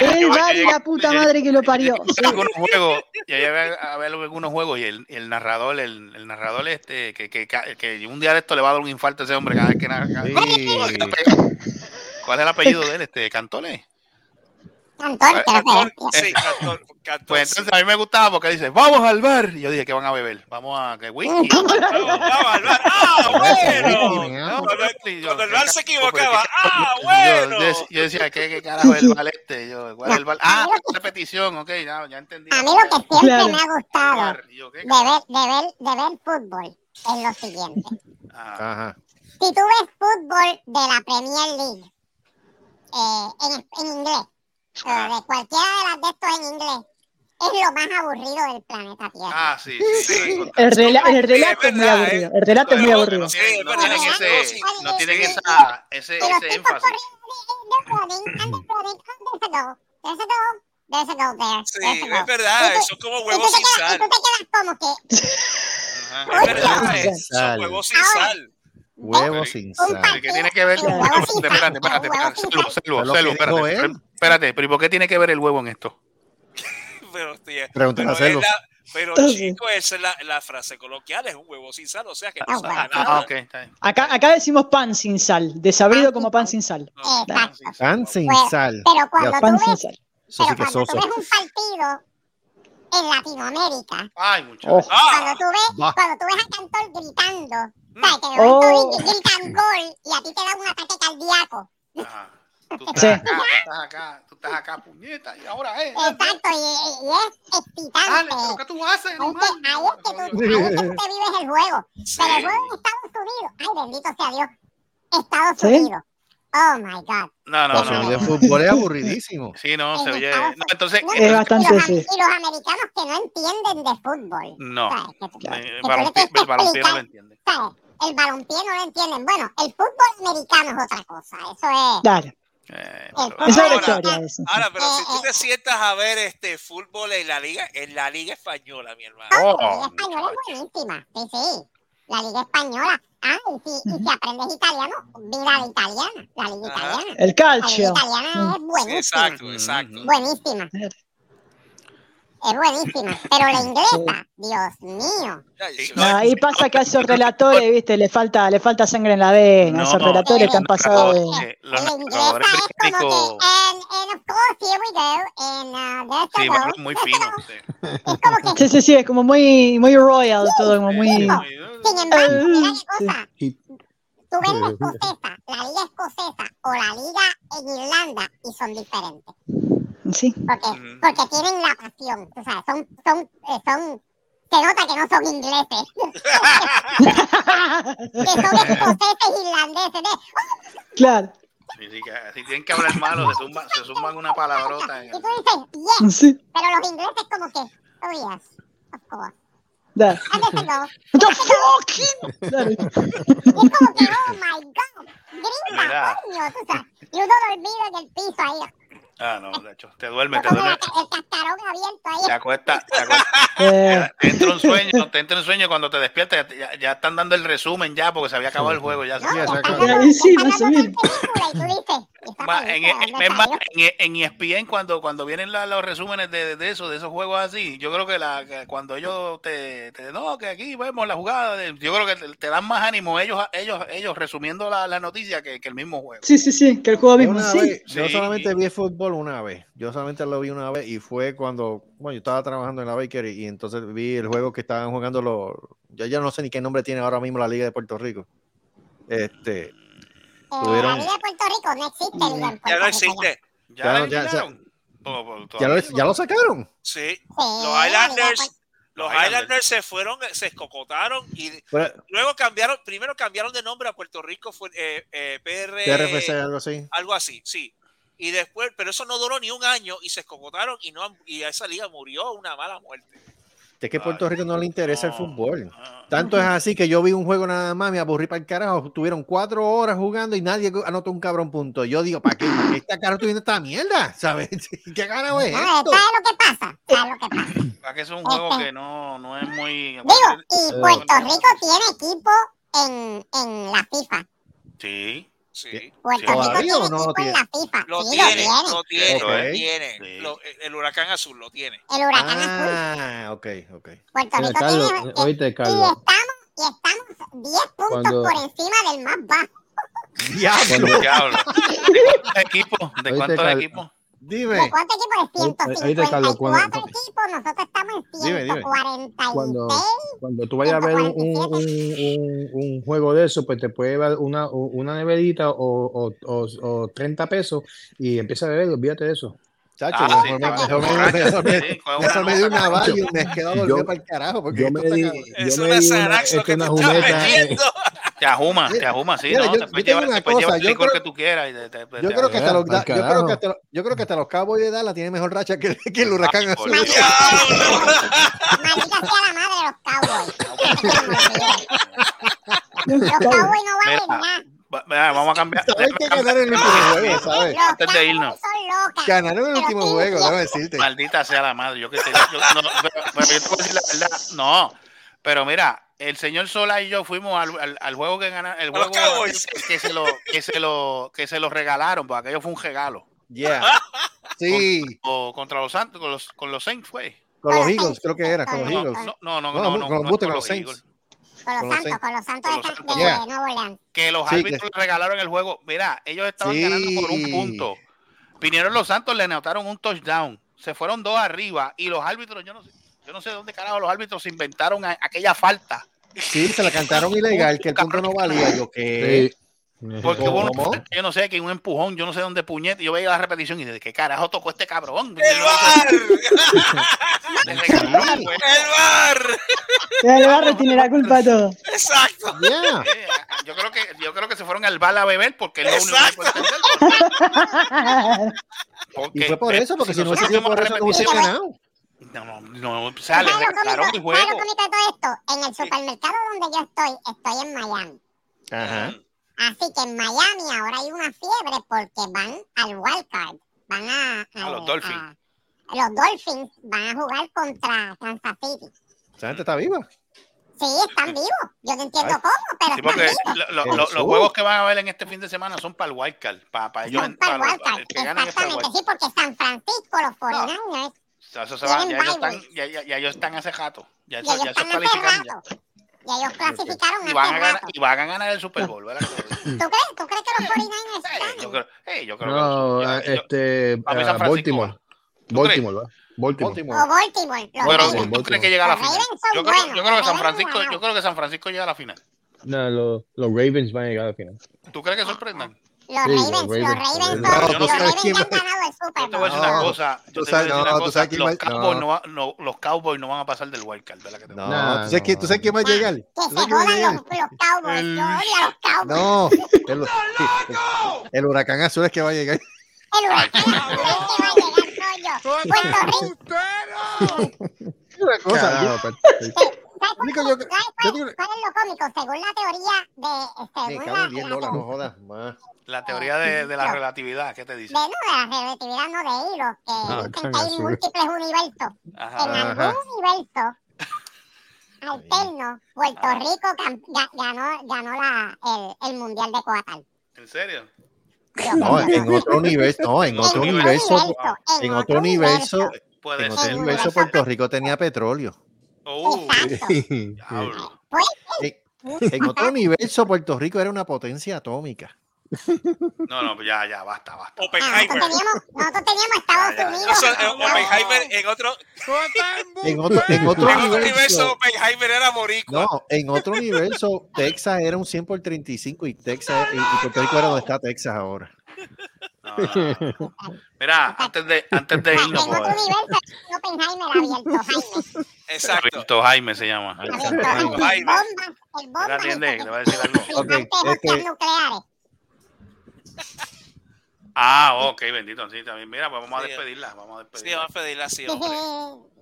El bar y la puta madre que lo parió. sí. algunos juegos y ahí había, había algunos juegos y el, el narrador el, el narrador este que, que, que un día de esto le va a dar un infarto a ese hombre cada vez que narra ¿cuál es el apellido de él? este Cantole Cantón, Cantón, pero sí, pues entonces a mí me gustaba porque dice vamos al bar y yo dije que van a beber vamos a que whisky Vamos al bar. ¡Ah, bueno! No, Cuando, el ¿qué bar se equivocaba. ¿qué- ¡Ah, yo- bueno! Yo, dec- yo decía, ¿qué, qué carajo es el bar este? Yo, ¿cuál es el bar? Ah, repetición, ok, ya, ya entendí. A mí lo que siempre Claro. me ha gustado yo, de ¿qué ver, de, ver, de ver fútbol es lo siguiente. Ajá. Si tú ves fútbol de la Premier League eh, en, en inglés, o de cualquiera de las de estos en inglés, es lo más aburrido del planeta Tierra. Ah, sí, sí. El, rela- el relato es muy aburrido. El relato es muy aburrido. No tienen, no tienen ese, no tienen esa, ese, ese énfasis. There's a goal there. Sí, there's a goal. es verdad, Y tú- son como y huevos sin quedas- y sal. tú te quedas como que, Es verdad, eh, son huevos sin sal. Huevo sin sal. ¿Qué tiene que ver? Espérate, espérate, espérate, pero ¿y por qué tiene que ver el huevo en esto? Pero, hostia, Pregúntale a pero la- Pero Ah, chico, esa es la, la frase coloquial, es un huevo sin sal, o sea que Ah, no sabe bueno. nada. Ah, ok, está bien. Acá, acá decimos pan sin sal, desabrido como pan sin sal. Pan sin sal. Pero cuando tú Pan sin ves, pero cuando tú ves un partido en Latinoamérica, Ay, muchachos. Oh, cuando tú ves, cuando tú ves a Cantor gritando, Mm. ¿sabes? Que de momento Oh. gri- gritan gol y a ti te da un ataque cardíaco. Ajá. Tú Sí. estás acá, tú estás acá, tú estás acá, puñeta, y ahora es. Exacto, y, y es excitante. Dale, pero ¿qué tú haces, animal? ahí es que tú, ahí es que tú te vives el juego. Sí. Pero el juego en Estados Unidos, ay bendito sea Dios, Estados ¿Sí? Unidos. Oh my God. No, no, La no. de fútbol es aburridísimo. Sí, no, se oye. No, entonces, No, Es y bastante, los, sí. y los americanos que no entienden de fútbol. no. ¿sabes? Que que El balompié el balompié no lo entiende. ¿sabes? El balompié no lo entienden. Bueno, el fútbol americano es otra cosa. Eso es. Claro. Eh, el pero- Esa es la Ahora- historia. eso. Ahora, pero si Eh, tú eh. te sientas a ver este fútbol en la liga, en la liga española, mi hermano. la Oh, Liga Española es buenísima. Sí, sí. La Liga Española. Ah, y si, y si aprendes italiano, mira la italiana. La Liga. Italiana. El La Liga calcio. Italiana es buenísima. exacto, exacto. Buenísima. Es buenísima. Pero la inglesa, Dios mío. Sí, No, ahí pasa que a esos relatores, viste, le falta, le falta sangre en la vena, No, esos no, relatores que han no, pasado de. eh, La inglesa es como que, and, and of course, here we go, and uh, Sí, goal. muy fino. sí. Es como que, Sí, sí, sí, es como muy, muy royal todo, como muy. sin embargo, mira qué cosa. Tú ves la escocesa, la liga escocesa o la liga en Irlanda y son diferentes. Sí. Porque, porque tienen la pasión, tú sabes, son, son, eh, son, se nota que no son ingleses, que son escoceses irlandeses. de, claro. Sí, que si tienen que hablar malo, se zumban, se zumban una palabrota. Y tú dices, yes, Sí. pero los ingleses como que, oh yes, of course. Da. And a goal. The fucking. Claro. Y es como que, oh my god, gringa, coño, tú sabes. Y uno dormido en el piso ahí, Ah, no, de hecho, te duermes, te con el, duermes. el cascarón abierto ahí. Te acuestas, te acuestas. Eh, Te entra un sueño, te entra un sueño cuando te despiertas, ya, ya están dando el resumen ya porque se había acabado el juego ya. No, Sí, ya exacto. están dando- Ahí sí, ya están vas a dando ver. película y tú dices, ¿y esta Ma- En, película en- ESPN cuando, cuando vienen la- los resúmenes de, de eso, de esos juegos así, yo creo que, la, que cuando ellos te, te no, que aquí vemos la jugada, de- yo creo que te, te dan más ánimo ellos ellos ellos resumiendo la, la noticia que, que el mismo juego. sí, sí, sí, que el juego mismo, sí. vez, yo Sí. solamente vi fútbol una vez. Yo solamente lo vi una vez y fue cuando, bueno, yo estaba trabajando en la Bakery y entonces vi el juego que estaban jugando los, ya ya no sé ni qué nombre tiene ahora mismo la Liga de Puerto Rico. Este, tuvieron- La Liga de Puerto Rico no existe Puerto Ya no existe. Ya, Ya la no, ya- ya lo, ya lo sacaron. Sí. Sí, Los Puerto- los. Highlanders se fueron, se escocotaron y Pero, luego cambiaron, primero cambiaron de nombre a Puerto Rico, fue eh, eh, PR, TRFC, algo así. algo así, sí. Y después, pero eso no duró ni un año y se escocotaron y no han- y esa liga murió una mala muerte. Es que a Puerto Rico no le interesa el fútbol. Ah. Tanto es así que yo vi un juego nada más, me aburrí para el carajo. Tuvieron cuatro horas jugando y nadie anotó un cabrón punto. Yo digo, ¿para qué? ¿Para qué está carajo viendo esta mierda? ¿Sabes? ¿Qué carajo es No, esto? ¿sabes lo que pasa? ¿Sabes lo que pasa? Ah, que es un juego que no, no es muy. Digo, y Puerto Rico tiene equipo en, en la FIFA. Sí. Sí. Puerto. Rico ¿Todavía tiene o no lo equipo en tiene? la FIFA. Lo sí, tiene, lo lo tiene. lo tiene. Sí. Lo- el huracán azul lo tiene. El huracán azul. Ah, ok, ok. Puerto Mira, Rico Carlos, tiene. eh, oíste, y Carlos. estamos, y estamos 10 puntos Cuando- por encima del más bajo. Diablo. Diablo. ¿De cuántos equipos? ¿De Oíste, cuántos Carlos. equipos? ¿De Dime. cuántos equipos? De Oíste, Oíste, Carlos, 154 cuando- equipos, nosotros estamos en Dime, dime. 146. Cuando, cuando tú vayas a ver un, un, un- un- un juego de eso, pues te puede dar una, una neverita o, o, o, o 30 pesos y empieza a beber, olvídate de eso. Chacho, Ah, sí, mejor, para- mejor me- sí, mejor una me valla y me dormido Yo- para el carajo. Porque Yo esto me está di, cabrón. Es yo una me di una, Xanax lo que una te estás jumeta. metiendo. Te ajuma, te ajuma, sí, Mira, ¿no? yo- te yo puedes tengo llevar, una te puedes llevar cosa, el licor creo- que tú quieras. y te- te- te- Yo te- creo que hasta los, Pa'l yo creo que carajo. hasta, los- yo creo que hasta los Cowboys de Dallas tienen mejor racha que, que el huracán Ah, azul. Maldita sea la madre de los Cowboys. Los Cowboys no valen nada. mira, vamos a cambiar. Sabes que ganaron el último juego, ¿sabes? Los Antes de irnos. Ganaron el último juego, déjame decirte. Maldita sea la madre. Yo que te, yo- no, pero, pero yo te voy a decir la verdad. No, pero mira, el señor Sola y yo fuimos al, al, al juego que ganaron, el juego que, que se lo, que se lo, que se lo regalaron, porque aquello fue un regalo. Yeah. Sí. O contra los Santos, con los, con los Saints fue. Con los Eagles, creo que era, con los Eagles. no, no, no, No, no, con no, los con los Saints. Con los Santos, Saints. con los Santos de. Nuevo Orleans. que los Sí, árbitros regalaron el juego. Mira, ellos estaban Sí. ganando por un punto. Vinieron los Santos, le anotaron un touchdown. Se fueron dos arriba y los árbitros, yo no sé, yo no sé dónde carajo los árbitros se inventaron a- aquella falta. Sí, se la cantaron ilegal, que el punto no valía. Yo que. Porque falta, yo no sé, que un empujón, yo no sé dónde puñete. Yo veía la repetición y de qué carajo tocó este cabrón. ¡El bar! Regalaron el juego. ¡El bar! El barrio tiene la culpa de todo. Exacto. Yeah. Eh, Yo creo que yo creo que se fueron al bar a beber porque es lo único que puedo entender. Porque, Y fue por eso, porque si no hubiese sido por eso, no hubiese ganado. No, no, no, o sea, le ¿Sabes lo regalaron el juego. ¿Sabes lo cómico de todo esto? En el supermercado donde yo estoy, estoy en Miami. Ajá. Así que en Miami ahora hay una fiebre porque van al wildcard. Van a, A los Dolphins. a- los Dolphins van a jugar contra Kansas City. Esa gente está viva. Sí, están vivos. Yo no entiendo Ay. cómo, pero Sí, están porque vivos. lo- lo- Jesús. lo- los juegos que van a ver en este fin de semana son para el wildcard. Para, para ellos, Son para el para- wildcard. el el Exactamente, sí, porque San Francisco, los 49ers, O sea, eso se va, ya, ellos están, ya, ya- ya ellos están hace rato. Ya eso, ellos están hace ya. rato. Y ellos clasificaron Y van, a ganar, rato. y van a ganar el Super Bowl, ¿verdad? ¿Tú crees? ¿Tú crees que los 49ers Eh, están? yo creo, eh, yo creo No, que yo- este, a Francisco Baltimore. Baltimore, ¿va? Baltimore. Baltimore. O Baltimore. Los Ravens. ¿tú crees que llega a la Los final? Yo creo, yo creo que San Francisco, yo creo que San Francisco llega a la final. No, los, los Ravens van a llegar al final. ¿Tú crees que sorprendan? Los Sí, los Ravens, los Ravens, los Ravens. no han ganado el Yo Super te voy a decir Bowl. una No, cosa. Yo tú te voy a decir no, una cosa. quién Los va- Cowboys no. no, va- no- los Cowboys no van a pasar del wildcard, ¿verdad? Que te- No, Nah, ¿tú, sabes quién, ¿tú sabes quién va a llegar? Que ¿Tú se a jodan los, los Cowboys. Yo odio a los Cowboys. No, el, el huracán azul es que va a llegar. El huracán azul es que va a llegar soy yo. Puerto Rico. Una cosa, Carajo, yo- pues, ¿Sabes Único, cuál, yo- sabes cuál- digo- cuál es lo cómico? Según la teoría de... Me Según cago la, en 10 la- dólares, no jodas más. La teoría de, de la relatividad, ¿qué te dice? de, no, de la relatividad, no de hilos, que Ah, dicen que hay múltiples universos. Ajá. En Ajá. algún universo alterno, Puerto Rico ganó, ganó la, el, el Mundial de Coatal. ¿En serio? Yo No, en otro universo, no, en otro universo, en otro universo, Puede en otro ser. universo Puerto Rico tenía petróleo. Oh. Pues, En, en otro universo Puerto Rico era una potencia atómica. No, no, pues ya, ya, basta, basta. ah, Oppenheimer. nosotros teníamos, nosotros teníamos Estados Ya, ya. Unidos. Eso, eh, Oppenheimer en otro, En otro, en otro en otro universo, universo, Oppenheimer era boricua. no, en otro universo Texas era un 100 por 35 y Texas y, y Puerto Rico era donde está Texas ahora. No, no, no. Mira, antes de, antes de En irnos, otro pues, universo, Oppenheimer abierto, Jaime. Exacto. Alberto Jaime se llama. Abierto. Jaime. Bombas, el Mira, bomba. atiende, le voy a decir algo. Ok, Implantes este- nucleares. Ah, ok, bendito, sí, también. Mira, pues vamos a Sí. despedirla, vamos a Sí, despedirla. vamos a pedirle así, hombre.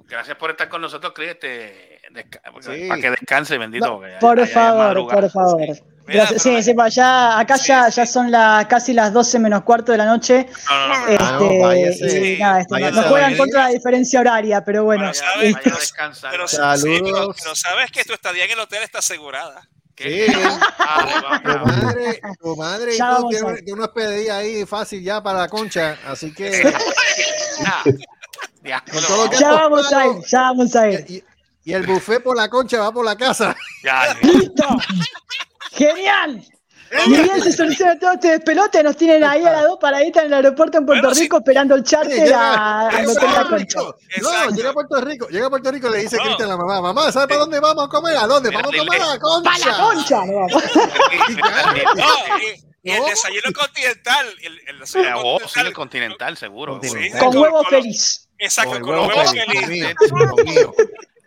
Gracias por estar con nosotros, Cris, este, desca- Sí. para que descanse, bendito. No, porque ya- por favor, por favor. Gracias. pero- Sí, sí, pa, ya, acá Sí, ya, sí. ya son las casi las 12 menos cuarto de la noche. No, no, no, Este, Ah, no, váyase. y nada, este, Váyase nos a juegan contra la diferencia horaria, pero bueno. Bueno, ¿sabes? vaya a descansar. Pero, Saludos. sí, pero, pero sabes que tu estadía en el hotel está asegurada. ¿Qué? Sí. Ah, Tu madre, tu madre y Ya tú a- tienen unas ahí fácil ya para la concha, así que ya, que- Ya vamos a ir, ya vamos a ir. y, y el buffet por la concha va por la casa. ya, ¡Listo! ¡Genial! Ni bien se soluciona todo este despelote, nos tienen ahí a las dos paraditas en el aeropuerto en Puerto Bueno, sí. Rico esperando el Sí, charter llega- a- a. Rico. Exacto. No, llega a Puerto Rico, llega a Puerto Rico y le dice No. Cristian a la mamá, mamá, ¿sabes para dónde vamos a comer? ¿A dónde? Vamos a comer a la concha. ¡Para la concha! no y, el ¿No? desayuno continental. El, el desayuno Oh, sí, el continental. continental, seguro. Continental. Con huevo los- feliz. Exacto, Con con huevo feliz, feliz. mío, con mío.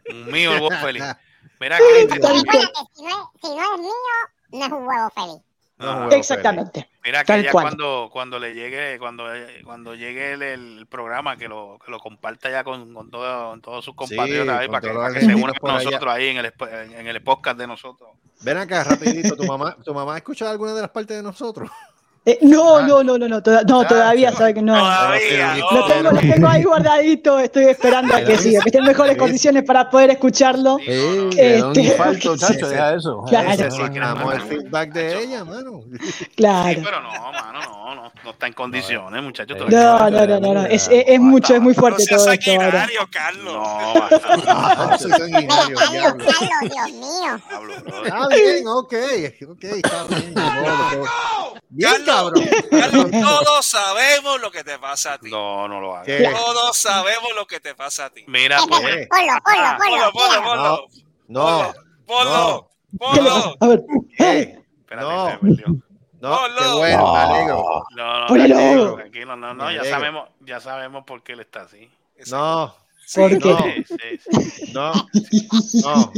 Un mío, el huevo feliz. Mira. Espérate, si no, es, si no es mío, no es un huevo feliz. No, huevo Exactamente. Mira que Tal ya cual. cuando, cuando le llegue, cuando, cuando llegue el, el programa, que lo, que lo comparta ya con, con, todo- con todos sus compatriotas ahí, para que, para que se unan por con allá. nosotros ahí en el, en, en el podcast de nosotros. Ven acá rapidito, tu mamá, tu mamá ha escuchado alguna de las partes de nosotros. Eh, no, no, no, no, no, toda- no, todavía sabe que no. Todavía, no. Lo tengo, lo tengo ahí guardadito, estoy esperando a que siga, que esté en mejores condiciones para poder escucharlo. Sí, no, no, no. un Este, infarto, sí, chacho, sí. deja eso. Claro. Necesitamos el feedback de ella, mano. Sí, Claro. pero no, mano, no, no. no está en condiciones, muchachos. No, no, no, no, no. Es, es, es mucho, es muy fuerte No seas todo esto sanguinario, Carlos. No, Ah, soy sanguinario, Carlos, Dios mío. Está bien, ok, ok, está bien. Bien, Carlos, cabrón. Carlos, todos sabemos lo que te pasa a ti. No, no lo hagas. Todos sabemos lo que te pasa a ti. Mira, Es pues, verdad. Ponlo, ponlo, Ponlo, ponlo. ponlo, ponlo. No, Ponlo. A ver, ¿qué? espérate, No. No, Ponlo. qué bueno, me alegro. No, no, tranquilo, tranquilo, no, no, ya sabemos, ya sabemos por qué él está así. No, ¿por qué? no, Sí, sí, sí. no, no.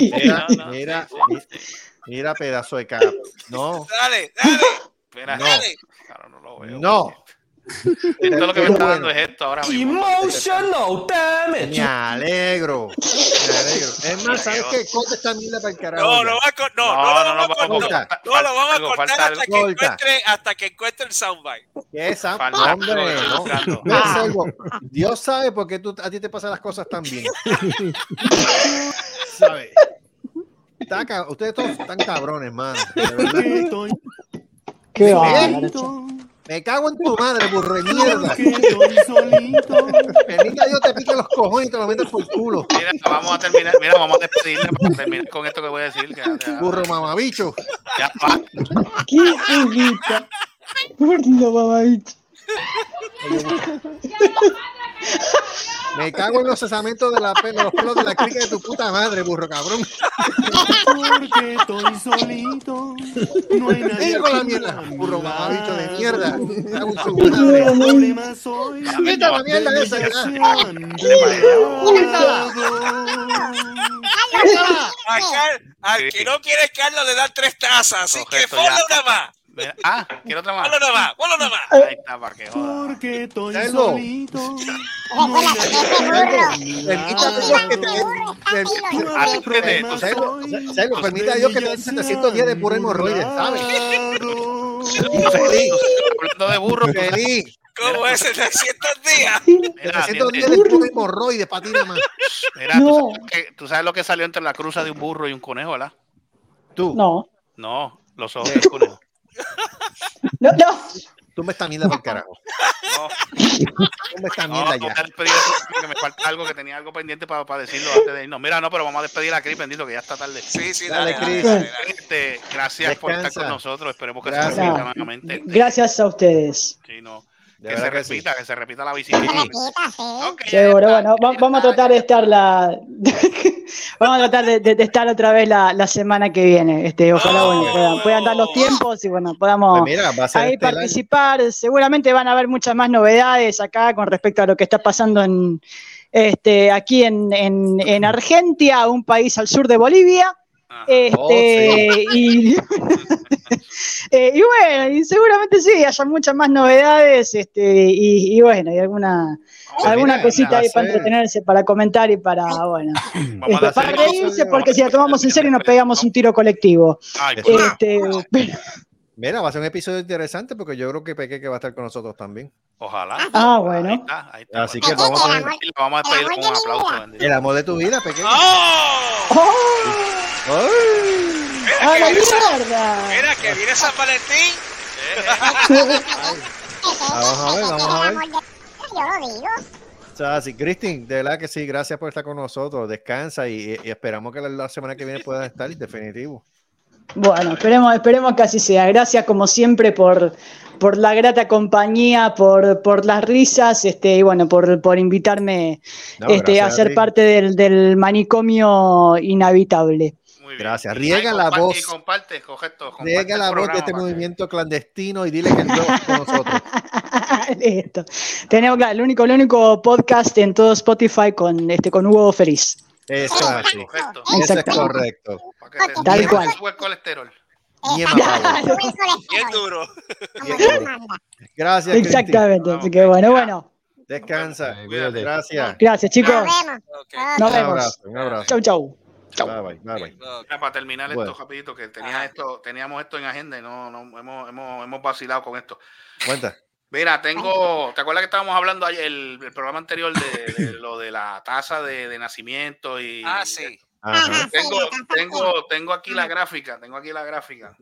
Mira, no, no, mira, sí, sí, sí. mira, pedazo de cap. No, Dale, dale, Espera, No. dale. claro, no lo veo. no. Esto lo que me está dando es esto ahora mismo. Emotional damage. Me alegro, me alegro. Es más, ¿sabes qué? Corta esta mierda para el carajo. No, no, va a cor- no, No, no, no, lo no. No, lo vamos a cortar hasta que, encuentre, hasta que encuentre el soundbite. ¿Qué es Hombre, no. Selvo, Dios sabe por qué tú, a ti te pasan las cosas tan bien. ¿Sabe? Está ca- Ustedes todos están cabrones. Estoy Qué Me cago en tu madre, burro de mierda. que estoy solito. Permita Dios te pique los cojones y te los metas por el culo. Mira, vamos a terminar, mira, vamos a despedirle para terminar con esto que voy a decir. que ya- ya- Burro mamabicho. ya va. Qué. Burlo, mamabicho. Me cago en los cesamentos de, la, de los pelos de la crica de tu puta madre, burro cabrón. Porque estoy solito. No hay nadie la mierda, mi burro mamabicho de mierda. Problema soy Quita la mierda de esa ya. no quiere Carlos le dan tres tazas, así que ya. una más. Ah, quiero otra más. Ponle una más, ponle una más. Ahí está, para que joda. Porque estoy solito. Selvo, permita Dios que te den 710 de pura hemorroides, ¿sabes? Feliz, Hablando de burro, que feliz. ¿Cómo es el 300 días? mira, 710 atiende. de pura hemorroides para ti nada más. Mira, No. tú, sabes que, tú sabes lo que salió entre la cruza de un burro y un conejo, ¿verdad? Tú, No. No, los ojos del conejo. No, no. tú me estás mierda por carajo. No, Tú me estás no, mierda a ya. porque me falta algo que tenía algo pendiente para, para decirlo antes de irnos. Mira, no, pero vamos a despedir a Cris, bendito, que ya está tarde. Sí, sí, Dale, dale, Chris. dale, dale, dale. Este, gracias por estar con nosotros. Esperemos que Gracias. se repita nuevamente. Gracias a ustedes. Sí, no. De Que se sí. repita, que se repita la visita. Seguro, bueno, va- vamos a tratar de estar la vamos a tratar de, de- de estar otra vez la, la semana que viene. Este, ojalá bueno, puedan, puedan dar los tiempos y bueno, podamos Pues mira, ahí estelar. participar. Seguramente van a haber muchas más novedades acá con respecto a lo que está pasando en este aquí en, en, en Argentina, un país al sur de Bolivia. Ajá. Este, Oh, sí. y, eh, y bueno, y seguramente sí, haya muchas más novedades, este, y, y bueno, y alguna, Vamos, alguna mira, cosita ahí para entretenerse, para comentar y para, bueno, este, para reírse, porque si la tomamos en serio nos pegamos un tiro colectivo. Ay, Este, pero- Mira, va a ser un episodio interesante porque yo creo que Peque que va a estar con nosotros tamtambién. Ojalá. ah, Ahí bueno. está, ahí está. Así Bueno, que vamos a vamos a amor un aplauso. el amor de tu vida, Peque. ¡Oh! ¡Oh! ¡Ay! ¡A Mira la San- mierda! mira que viene San Valentín. Vamos a ver, vamos a ver. Yo lo digo. O sea, sí, Cristin, de verdad que sí, gracias por estar con nosotros. Descansa y, y esperamos que la, la semana que viene puedan estar, definitivo. Bueno, esperemos, esperemos que así sea. Gracias como siempre por, por la grata compañía, por, por las risas, este, y bueno, por, por invitarme No, este, a ser parte del, del manicomio inhabitable. Muy. Gracias. Riega la voz. Y comparte, correcto. comparte Riega la voz de este movimiento clandestino y dile que el blog con nosotros. Listo. Tenemos claro, el único, el único podcast en todo Spotify con este con Hugo Feliz. Eso es así. Correcto. Eso es Exacto. correcto. Tal cual. colesterol. Bien Bien duro. Gracias. Exactamente. Así que bueno, bueno. Descansa. Cuídate. Gracias. Gracias, chicos. Nos vemos. Un abrazo. Un abrazo. Chau, chau. Bye bye. Bye bye. Ok. Mira, para terminar Bueno. esto rapidito, que tenía esto, teníamos esto en agenda y no, no hemos, hemos, hemos vacilado con esto. Cuenta. Mira, tengo, ¿te acuerdas que estábamos hablando ayer, el, el programa anterior de, de lo de la tasa de, de nacimiento y Ah, sí. Ajá. tengo, tengo, tengo aquí la gráfica, tengo aquí la gráfica.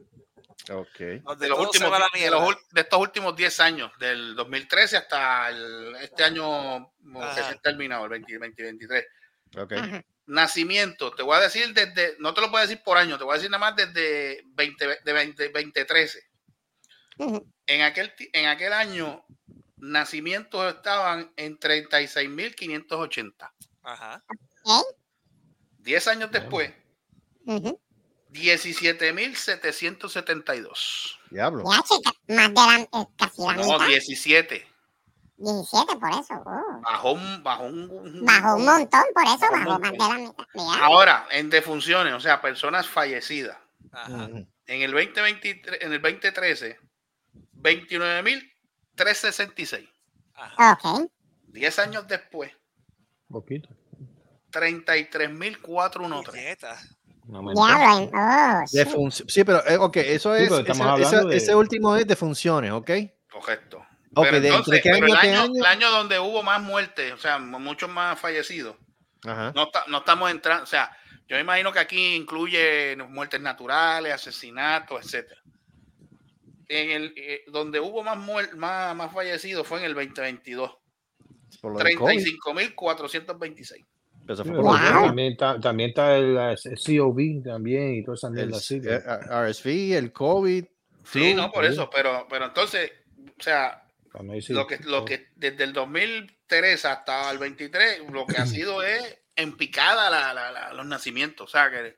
Ok. Donde de, los últimos, de, los estos últimos 10 años, del 2013 hasta el- este año que se ha terminado, el 20, 2023. Ok. Nacimiento, te voy a decir desde, no te lo voy a decir por año, te voy a decir nada más desde 20, de 20, 2013. En aquel, en aquel año, nacimientos estaban en 36.580. Ajá. 10 años después, 17.772. Diablo. Ya, chica, más de la, eh, casi la No, mitad. 17. 17, por eso. oh. Bajó un, bajó un, Bajó un montón, por eso Bajó bajó más de la mitad. Mira. Ahora, en defunciones, o sea, personas fallecidas. Ajá. En el 2023, en el 2013, 29.366. Ok. 10 años después, Poquito. 33.413. Puñeta. Aumentó. Diablo. eh, Oh, sí, pero eh, ok, eso Sí, es. pero estamos ese, ese- de- ese último es de funciones, ¿ok? Correcto. Ok, Pero ¿de entonces, entre qué pero año, el, año, año? el año donde hubo más muertes, o sea, mu- muchos más fallecidos, Ajá. no, estamos entrando, o sea, yo me imagino que aquí incluye muertes naturales, asesinatos, etcétera. En el eh, donde hubo más, más más fallecidos fue en el 2022, Por lo del COVID. 35.426. Pero eso Sí, fue pero por lo del COVID. también, está, también está el, eh, COV también y toda esa El mierda así. eh, RSV, el COVID. Sí, flu, no, por sí. eso, pero pero entonces, o sea, Lo que lo que desde el 2003 hasta el 23 lo que ha sido es en picada la- la- la- los nacimientos o sea que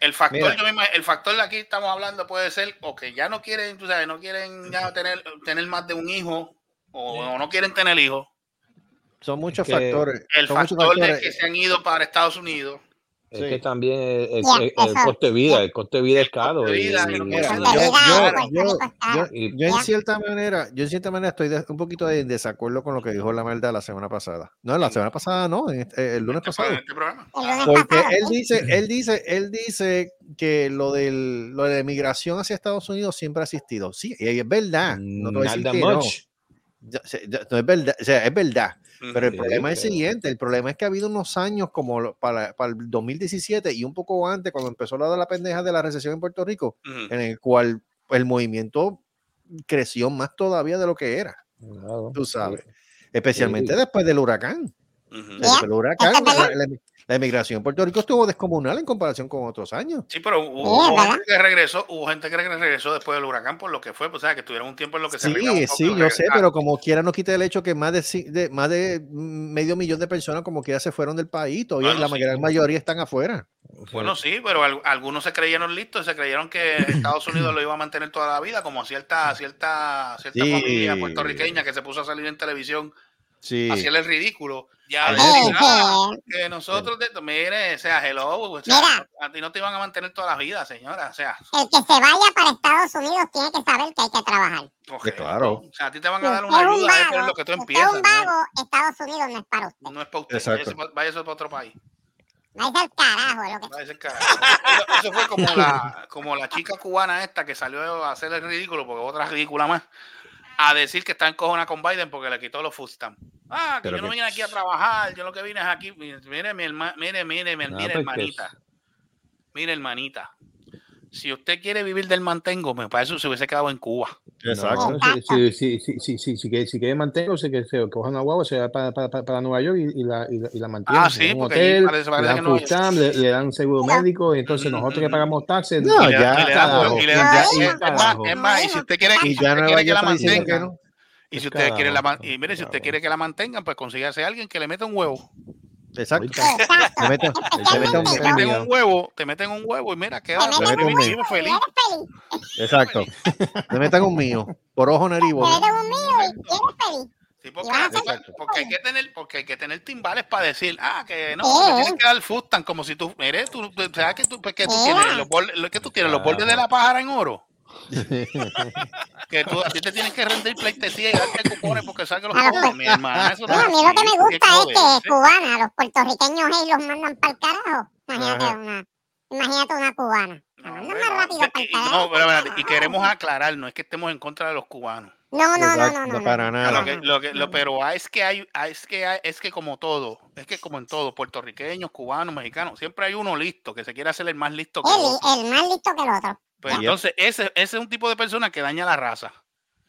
el factor yo el factor de aquí estamos hablando puede ser o que ya no quieren tú sabes no quieren ya tener tener más de un hijo o, o no quieren tener hijos. Son muchos que- factores. el son factor de que se han ido para Estados Unidos Es Sí. que también el, el- Ya, el- el coste de vida, el coste de vida es El caro. de y- vida, y- pero Mira, yo, en cierta manera, yo en cierta manera estoy de- un poquito de- en desacuerdo con lo que dijo la maldad la semana pasada. No, la semana pasada no, en este- el lunes este, pasado. este El Porque él dice, él dice, él dice que lo del lo de la migración hacia Estados Unidos siempre ha existido. Sí, y es verdad. No te voy a decir Nada que no. no es verdad, o sea, es verdad. Pero el problema es el siguiente, el problema es que ha habido unos años como para, para el 2017 y un poco antes, cuando empezó la de la pendeja de la recesión en Puerto Rico, en el cual el movimiento creció más todavía de lo que era, Claro. tú sabes. Especialmente Sí. después del huracán. Ujú. Después del huracán, la, la- la emigración en Puerto Rico estuvo descomunal en comparación con otros años. Sí, pero hubo, Sí, hubo gente que regresó, hubo gente que regresó después del huracán por lo que fue, pues, o sea, que tuvieron un tiempo en lo que se Sí, poco sí, y yo sé, pero como quiera no quita el hecho que más de, de- más de medio millón de personas como quiera se fueron del país, todavía Bueno, la sí. gran mayoría están afuera. Bueno, sí, pero al- algunos se creyeron listos, se creyeron que Estados Unidos lo iba a mantener toda la vida, como cierta, cierta, cierta Sí. familia puertorriqueña que se puso a salir en televisión, Sí. haciendo el ridículo. Ya, eh, que nosotros, te, mire, o sea, hello, o sea, Mira. a ti no te iban a mantener toda la vida, señora, o sea, El que se vaya para Estados Unidos tiene que saber que hay que trabajar. claro. O sea, a ti te van a dar una es un ayuda, eso vago, es lo que tú empiezas. es un vago, Estados Unidos no es para usted. No, no es para usted, Exacto. váyase, pa- váyase para otro país. Váyase al carajo, lo que al carajo. Eso, eso fue como la, como la chica cubana esta que salió a hacer el ridículo, porque otra ridícula más, a decir que está en cojona con Biden porque le quitó los food stamps. Ah, que Pero yo no que- vine aquí a trabajar, yo lo que vine es aquí. Mire, mi herma- mire, mire, mire, Ah, mire, pues, hermanita. Mire, hermanita. Si usted quiere vivir del mantengo, me parece que se hubiese quedado en Cuba. Exacto. No, si, si, si, si, si, si, si, quiere- si quiere mantenerse, que se coja una guagua, se va para, para, para, Nueva York y, y la, y, la, y la mantiene. Ah, sí, en un porque hotel, parece- le parece dan no le, le dan seguro médico, y entonces Mm, nosotros que pagamos taxes. No, Y le- ya, es- más, y si usted quiere, Y si ya usted Nueva quiere que York la está y si usted quiere la y mire, si usted quiere que la mantengan, pues consígase a alguien que le meta un huevo. Exacto. Te meten, te meten un, Te meten huevo, te meten un huevo y mira, queda, Te meten un mío. feliz. Exacto. Te metan un mío. Por ojo naribo. Te un mío y feliz. Sí, porque, porque- hay que tener, porque hay que tener timbales para decir, ah, que no, me tienes que dar fustan como si tú, mire, tú, ¿sabes que tú, pues, que tú tienes? Los bordes, lo que tú tienes, los bordes de la pájara en oro. Que tú, a ti te tienes que rendir pleitesía y darte cupones porque sabes que los A los cobran, puer- mi hermana. Eso no Bueno, a mí lo que así, me gusta es que es cubana, los puertorriqueños ahí los mandan para el carajo. Imagínate Ajá. una, imagínate una cubana. La No, mandan hombre, más no. rápido para el Y- y- no, carajo. pero, y queremos aclarar, no es que estemos en contra de los cubanos. No, no, no, no, no. para nada. Lo que, lo que- lo- pero ah, es que hay, ah, es que hay- es que como todo, es que como en todo, puertorriqueños, cubanos, mexicanos, siempre hay uno listo que se quiere hacer el más listo que el El, otro. el más listo que el otro. Pues entonces ese, ese es un tipo de persona que daña la raza.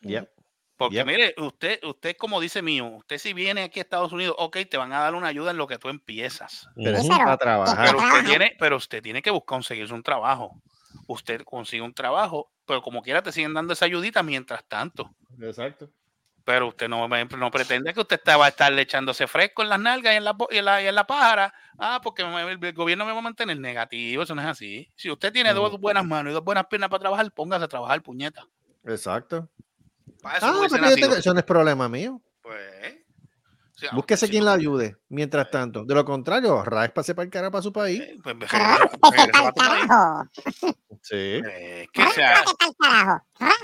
Yep. Porque mire, usted, usted como dice mío, usted si viene aquí a Estados Unidos, ok, te van a dar una ayuda en lo que tú empiezas. Pero Sí, pero- trabajar. Pero usted tiene, pero usted tiene que buscar conseguirse un trabajo. Usted consigue un trabajo, pero como quiera te siguen dando esa ayudita mientras tanto. Exacto. Pero usted no, me- no pretende que usted te va a estar echándose fresco en las nalgas y en la, y en la, y en la pájara. Ah, porque me- el, el gobierno me va a mantener negativo. Eso no es así. Si usted tiene dos buenas manos y dos buenas piernas para trabajar, póngase a trabajar, puñeta. Exacto. Para eso Ah, pero yo eso no es problema mío. Pues, o sea, Búsquese si quien no- la ayude. Mientras tanto, de lo contrario, ráspase para el cara para su país. eh, pues, para tu país. carajo. Sí. Eh, que sea-.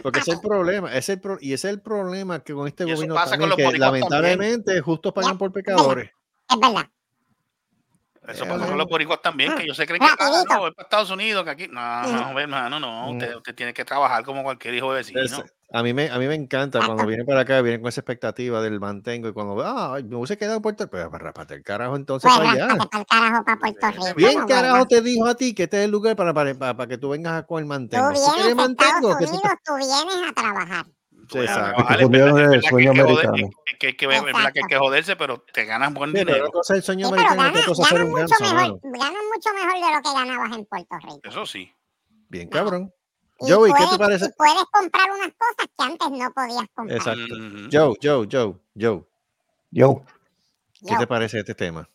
Porque ese es el problema, es el pro- y ese es el problema que con este Y gobierno pasa con también, los que lamentablemente justos pagan por pecadores. Es verdad. Eso Eh, pasa no. con los boricuas también, que ellos se creen que ah, Rapidito. no, voy para Estados Unidos, que aquí. No, no, hermano, no. Usted, usted tiene que trabajar como cualquier hijo de vecino. Es- a mí me a mí me encanta cuando vienen para acá, vienen con esa expectativa del mantengo y cuando ah, ay, me hubiese quedado en Puerto Rico, pues rápate el carajo entonces Pues para allá. pa'l carajo para Puerto Rico. Bien carajo te dijo a ti que este es el lugar para, para, para, para que tú vengas con el mantengo. ¿Tú vienes a Estados Unidos, tú vienes a trabajar. Exacto. es es el que sueño que joder- americano. que- que hay que es verdad que hay que joderse, pero te ganas buen pero dinero. una cosa es el sueño Sí, pero americano, otra cosa es un mucho ganso, mejor, ganas mucho mejor de lo que ganabas en Puerto Rico. Eso sí. Bien cabrón. Y Joey, ¿qué puedes, te parece? y puedes comprar unas cosas que antes no podías comprar. Exacto. Ujú. Joe, Joe, Joe, Joe, Yo, ¿qué Yo. te parece este tema?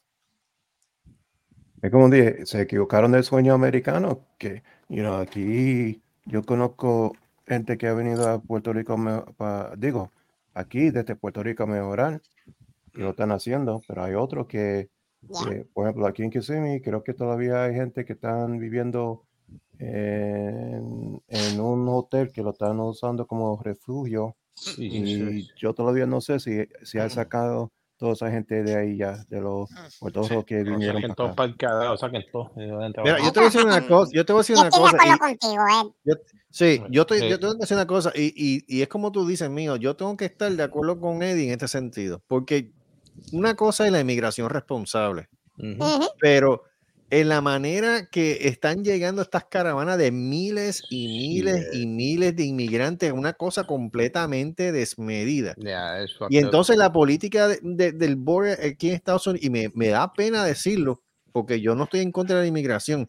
es como dije, se equivocaron del sueño americano, que, you know, aquí yo conozco gente que ha venido a Puerto Rico, me- pa- digo, aquí desde Puerto Rico a mejorar, y lo están haciendo, pero hay otros que, que, por ejemplo, aquí en Kissimmee, creo que todavía hay gente que están viviendo en, en un hotel que lo están usando como refugio, y yo todavía no sé si, si han sacado toda esa gente de ahí ya, de los puertorriqueños que Lo vinieron saquen para todo acá. para el carajo, saquen todo. y vayan a Mira, yo te voy a decir una cosa, yo te voy a decir Yo una estoy de cosa. y- acuerdo contigo, Ed. Sí, yo estoy, Sí. yo te voy a decir una cosa, y, y, y es como tú dices, mío, yo tengo que estar de acuerdo con Eddie en este sentido, porque una cosa es la inmigración responsable, Ujú. Ujú. pero en la manera que están llegando estas caravanas de miles y miles y miles de inmigrantes, una cosa completamente desmedida. Eso Y entonces la política de- de- del border aquí en Estados Unidos, y me, me da pena decirlo, porque yo no estoy en contra de la inmigración,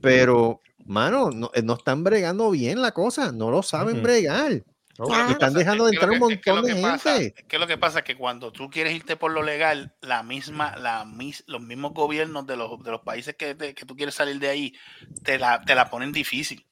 pero, mano, no, eh, no están bregando bien la cosa, no lo saben Ujú. bregar. Ah. Están dejando de que entrar un montón de que pasa- gente. es que lo que pasa es que cuando tú quieres irte por lo legal, la misma, la mis- los mismos gobiernos de los, de los países que, te- que tú quieres salir de ahí te la, te la ponen difícil.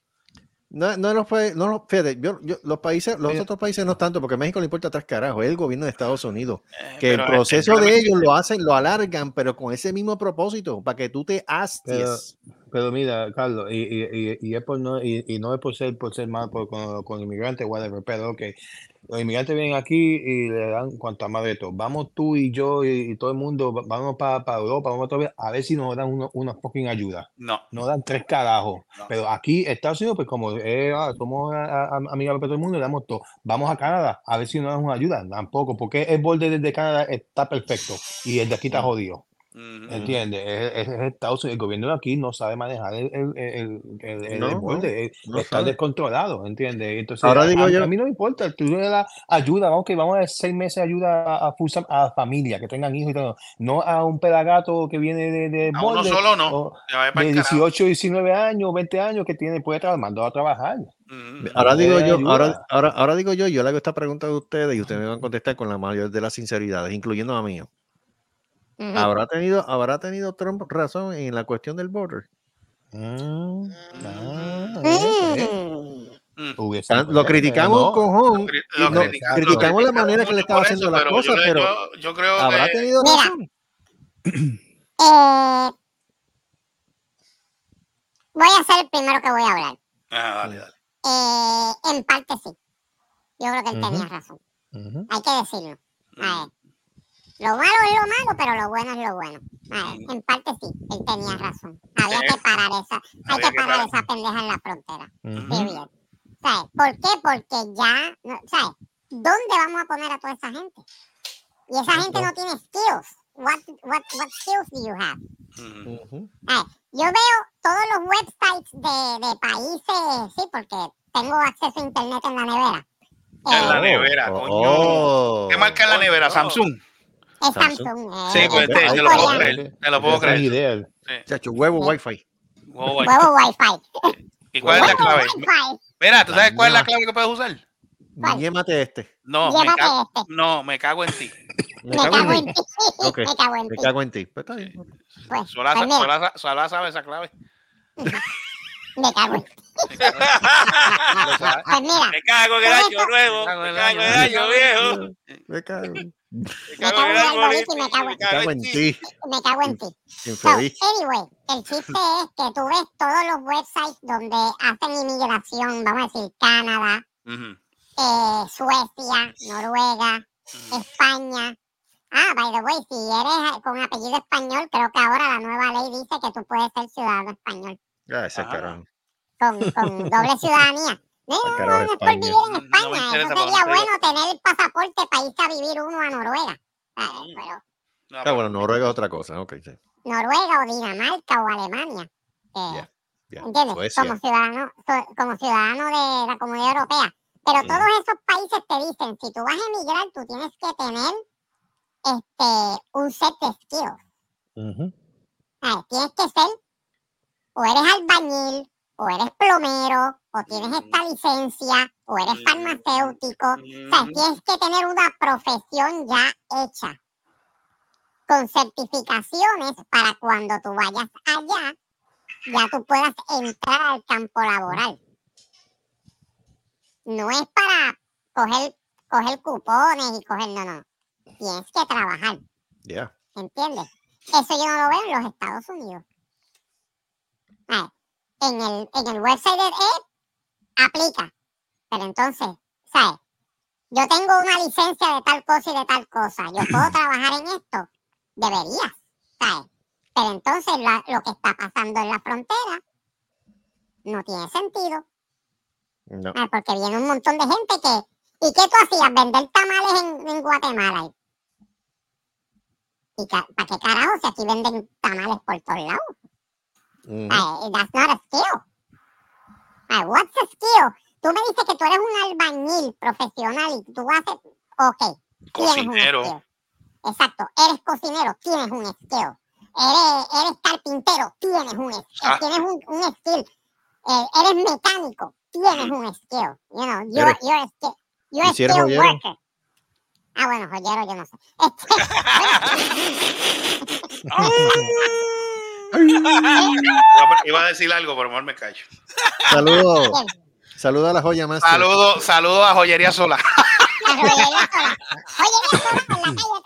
No, no, los, no, los- fíjate, yo, yo- los países, los Mira. otros países no tanto, porque a México le importa tres carajos, es el gobierno de Estados Unidos. Eh, Que el proceso de ellos lo hacen, lo alargan, pero con ese mismo propósito, para que tú te hasties. Pero mira, Carlos, y, y, y, y es por no, y, no es por ser, por ser mal por- con, con inmigrantes, whatever, pero que los inmigrantes vienen aquí y le dan cuanto más de todo. Vamos tú y yo y, todo el mundo, va- vamos para Europa, vamos vez, a ver si nos dan una, una fucking ayuda. No. Nos dan tres carajos. No. Pero aquí, Estados Unidos, pues como eh, ah, somos a- a- amigables para todo el mundo, le damos todo. Vamos a Canadá, a ver si nos dan una ayuda. Tampoco, porque el borde desde Canadá está perfecto y el de aquí está jodido. Ujú. ¿Entiendes? Es, es- es Estados Unidos. El gobierno de aquí no sabe manejar el, el, el, el- el No, borde, eh, no está sabe. descontrolado, ¿entiendes? Entonces, Ahora a, digo a- yo- a mí no me importa, tú le das ayuda, vamos, que vamos a dar seis meses de ayuda a, a, a familia, que tengan hijos y todo, no a un pelagato que viene de, de A uno borde, solo no. o de carajo. 18, 19 años, 20 años que tiene, puede trabajar, mandó a trabajar. Ahora digo yo, ahora, ahora, ahora digo yo, yo le hago esta pregunta a ustedes y ustedes me van a contestar con la mayor de las sinceridades, incluyendo a mí. ¿Habrá tenido, ¿Habrá tenido Trump razón en la cuestión del border? Mm, ah, eh, eh. Mm. Lo criticamos no, cojón, Cri- y lo no- critica- lo criticamos la criticamos manera que le estaba haciendo las pero cosas, yo, pero yo, yo creo ¿habrá que tenido Mira. razón? Eh, voy a ser el primero que voy a hablar. Ah, dale, dale. Eh, en parte sí. Yo creo que él tenía razón. Hay que decirlo. A ver. Lo malo es lo malo, pero lo bueno es lo bueno. Ver, en parte sí, él tenía razón. Había que parar esa, hay Había que parar parar. esa pendeja en la frontera. Ujú. Period. ¿Sabes? ¿Por qué? Porque ya, no, ¿sabes? ¿dónde vamos a poner a toda esa gente? Y esa gente no tiene skills. What, what, what skills do you have? Ah, yo veo todos los websites de, de países, sí, porque tengo acceso a internet en la nevera. En la Eh, nevera, Oh, coño. oh. ¿Qué marca en la nevera? Samsung. Es Samsung. eh, Sí, pues es te, te lo puedo creer. Te lo puedo creer. ideal. Chacho, huevo wifi. Huevo Wi-Fi. ¿Y cuál es la clave? Mira, ¿tú sabes cuál es la clave que puedes usar? Llémate este. No, me cago, este. no, me cago en ti. Me Me cago en ti. Me cago en Me ti. cago en ti. Pues está bien. Pues, pues sola sabe esa clave. me cago en ti. Pues Me cago en el año nuevo. Me cago en Me el año viejo. Me cago, Me cago en el me cago en- Me me cago en ti. me cago en ti. So, anyway, el chiste es que tú ves todos los websites donde hacen inmigración, vamos a decir Canadá, eh, Suecia, Noruega, España. Ah, by the way, si eres con apellido español, creo que ahora la nueva ley dice que tú puedes ser ciudadano español Ah, ese Ah. con, con doble ciudadanía. No, no, no es por vivir en No España. interesa, Eso sería no bueno tener el pasaporte para irse a vivir uno a Noruega. Ah, pero No, Ah, bueno, Noruega es otra cosa. Ok, sí. Noruega o Dinamarca o Alemania. eh, Ya, ya. ¿Entiendes? Suecia. Como ciudadano, so- como ciudadano de la comunidad europea. Pero Mm. todos esos países te dicen, si tú vas a emigrar, tú tienes que tener este un set de skills. Ujú. Ah, Tienes que ser, o eres albañil, o eres plomero, o tienes esta licencia, o eres farmacéutico. O sea, tienes que tener una profesión ya hecha, con certificaciones para cuando tú vayas allá, ya tú puedas entrar al campo laboral. No es para coger, coger cupones y coger, no, no. Tienes que trabajar, Ya. ¿entiendes? Eso yo no lo veo en los Estados Unidos. En, el, en el website de ED, aplica. Pero entonces, ¿sabes? Yo tengo una licencia de tal cosa y de tal cosa. Yo puedo trabajar en esto. Deberías, ¿sabes? Pero entonces la- lo que está pasando en la frontera no tiene sentido. No. Ah, porque viene un montón de gente que... ¿Y qué tú hacías? Vender tamales en, en Guatemala. ¿Y para qué carajo si aquí venden tamales por todos lados? Ah, that's not a skill. Ah, what's a skill? Tú me dices que tú eres un albañil profesional y tú haces... Ok, un Cocinero. Exacto, eres cocinero, tienes un skill. Eres, eres carpintero, tienes un skill. Ah. Tienes un, un skill. Eh, eres mecánico, tienes un skill. You know, you're, Eres- you're a skill. You're a ¿Y si eres skill joyero? worker. Ah, bueno, joyero yo no sé. Iba- Iba a decir algo, pero mejor me callo. Saludos. Saludos a la joya más. Saludos saludo a Joyería Sola. La joyería sola. Joyería sola en la calle.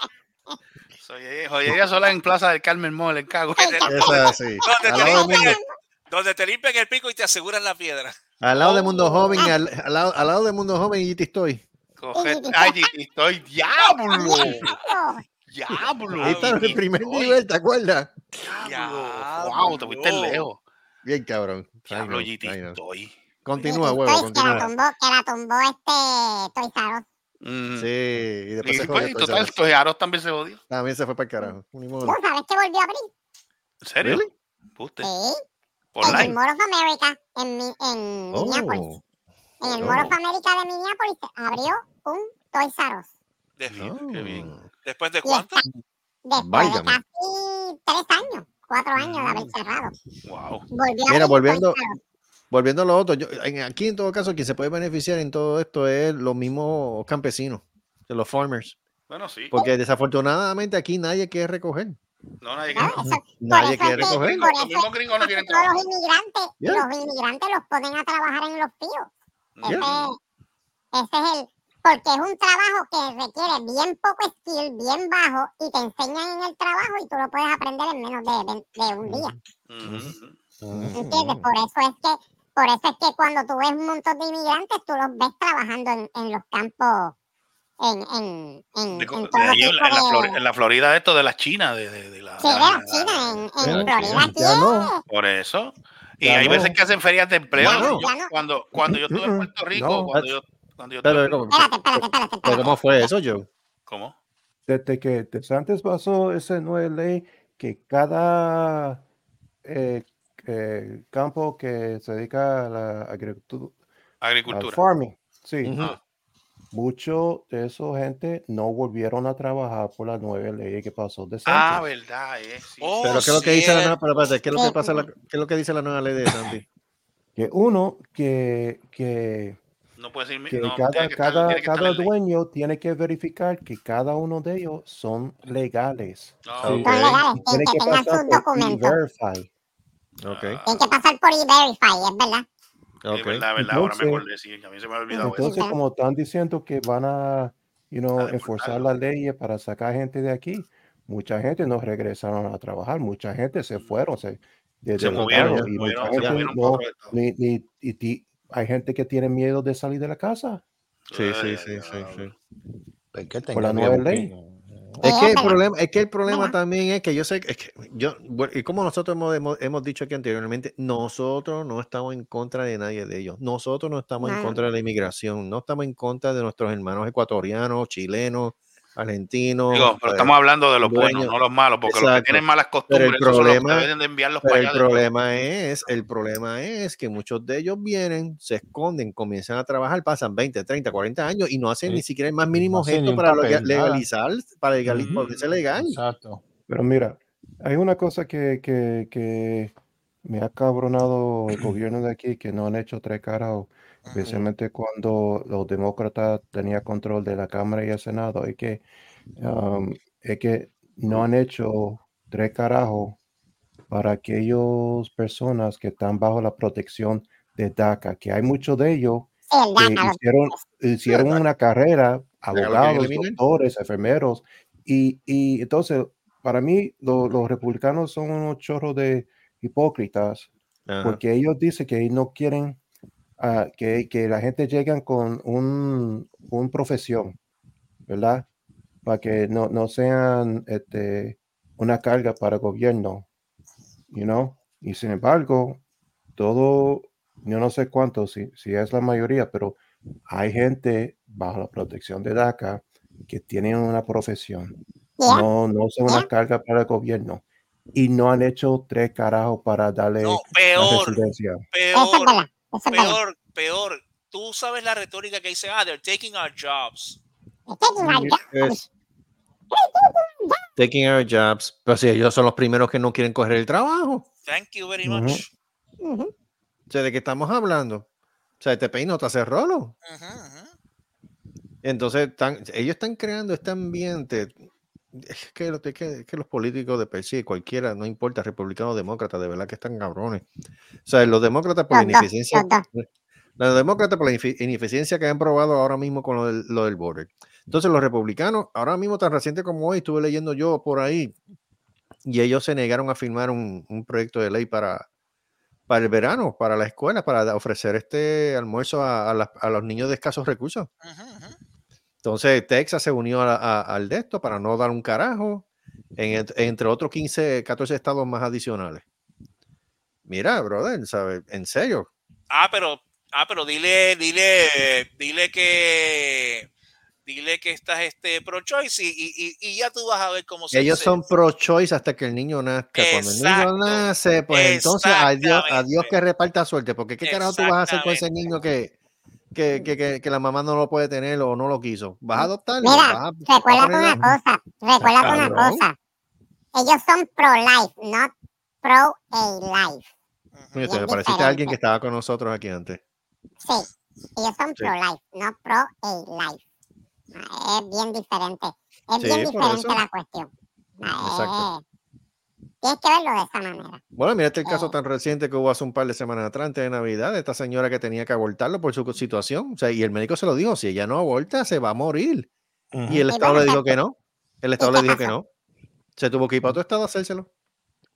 Soy- Joyería Sola en Plaza del Carmen Mall, en Cago. Sí, Eso es así. ¿Dónde Al te, limpian donde te limpian el pico y te aseguran la piedra. al lado de Mundo Joven, al, al lado, al lado de Mundo Joven y te estoy. Coge- Ay, estoy diablo. Oh, Diablo. Ahí está en el primer nivel, ¿te acuerdas? Diablo. Wow, te fuiste lejos. Bien, cabrón. Diablo, GT, estoy. Continúa, huevo, que la continúa. tumbó, que la tumbó este Us. Mm. Sí, y después Y se pues, jodió. total. Toys R Us también se jodió. También se fue para el carajo. Ni modo. ¿No sabes que volvió a abrir? ¿En serio? Really? Puste. Sí. En el Online. Mall of America, en, Mi- en Minneapolis. Oh, En el Oh. Mall of America de Minneapolis abrió un. De- no. Qué bien. ¿Después de cuánto? está después de casi tres años, cuatro años de haber cerrado. Wow. Volvió Mira, volviendo-. Volviendo a lo otro, yo- en- aquí en todo caso, quien se puede beneficiar en todo esto es los mismos campesinos, de los farmers. Bueno, sí. Porque desafortunadamente aquí nadie quiere recoger. No, nadie ¿no? quiere. Eso- Nadie quiere que- recoger. por Los mismos gringos no quieren trabajar. los inmigrantes, Yeah. los inmigrantes los ponen a trabajar en los. Ese, Yeah. ese es el, porque es un trabajo que requiere bien poco skill, bien bajo, y te enseñan en el trabajo y tú lo puedes aprender en menos de, de un día. ¿Entiendes? Por eso es que, por eso es que cuando tú ves un montón de inmigrantes, tú los ves trabajando en, en los campos, en, en, en, De- en de todo ahí en, la, en la tipo de- Flor- en la Florida, esto de las chinas, de, de, de la, Sí, de la China, en, Florida. Aquí ya no. es- Por eso. Y Ya hay no. veces que hacen ferias de empleo. Yo- no. cuando, cuando yo estuve en. Puerto Rico, No. cuando yo, Yo Pero, ¿cómo, Espérate, espérate, espérate. pero ¿cómo fue eso, Joe? ¿Cómo? Desde que desde antes pasó esa nueva ley que cada eh, eh, campo que se dedica a la agricultura, Agricultura. farming, sí. Ah, mucho de esa gente no volvieron a trabajar por la nueva ley que pasó de Ah, Sánchez. verdad, eh. sí. Oh, Pero ¿qué es lo que dice la nueva, pero ¿qué es lo que Sí. pasa, la- qué es lo que dice la nueva ley de Sandy? Que uno, que, que, No puede decir. que no, cada, tiene que estar- cada, tiene que estar cada dueño tiene que verificar que cada uno de ellos son legales. No, Sí. Son legales, Y y tiene que que tengan pasar sus por documentos. E-Verify. Ok, Tienen que pasar por E-Verify, es verdad. Es ok. verdad, verdad. Ahora me Entonces- acordé, sí. A mí se me ha olvidado eso. Entonces, ¿verdad? como están diciendo que van a, you know, A enforzar las leyes para sacar gente de aquí, mucha gente no regresaron a trabajar, mucha gente se fueron, se, Se movieron, se se no- ni- ni- hay gente que tiene miedo de salir de la casa. Sí, sí, Ay, sí, sí. Es que Por la nueva miedo, ley. porque- Es que el problema, es que el problema también es que yo sé que, es que yo, bueno, y como nosotros hemos, hemos, hemos dicho aquí anteriormente, nosotros no estamos en contra de nadie de ellos. Nosotros no estamos en contra de la inmigración, no estamos en contra de nuestros hermanos ecuatorianos, chilenos, argentinos. Digo, pero eh, estamos hablando de los buenos, no los malos, porque los que tienen malas Pero costumbres, el esos son los que problema- deben de enviarlos Pero para el allá. de nuevo. problema es, el problema es que muchos de ellos vienen, se esconden, comienzan a trabajar, pasan 20, 30, 40 años y no hacen Sí. ni siquiera el más mínimo No gesto para papel, lega- nada. legalizar, para legali- Ujú. volverse legal. Exacto. Pero mira, hay una cosa que, que, que me ha cabronado el gobierno de aquí, que no han hecho tres carajos, especialmente cuando los demócratas tenían control de la Cámara y el Senado, es que, um, es que no han hecho tres carajos para aquellas personas que están bajo la protección de DACA, que hay muchos de ellos que hicieron, hicieron una carrera, abogados, doctores, enfermeros, y, y entonces, para mí, lo- los republicanos son unos chorros de hipócritas, Ajá. porque ellos dicen que no quieren ah, que, que la gente llegue con un, un profesión, ¿verdad? Para que no, no sean este, una carga para el gobierno, you know? Y sin embargo, todo, yo no sé cuánto, si, si es la mayoría, pero hay gente bajo la protección de DACA que tienen una profesión. Yeah. No, no son una Yeah. carga para el gobierno. Y no han hecho tres carajos para darle No, la peor, residencia. Eso es peor, peor, peor. Tú sabes la retórica que dice, ah, they're taking our jobs. Taking our jobs. Es- taking our jobs. Pero si ellos son los primeros que no quieren coger el trabajo. Thank you very much. O sea, ¿de qué estamos hablando? O sea, este país no te hace rolo. Ujú. Entonces, están- ellos están creando este ambiente. Es que, lo- es que, es que los políticos de per sí, cualquiera, no importa, republicanos o demócratas, de verdad que están cabrones. O sea, los demócratas por la ineficiencia. los demócratas por la inefi- ineficiencia que han probado ahora mismo con lo del, lo del border. Entonces, los republicanos, ahora mismo tan reciente como hoy, estuve leyendo yo por ahí, y ellos se negaron a firmar un, un proyecto de ley para, para el verano, para la escuela, para ofrecer este almuerzo a, a las- a los niños de escasos recursos. Ujú. Entonces, Texas se unió a- a- al de esto para no dar un carajo, en ent- entre otros 15, 14 estados más adicionales. Mira, brother, ¿sabes? En serio. Ah, pero, ah, pero dile, dile, dile que, dile que estás este pro choice y, y, ya tú vas a ver cómo se Ellos son pro-choice hasta que el niño nazca. Cuando el niño nace, pues entonces adiós, adiós que reparta suerte. Porque ¿qué carajo tú vas a hacer con ese niño que, que, que, que- que la mamá no lo puede tener o no lo quiso? ¿Vas a adoptarlo? Mira, ¿Vas a- vas a recuérdate ponerle- una cosa. Recuérdate una cosa. Ellos son pro-life, not pro-a-life. Te pareciste a alguien que estaba con nosotros aquí antes. Sí, ellos son Sí. pro-life, no pro-a-life. Ah, Es bien diferente. Es Sí, bien diferente la cuestión. Ah, Exacto. Tienes que verlo de esa manera. Bueno, mira este caso tan reciente que hubo hace un par de semanas atrás, antes de Navidad, de esta señora que tenía que abortarlo por su situación. O sea, y el médico se lo dijo, si ella no aborta, se va a morir. Y el Y Estado bueno, le dijo ¿qué- que no. El Estado le dijo que no. Se tuvo que ir para otro estado a hacérselo.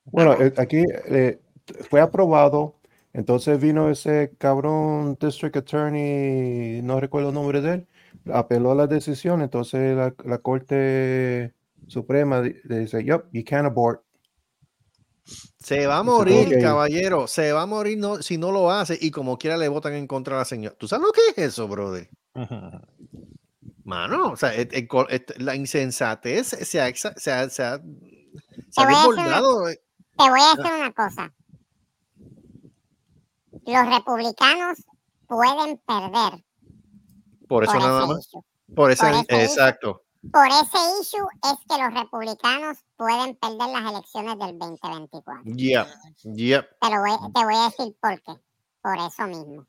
Bueno, eh, aquí eh, fue aprobado. Entonces vino ese cabrón district attorney, no recuerdo el nombre de él, apeló a la decisión. Entonces la, la Corte Suprema dice, yup, you can't abort. Se va a morir, ir. caballero. Se va a morir no, si no lo hace y como quiera le votan en contra a la señora. ¿Tú sabes lo que es eso, brother? Mano, o sea, et- el co- et- la insensatez se ha, exa- se ha, se ha, se Te ha voy a decir desbordado. eh. Te voy a decir una cosa. Los republicanos pueden perder Por eso por nada más. Por Por issue. exacto. Por ese issue es que los republicanos pueden perder las elecciones del 2024. Yep, yep. Te, lo voy, te voy a decir por qué. Por eso mismo.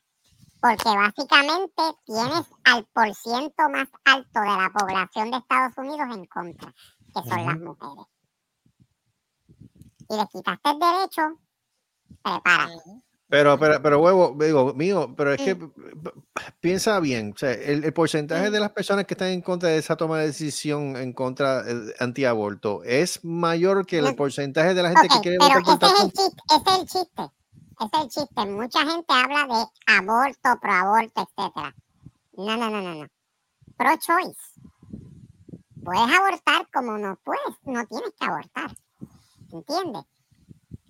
Porque básicamente tienes al porciento más alto de la población de Estados Unidos en contra, que son las mujeres. Y les quitaste el derecho, prepárate. Pero, pero, pero huevo, digo, mío, pero es que p- piensa bien, o sea, el, el porcentaje de las personas que están en contra de esa toma de decisión en contra eh, antiaborto es mayor que el porcentaje de la gente que quiere pero votar por ese es el chiste, ese es el chiste. Ese es el chiste. Mucha gente habla de aborto, proaborto, etcétera. No, no, no, no, no. Pro choice. Puedes abortar como no puedes, no tienes que abortar. ¿Entiendes?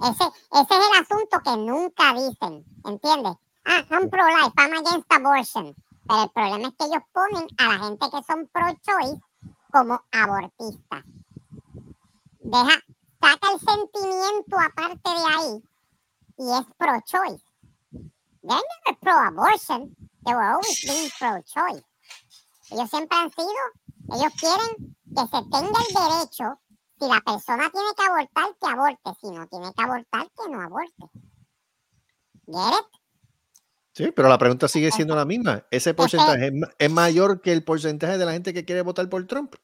Ese, ese es el asunto que nunca dicen. ¿Entiendes? Ah, I'm pro-life, I'm against abortion. Pero el problema es que ellos ponen a la gente que son pro-choice como abortistas. Deja, saca el sentimiento aparte de ahí y es pro-choice. They're never pro-abortion, they were always being pro-choice. Ellos siempre han sido, ellos quieren que se tenga el derecho, si la persona tiene que abortar, que aborte, si no tiene que abortar, que no aborte. Get it? Sí, pero la pregunta sigue siendo la misma. ¿Ese porcentaje es mayor que el porcentaje de la gente que quiere votar por Trump?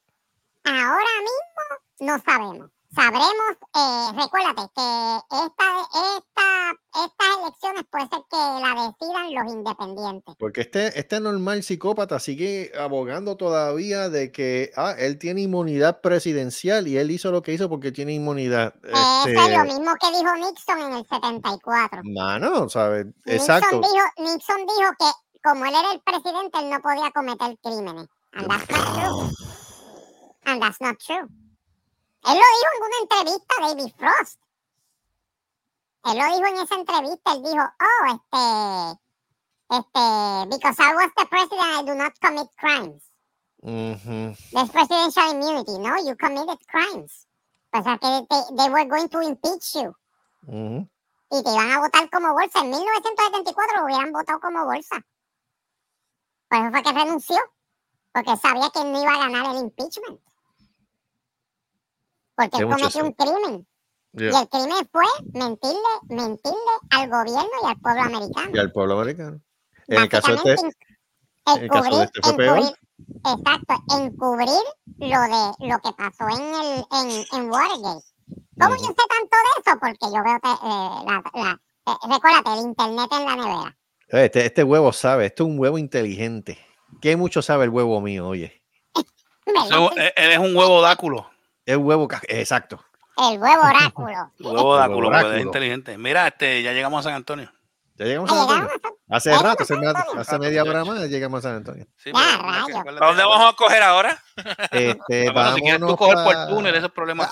Ahora mismo no sabemos. Sabremos, eh, recuérdate que esta, esta, estas elecciones puede ser que la decidan los independientes. Porque este, este normal psicópata sigue abogando todavía de que ah, él tiene inmunidad presidencial y él hizo lo que hizo porque tiene inmunidad. Eso es lo Este, mismo que dijo Nixon en el 74. mano, ¿sabes? Nixon Exacto. dijo, Nixon dijo que como él era el presidente, él no podía cometer crímenes. And that's not true. And that's not true. Él lo dijo en una entrevista a David Frost. Él lo dijo en esa entrevista, él dijo, oh, este, este, because I was the president, I do not commit crimes. Ujú. There's presidential immunity. No, you committed crimes. O sea que they, they were going to impeach you. Ujú. y te iban a votar como bolsa. En 1974 lo hubieran votado como bolsa. Por eso fue que renunció, porque sabía que no iba a ganar el impeachment. Porque él cometió un crimen. Yeah. Y el crimen fue mentirle, mentirle al gobierno y al pueblo americano. Y al pueblo americano. En el caso de este, el caso de encubrir, este fue peor. encubrir- exacto, encubrir lo de lo que pasó en el en, en Watergate. ¿Cómo yo sé tanto de eso? Porque yo veo te- eh, la, la- eh, recuérdate, el internet en la nevera. este, este huevo sabe, este es un huevo inteligente. ¿Qué mucho sabe el huevo mío, oye? Él él es un huevo dáculo. El huevo, exacto. El huevo oráculo. Huevo dáculo, pues, es oráculo. inteligente. Mira, este, ya llegamos a San Antonio. Ya llegamos a San Antonio. Hace rato, hace, me- hace media hora más llegamos a San Antonio. Sí, Ya, ¿Para dónde vamos a coger ahora? Este, Bueno, si quieres tú vámonos coger por el túnel, ese es problema.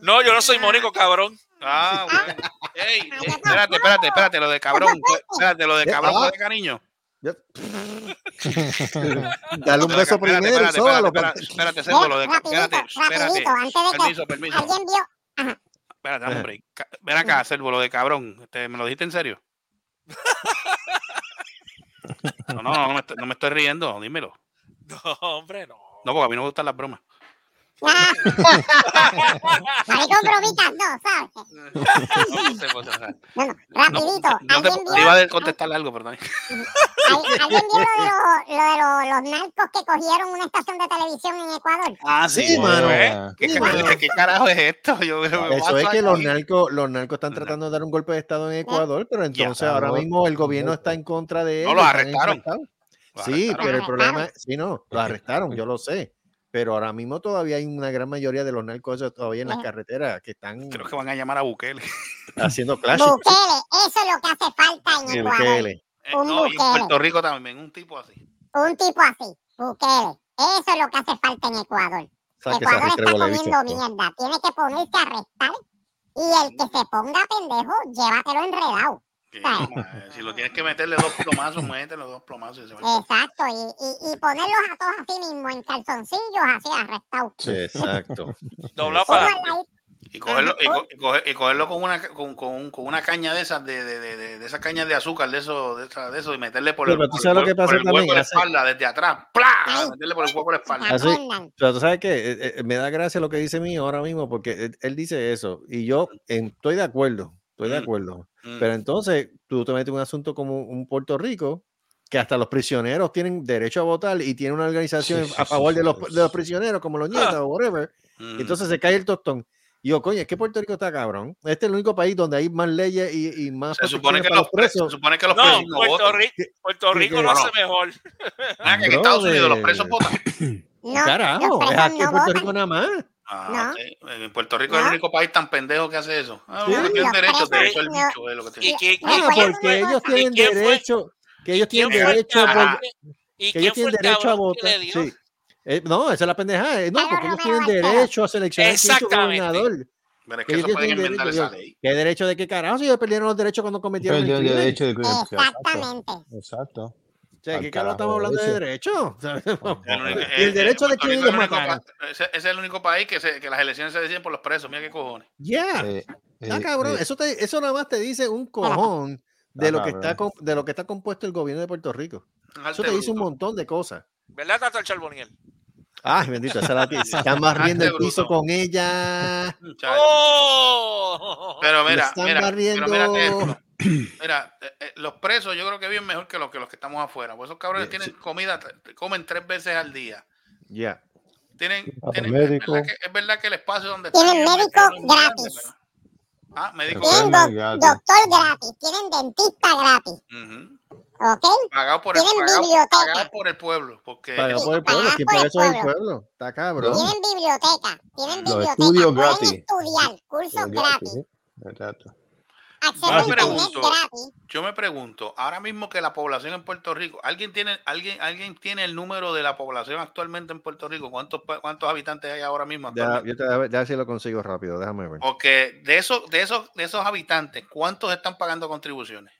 No, yo no soy mónico, cabrón. Ah, bueno. Ey, ey, espérate, espérate, espérate, lo de cabrón. Espérate, lo de cabrón Ah. fue de cariño. Dale un beso Espérate, primero, espérate, sóbalo. espérate, espérate, espérate, espérate. rapidito, antes de que Permiso, permiso. alguien vio, Espérate, dame un break. Ven acá, Servo, lo de cabrón. Este, ¿Me lo dijiste en serio? No, no, no me, estoy, no me estoy riendo, dímelo. No, hombre, no. No, porque a mí no me gustan las bromas. Maricón bromitas, no, ¿sabes? No, Bueno, no, rapidito, no te, alguien te iba vio, a contestarle algo, perdón. al- alguien vio lo de, los- lo de los, los narcos que cogieron una estación de televisión en Ecuador. Ah, Sí, mano. ¿Qué, Sí, ca- mano. ¿Qué carajo es esto? Yo, Eso es que los narcos, los narcos están tratando de dar un golpe de estado en Ecuador, pero entonces ahora mismo el gobierno está en contra de No, ellos. los están arrestaron. Los Sí, pero el Los problema arrestaron. es, sí, no, los arrestaron, yo lo sé. Pero ahora mismo todavía hay una gran mayoría de los narcos todavía en las carreteras que están Creo que van a llamar a Bukele. haciendo clash. Bukele, eso es lo que hace falta en Ecuador. Bukele. Eh, Un no, y en Bukele. Puerto Rico también, un tipo así. Un tipo así, Bukele. Eso es lo que hace falta en Ecuador. Ecuador está comiendo mierda. Tiene que ponerse a arrestar y el que se ponga pendejo, llévatelo enredado. Que, eh, si lo tienes que meterle dos plomazos, métele dos plomazos. y se. Exacto, y, y, y ponerlos a todos así mismo en calzoncillos, así arrestados. Exacto. Doblado Uno para. Y cogerlo, y, co- y coger- y cogerlo con una con, con, con una caña de esas de, de, de, de, de esas cañas de azúcar de eso de, esa- de eso y meterle por el, por el sabes lo hue- que pasa por el hueco de la espalda desde atrás ¡plá! meterle por el hueco de la espalda Así, pero tú sabes que me da gracia lo que dice mío ahora mismo, porque él, él dice eso, y yo en- estoy de acuerdo, estoy de Mm. acuerdo. Mm. Pero entonces tú te metes en un asunto como un Puerto Rico, que hasta los prisioneros tienen derecho a votar y tiene una organización Sí, sí, a favor sí, de, los, de los prisioneros, como los nietas o whatever. Mm. Entonces se cae el tostón. Y yo, coño, es que Puerto Rico está cabrón. Este es el único país donde hay más leyes y, y más se supone que para los presos, se supone que los presos no Puerto votan. Rico, Puerto Rico lo no, hace mejor. Ah, que en Estados Unidos los presos votan No, Carajo, los es aquí en Puerto votan. Rico nada más. Ah, No. ok. En Puerto Rico es el único país tan pendejo que hace eso. Ah, Sí. bueno, tienen derecho, derecho al bicho es lo que ¿Y tienen. qué- Ah, Recuerda porque ellos tienen ¿Y quién fue? derecho, que ellos ¿Y quién tienen derecho, por- que- ¿Y que quién ellos tienen derecho a votar. Sí. Eh, no, esa es la pendejada. eh, No, porque ellos tienen derecho a seleccionar su Exactamente. gobernador. Pero es Que que ellos eso pueden enmendar derecho. esa ley. ¿Qué derecho de qué carajo? Si ellos perdieron los derechos cuando cometieron el crimen. derecho de Exactamente. Exacto. O sea, ¿qué carajo estamos hablando de derecho. El único- y el derecho de ellos es pa- ese, es el único país que, se, que las elecciones se deciden por los presos. Mira qué cojones. Yeah. Eh, Está eh, cabrón. eh, Eso, te- eso nada más te dice un cojón de Está lo que está cabrón. de lo que está compuesto el gobierno de Puerto Rico. Eso te dice un montón de cosas. ¿Verdad, Tato el Charboniel? Ay, bendito, esa la se están barriendo el piso bruto. con ella. ¡Oh! Pero mira, están mira, barriendo. pero mira esto. Mira, eh, eh, los presos yo creo que viven mejor que los que los que estamos afuera. Pues esos cabrones Sí, tienen sí. comida, comen tres veces al día. Ya. Tienen, médico. Es, verdad que, es verdad que el espacio donde Tienen están médico grande, gratis. Ah, médico Tienen doctor gratis, tienen dentista gratis. ¿ok? Pagado por el Tienen pagado, biblioteca. pagado por el pueblo, porque Pagado por el pueblo, pagado que por por el eso es el pueblo. pueblo. Está cabrón. Tienen biblioteca, tienen Los biblioteca, estudios pueden gratis. estudiar, cursos Gratis. Exacto. Yo me pregunto, gratis. yo me pregunto, ahora mismo que la población en Puerto Rico, ¿alguien tiene, alguien, alguien tiene el número de la población actualmente en Puerto Rico? ¿Cuántos, cuántos habitantes hay ahora mismo? Ya, yo te, si lo consigo rápido, déjame ver. Porque de esos, de esos, de esos habitantes, ¿cuántos están pagando contribuciones?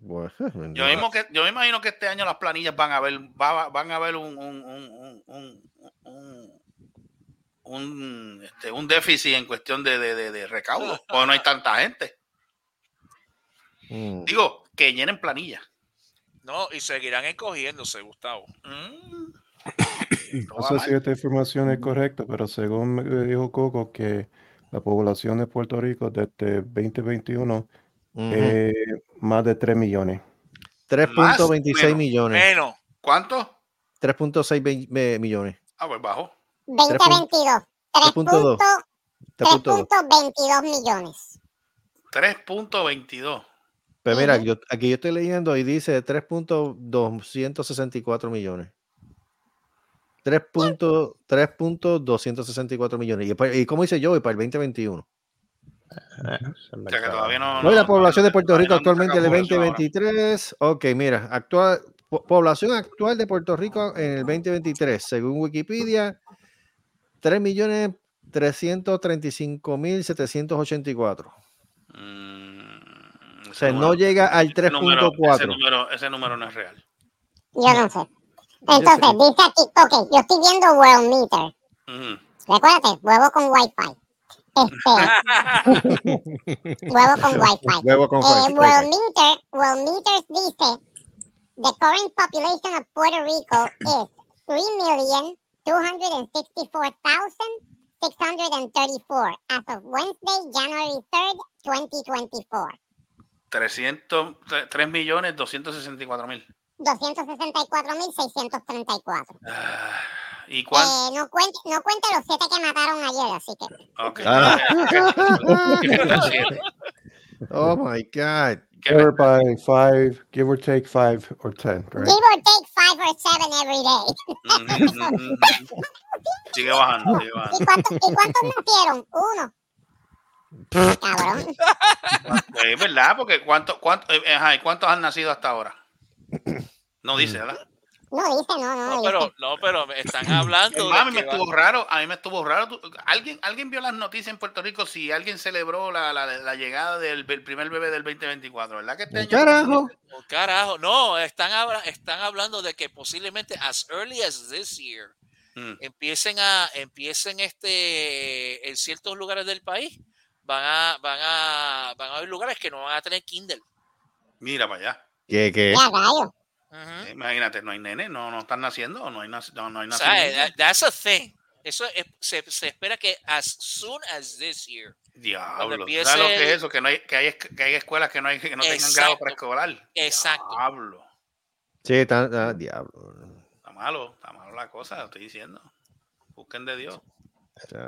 Bueno, Yo mismo que, yo me imagino que este año las planillas van a ver, va- van a ver un, un, un, un, un, un, este, un déficit en cuestión de, de, de, de recaudo, porque no hay tanta gente. Mm. Digo, que llenen planillas. No, y seguirán encogiéndose, Gustavo. Mm. No sé si esta información es correcta, pero según me dijo Coco, que la población de Puerto Rico desde 2021 Ujú. es más de 3 millones. 3.26 menos, millones. Menos. ¿Cuánto? 3.6 ve- me- millones. Ah, pues bajo. 2022, 3.2. 3.2. 3.22 millones. 3.22. Pero mira, yo, aquí yo estoy leyendo y dice 3.264 millones. 3.264 3.264 millones. Y, y como dice yo, y para el 2021. O sea que todavía no. Hoy la no- población de Puerto Rico no actualmente población ahora. 2023. Ok, mira, actual, po- población actual de Puerto Rico en el 2023, según Wikipedia, 3.335.784. Mm, O sea, no número- llega al ese número- Ese 3.4. número, ese número no es real. Yo no sé. Entonces, dice aquí, ok, yo estoy viendo World Meter. Ujú. Recuérdate, huevo con Wi-Fi. Este, huevo con Wi-Fi. Huevo con Eh, Wi-Fi. World Meter, World Meters dice, the current population of Puerto Rico is 3,264,634 as of Wednesday, January 3rd, 2024. 300, 3 millones 264 mil. 264.634. ¿Y cuánto? Eh, no, cuente, no cuente los siete que mataron ayer, así que. Ok. Ah. Oh my God. Or by five, give or take five or ten, right? Give or take five or seven every day. Sigue bajando, sigue ¿Y bajando. cuántos, ¿Y cuántos nacieron? Uno. Cabrón. Es verdad, porque ¿cuánto, cuánto, eh, ajá, ¿y cuántos han nacido hasta ahora? No dice, ¿verdad? No, dice no, no. Pero, no, pero me están hablando. a mí me estuvo raro, a mí me estuvo raro. ¿Alguien, alguien vio las noticias en Puerto Rico si alguien celebró la, la, la llegada del, primer bebé del 2024, ¿verdad? Que este año- Carajo. Oh, carajo, no, están, habla- están hablando de que posiblemente as early as this year Mm. empiecen a empiecen este en ciertos lugares del país van a van a van a haber lugares que no van a tener Kindle. Mira para allá. ¿Qué, qué? Ujú. Eh, Imagínate, no hay nene, no, no están naciendo, no hay, no, no hay O sea, nacimiento. that- that's a thing. Eso es- se, se espera que as soon as this year. Diablo. empiece ¿Sabes lo que es eso? Que, no hay, que, hay, que hay escuelas que no, hay, que no tengan Exacto. grado preescolar. Exacto. Diablo. Sí, está, ah, diablo. Está malo, está malo la cosa, lo estoy diciendo. Busquen de Dios.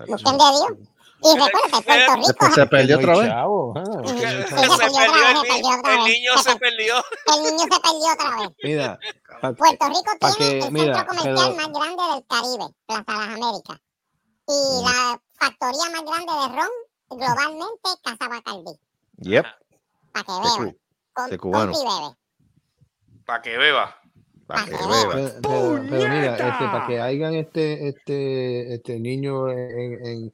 Busquen de Dios. Y recuerda Puerto Rico. Después se perdió otra vez. Chavo, ah. Ujú. Sí, Se se perdió otra perdió vez, el, niño Se se per- perdió. El niño se perdió otra vez. Mira, pa- Puerto Rico tiene que- el mira, centro comercial pero- más grande del Caribe, Plaza Las Américas. Y la factoría más grande de ron globalmente, Casa Bacardí. Yep. Para que cu- Con, de cubano. Para que beba. Para Pa' que beba. pero, pero- pero mira, este, para que hayan este, este, este niño en, en-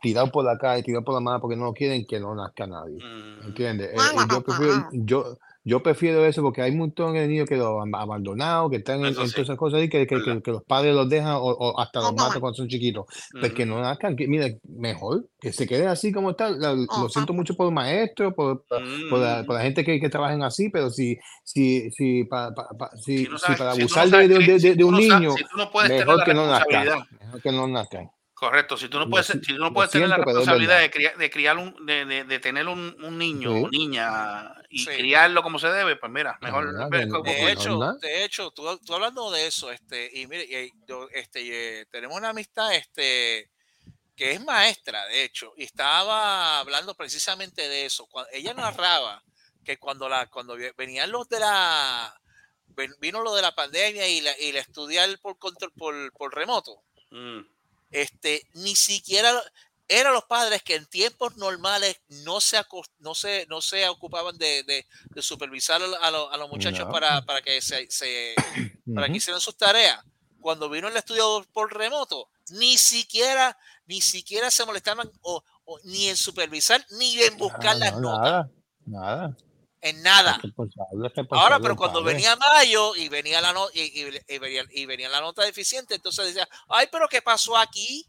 tirado por la calle, tirado por la mano porque no lo quieren, que no nazca nadie. Mm. ¿Entiendes? Eh, eh, yo, prefiero, yo, yo prefiero eso porque hay un montón de niños que los han abandonado, que están en, Eso en sí. todas esas cosas y que, que, que- que los padres los dejan o, o hasta los verdad. matan cuando son chiquitos. Pues que no nazcan, que, mira, mejor que se queden así como están. La- Lo siento mucho por los maestros, por, por, por la, Mm. por la gente que, que trabajen así, pero si, si, si, pa- pa- pa- si, Si no si sabes- para si tú no abusar sabes de, de- de- si de un no sabes- niño, si mejor la que no nazcan. Mejor que no nazcan. Correcto, si tú no puedes, si- si tú no puedes tener la responsabilidad de criar, de criar un, de, de, de tener un, un niño Sí. o niña y Sí. criarlo como se debe, pues mira, mejor no- De hecho, de hecho, tú, tú hablando de eso, este, y mire, y yo, este, eh, tenemos una amistad, este, que es maestra, de hecho, y estaba hablando precisamente de eso. Cuando, ella narraba que cuando la, cuando ve- venían los de la, vino lo de la pandemia y la, y la estudiar por control, por, por remoto, Mm. Este, ni siquiera eran los padres que en tiempos normales no se, no se, no se ocupaban de, de- de supervisar a, lo- a los- muchachos No. para, para que se, se- para que hicieran sus tareas. Cuando vino el estudio por remoto, ni siquiera, ni siquiera se molestaban o, o ni en supervisar ni en buscar las no, notas, nada, nada. En nada. Responsable, Ahora, responsable pero cuando padre. venía mayo y venía la no- y, y- y venía, y venía la nota deficiente, entonces decía, ay, pero ¿qué pasó aquí?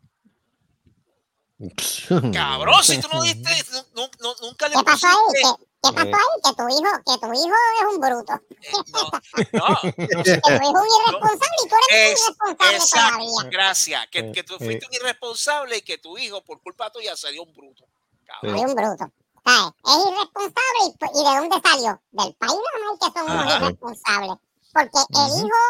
Cabrón, si tú no diste, nu- nu- nu- nunca le ¿Qué pasó ahí? ¿Qué, qué pasó ahí? Que tu hijo, que tu hijo es un bruto. eh, no, no, Que tu hijo es un irresponsable y tú eres Es- un irresponsable exacto, todavía. gracias. Que, Eh, que tú eh. fuiste un irresponsable y que tu hijo, por culpa tuya, salió un bruto. Cabrón. Es un bruto. ¿Sabes? Es irresponsable y, y ¿de dónde salió? Del país normal que son unos Ajá. irresponsables. Porque el hijo,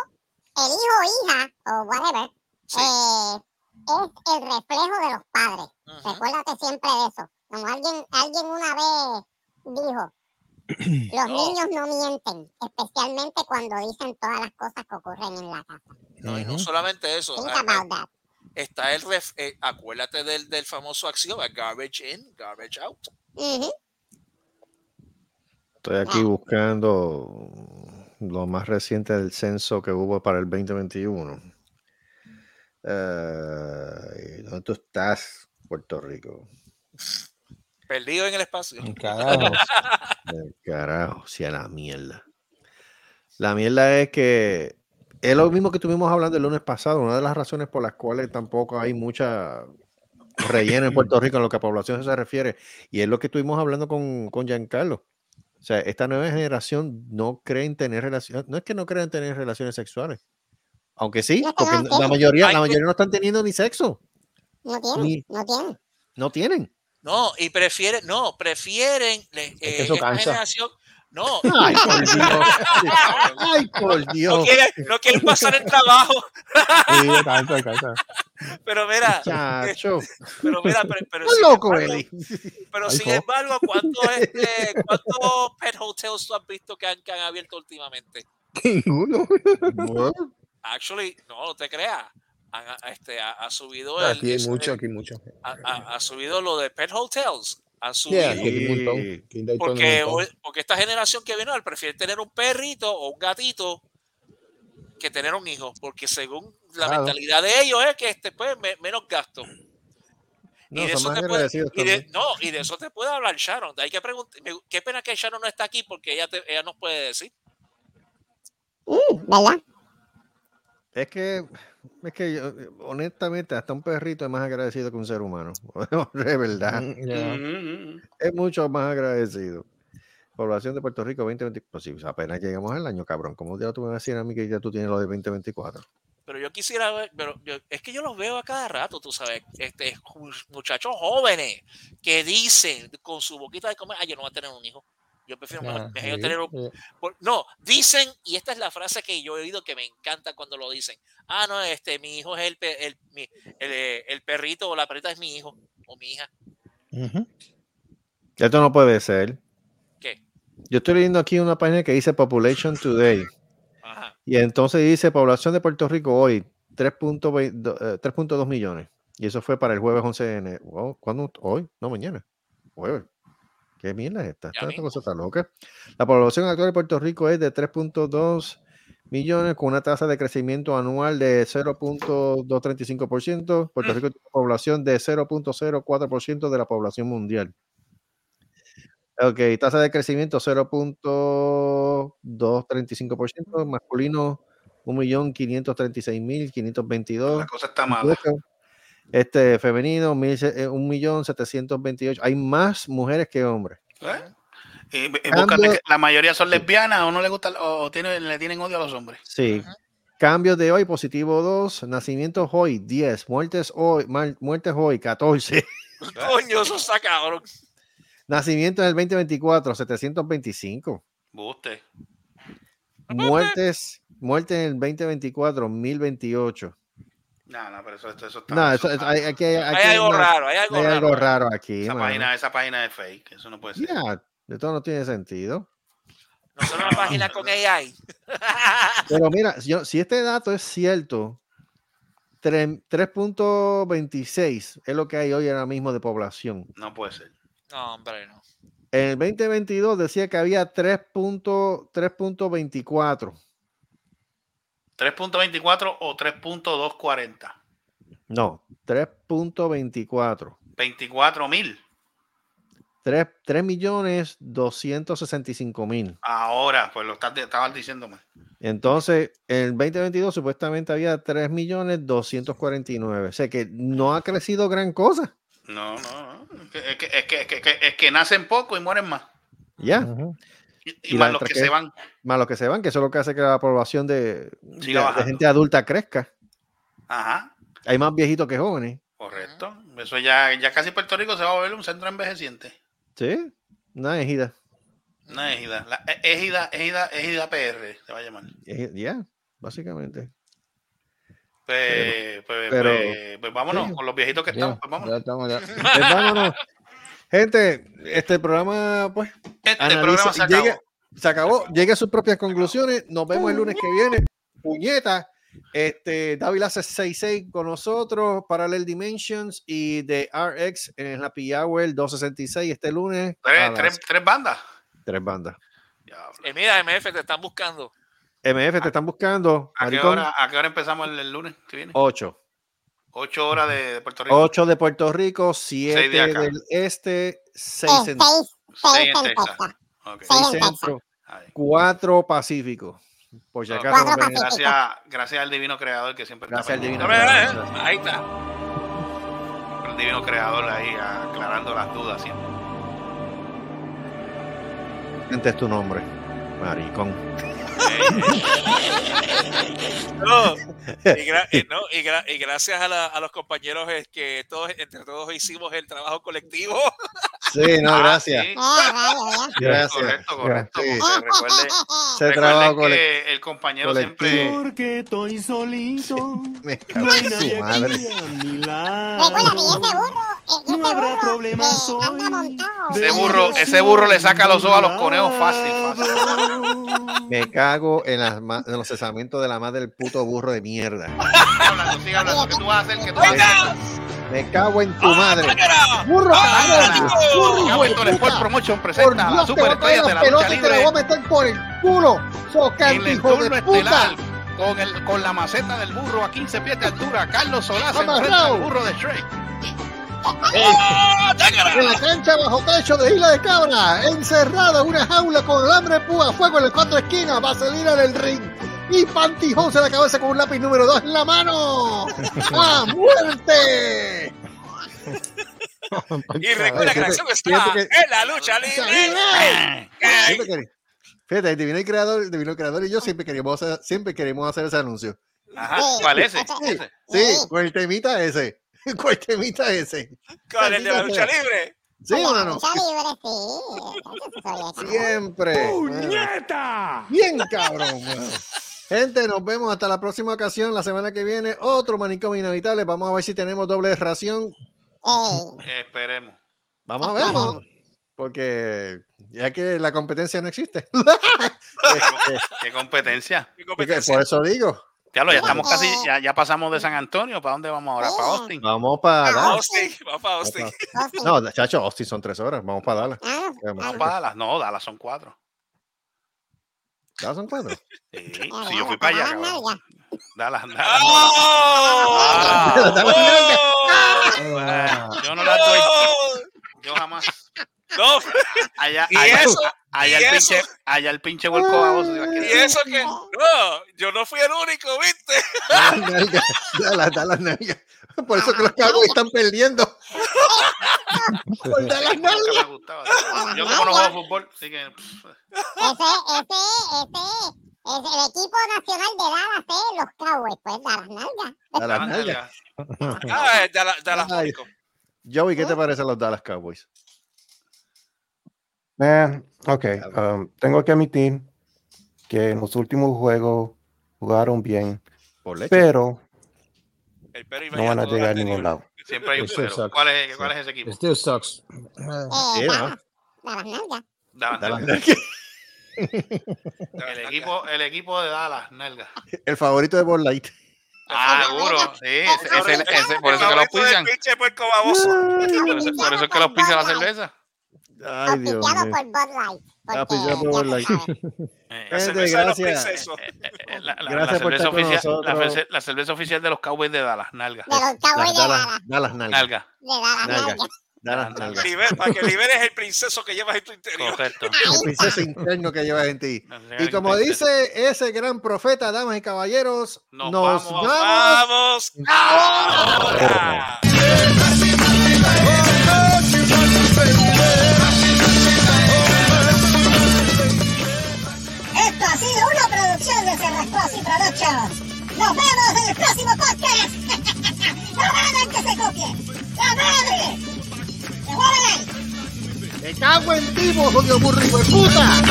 el hijo o hija, o whatever, Sí. eh, es el reflejo de los padres. Recuérdate siempre de eso. Como alguien, alguien una vez dijo, los No. niños no mienten, especialmente cuando dicen todas las cosas que ocurren en la casa. No, y no solamente eso. Think about that. Está el ref, eh, acuérdate del, del famoso axioma, garbage in, garbage out. Estoy aquí buscando lo más reciente del censo que hubo para el 2021. Eh, ¿Dónde tú estás, Puerto Rico? Perdido en el espacio. Carajo. Carajo, si a la mierda. La mierda es que es lo mismo que estuvimos hablando el lunes pasado. Una de las razones por las cuales tampoco hay mucha relleno en Puerto Rico en lo que a población se refiere. Y es lo que estuvimos hablando con, con Giancarlo. O sea, esta nueva generación no creen tener relaciones, no es que no crean tener relaciones sexuales. Aunque sí, es porque no la mayoría, la mayoría no están teniendo ni sexo. No tienen, Ni- no tienen. No tienen. No, y prefieren, no, prefieren que eh, eso esta cansa. generación. No, Ay, por Dios. Ay, por no Dios. quieren, no quieren pasar el trabajo. Sí, cansa, cansa. Pero mira, Chacho. pero mira, pero, pero sin loco, embargo- Eli. Pero Ay, sin jo. embargo, ¿cuántos, este, ¿cuántos pet hotels tú has visto que han, que han abierto últimamente? Ninguno. Actually, no, no te creas. Ha- este, ha, ha subido el, Aquí hay mucho, aquí mucho. ha, ha- ha subido lo de pet hotels. Han subido. Yeah, Porque, porque esta generación que viene ahora prefiere tener un perrito o un gatito que tener un hijo, porque según la Claro. mentalidad de ellos es que este, pues, me- menos gasto. No, y, de eso te puede, y de- no, y de eso te puede hablar Sharon. Hay que preguntar, qué pena que Sharon no está aquí porque ella, te- ella nos puede decir. ¿Verdad? Es que, es que yo, honestamente, hasta un perrito es más agradecido que un ser humano. De verdad. Mm, ya. Mm, Es mucho más agradecido. Población de Puerto Rico 2024. Pues sí, apenas llegamos al año, cabrón. ¿Cómo ya tú me vas a decir a mí que ya tú tienes lo de 2024? Pero yo quisiera ver, pero yo- es que yo los veo a cada rato, tú sabes, este, muchachos jóvenes que dicen con su boquita de comer, ah, yo no voy a tener un hijo. Yo prefiero mejor- Ah, mejor sí, tener un, sí. por- no, dicen, y esta es la frase que yo he oído que me encanta cuando lo dicen. Ah, no, este, mi hijo es el, el, el, eh, el perrito o la perrita es mi hijo o mi hija. Esto no puede ser. ¿Qué? Yo estoy leyendo aquí una página que dice Population Today. Ajá. Y entonces dice población de Puerto Rico hoy 3.2 eh, 3.2 millones. Y eso fue para el jueves 11 de enero. ¿Cuándo? Hoy, no mañana. Jueves. ¿Qué mierda es esta? Esta, cosa está loca. La población actual de Puerto Rico es de 3.2 millones con una tasa de crecimiento anual de 0.235%. Puerto Rico tiene una población de 0.04% de la población mundial. Ok, tasa de crecimiento 0.235%, masculino 1.536.522. La cosa está mala. Este femenino, mil se- eh, 1.728. Hay más mujeres que hombres. ¿Eh? Y, y Cambio- la mayoría son lesbianas o no le gusta o tienen, le tienen odio a los hombres. Sí. Cambios de hoy, positivo 2, nacimientos hoy 10, muertes hoy, mal- muertes hoy 14, Coño, eso está cabrón. nacimientos en el 2024 725, Buste. muertes, muertes en el 2024 1028. No, no, pero eso, eso, eso está. No, eso eso, hay, algo no, raro, hay algo hay raro. algo raro aquí. esa, mano. página, esa página es fake. Eso no puede ser. Ya, de todo no tiene sentido. No son una página con AI. Pero mira, si, yo- si este dato es cierto, tre- 3.26 es lo que hay hoy ahora mismo de población. No puede ser. No, hombre, no. En el 2022 decía que había 3.3.24. 3.24 o 3.240. No, 3.24. 24 mil. 3, 3 millones 265 mil. Ahora, pues lo estás, estabas diciéndome. Entonces, en el 2022 supuestamente había 3 millones 249. O sea que no ha crecido gran cosa. No, no, no. Es que, es que, es que, es que, nacen poco y mueren más. Ya. Ujú. Y, y Y más los que que- se van. Más los que se van, que eso es lo que hace que la población de, gente adulta crezca. Ajá. Hay más viejitos que jóvenes. Correcto. Eso ya, ya casi Puerto Rico se va a volver un centro envejeciente. Sí, una ejida. Una ejida. La ejida, ejida, ejida PR se va a llamar. Ya, básicamente. Pues, pues, pero- pues- pues vámonos sí. con los viejitos que Ya, estamos. Pues vámonos. ya estamos ya. Pues vámonos. Gente, este programa, pues, Este analiza- programa se acabó. llegue- se acabó. Llegue a sus propias conclusiones. Nos vemos el lunes que viene. Puñeta. Este, David hace 66 con nosotros, Parallel Dimensions y de RX en Happy Hour 266 este lunes. Tres, las tres, tres bandas. tres bandas. Eh, mira, MF, te están buscando. MF te están buscando. ¿A qué, Maricón, hora, ¿A qué hora empezamos el, el lunes que viene? 8. Ocho horas de, de Puerto Rico. 8 de Puerto Rico, 7 de del este, 6 Eh, en, seis, Seis seis en Texas. Centro, Ahí. 4 pacífico. Por si acaso. Gracias, gracias al divino creador que siempre Gracias al está divino pendiente. creador. Ahí está. El divino creador ahí aclarando las dudas siempre. Este es tu nombre, maricón. No, y, gra- y no, y gra- y gracias a, la- a los compañeros es que todos entre todos hicimos el trabajo colectivo. Sí, no, Ah, gracias. sí. Gracias. Correcto, correcto. Sí. porque recuerde, Ese recuerde trabajo que colectivo. el compañero colectivo. siempre. Porque estoy solito. Me No cago hay en nadie su madre. aquí a mi Recuerda lado. que ese burro, ese No habrá burro problema, soy anda montado. Ese burro, ese burro le saca los ojos a los conejos fácil, fácil. Me cago en, las ma- en los cesamientos de la madre del puto burro de mierda. Sigue hablando, sigue hablando. ¿Qué tú vas a hacer? ¿Qué tú vas a hacer? Me cago en tu madre. ¡Sácala! Burro, cabrón. Burro, hijo de Capitol Sport puta. Promotion Por presenta a Dios, las te voy a traer superestrellas de la lucha te voy a meter por el culo. en Socante, el hijo turno de estelar. puta. con, el, con la maceta del burro a 15 pies de altura. Carlos Vamos, enfrenta al burro de Shrek. En la cancha bajo techo de Isla de Cabra, encerrado en una jaula con alambre de púa, fuego en las cuatro esquinas, vaselina en el ring y pantyhose en la cabeza con un lápiz número 2 en la mano. ¡A muerte! Y recuerda que la acción está que- en la lucha libre. Siempre Fíjate, divino el creador, divino el creador y yo siempre queríamos hacer, siempre queríamos hacer ese anuncio. Ajá, ¿cuál es ese? Sí, sí, con el temita ese. El temita ese. ¿Cuál, el de la lucha libre? Sí, o no? Lucha libre, sí. Siempre. ¡Puñeta! Bien cabrón. Gente, nos vemos hasta la próxima ocasión, la semana que viene. Otro manicomio inevitable. Vamos a ver si tenemos doble ración. Esperemos. Vamos a ver, ¿no? porque ya que la competencia no existe. ¿Qué competencia? Porque por eso digo. Diablo, ya estamos casi, ya, ya pasamos de San Antonio. ¿Para dónde vamos ahora? ¿Para Austin? Vamos para Dallas. Austin, vamos para Austin. No, chacho, Austin son tres horas. Vamos para Dallas. Vamos para Dallas. No, Dallas son cuatro. ¿Dallas son cuatro? Sí, sí, yo fui para allá. cabrón. Dallas, Dallas. ¡Oh! no. Dallas Ah, yo no la doy. Yo jamás. No, Allá, Y allá, eso, allá y el eso. pinche, allá el pinche vuelco a vos. y eso que. No, yo no fui el único, ¿viste? Dallas nalgas, Dallas, Dallas nalgas. Por eso que los Cowboys están perdiendo. Por Dallas Nunca me nalgas. gustaba. Yo como no juego fútbol, así que pff, Ese, ese, ese es el equipo nacional de Dallas, ¿eh? Los Cowboys, pues, Dallas Nalga. Dallas Dallas nalgas. nalgas. Ah. Joey, ¿qué te parecen los Dallas Cowboys? Man, ok, um, tengo que admitir que en los últimos juegos jugaron bien, Por leche. pero El pero no van a llegar a ningún lado. Siempre hay un pero. ¿Cuál es, cuál es ese equipo? Still sucks. Sí, Eh. Dallas. El equipo, el equipo de Dallas, Nalga. El favorito de Ball Light. Ah, seguro. Sí, ese, ese- ese- por eso que los baboso. Por eso, por eso es que los pisan la cerveza. Ay, Dios Auspiciado mío. por Bud Light. por Bud Light. La cerveza de los gracias. princesos. la, la- Gracias la por cerveza estar con oficial, la, nosotros. cerveza- la cerveza oficial de los Cowboys de Dallas, Nalga. De los Cowboys de Dallas, Dallas. Dallas nalgas. Nalga. De Dallas Nalga. Nalga. Dallas nalgas. Liber- para que liberes el princeso que llevas en tu interior. Correcto. El princeso interno que llevas en ti. Y como dice ese gran profeta, damas y caballeros, Nos nos, vamos. vamos. ¡Vamos! ¡Ahora! Productions. Nos vemos en el próximo podcast. ¡No hagan que se copie! ¡La madre! ¡Se mueven! Me cago en ti, vos, jodido burro, hijo de puta.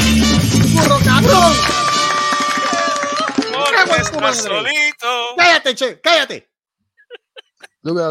Burro cabrón. Porque cago en tu estás madre. solito. Cállate, che, cállate. Look at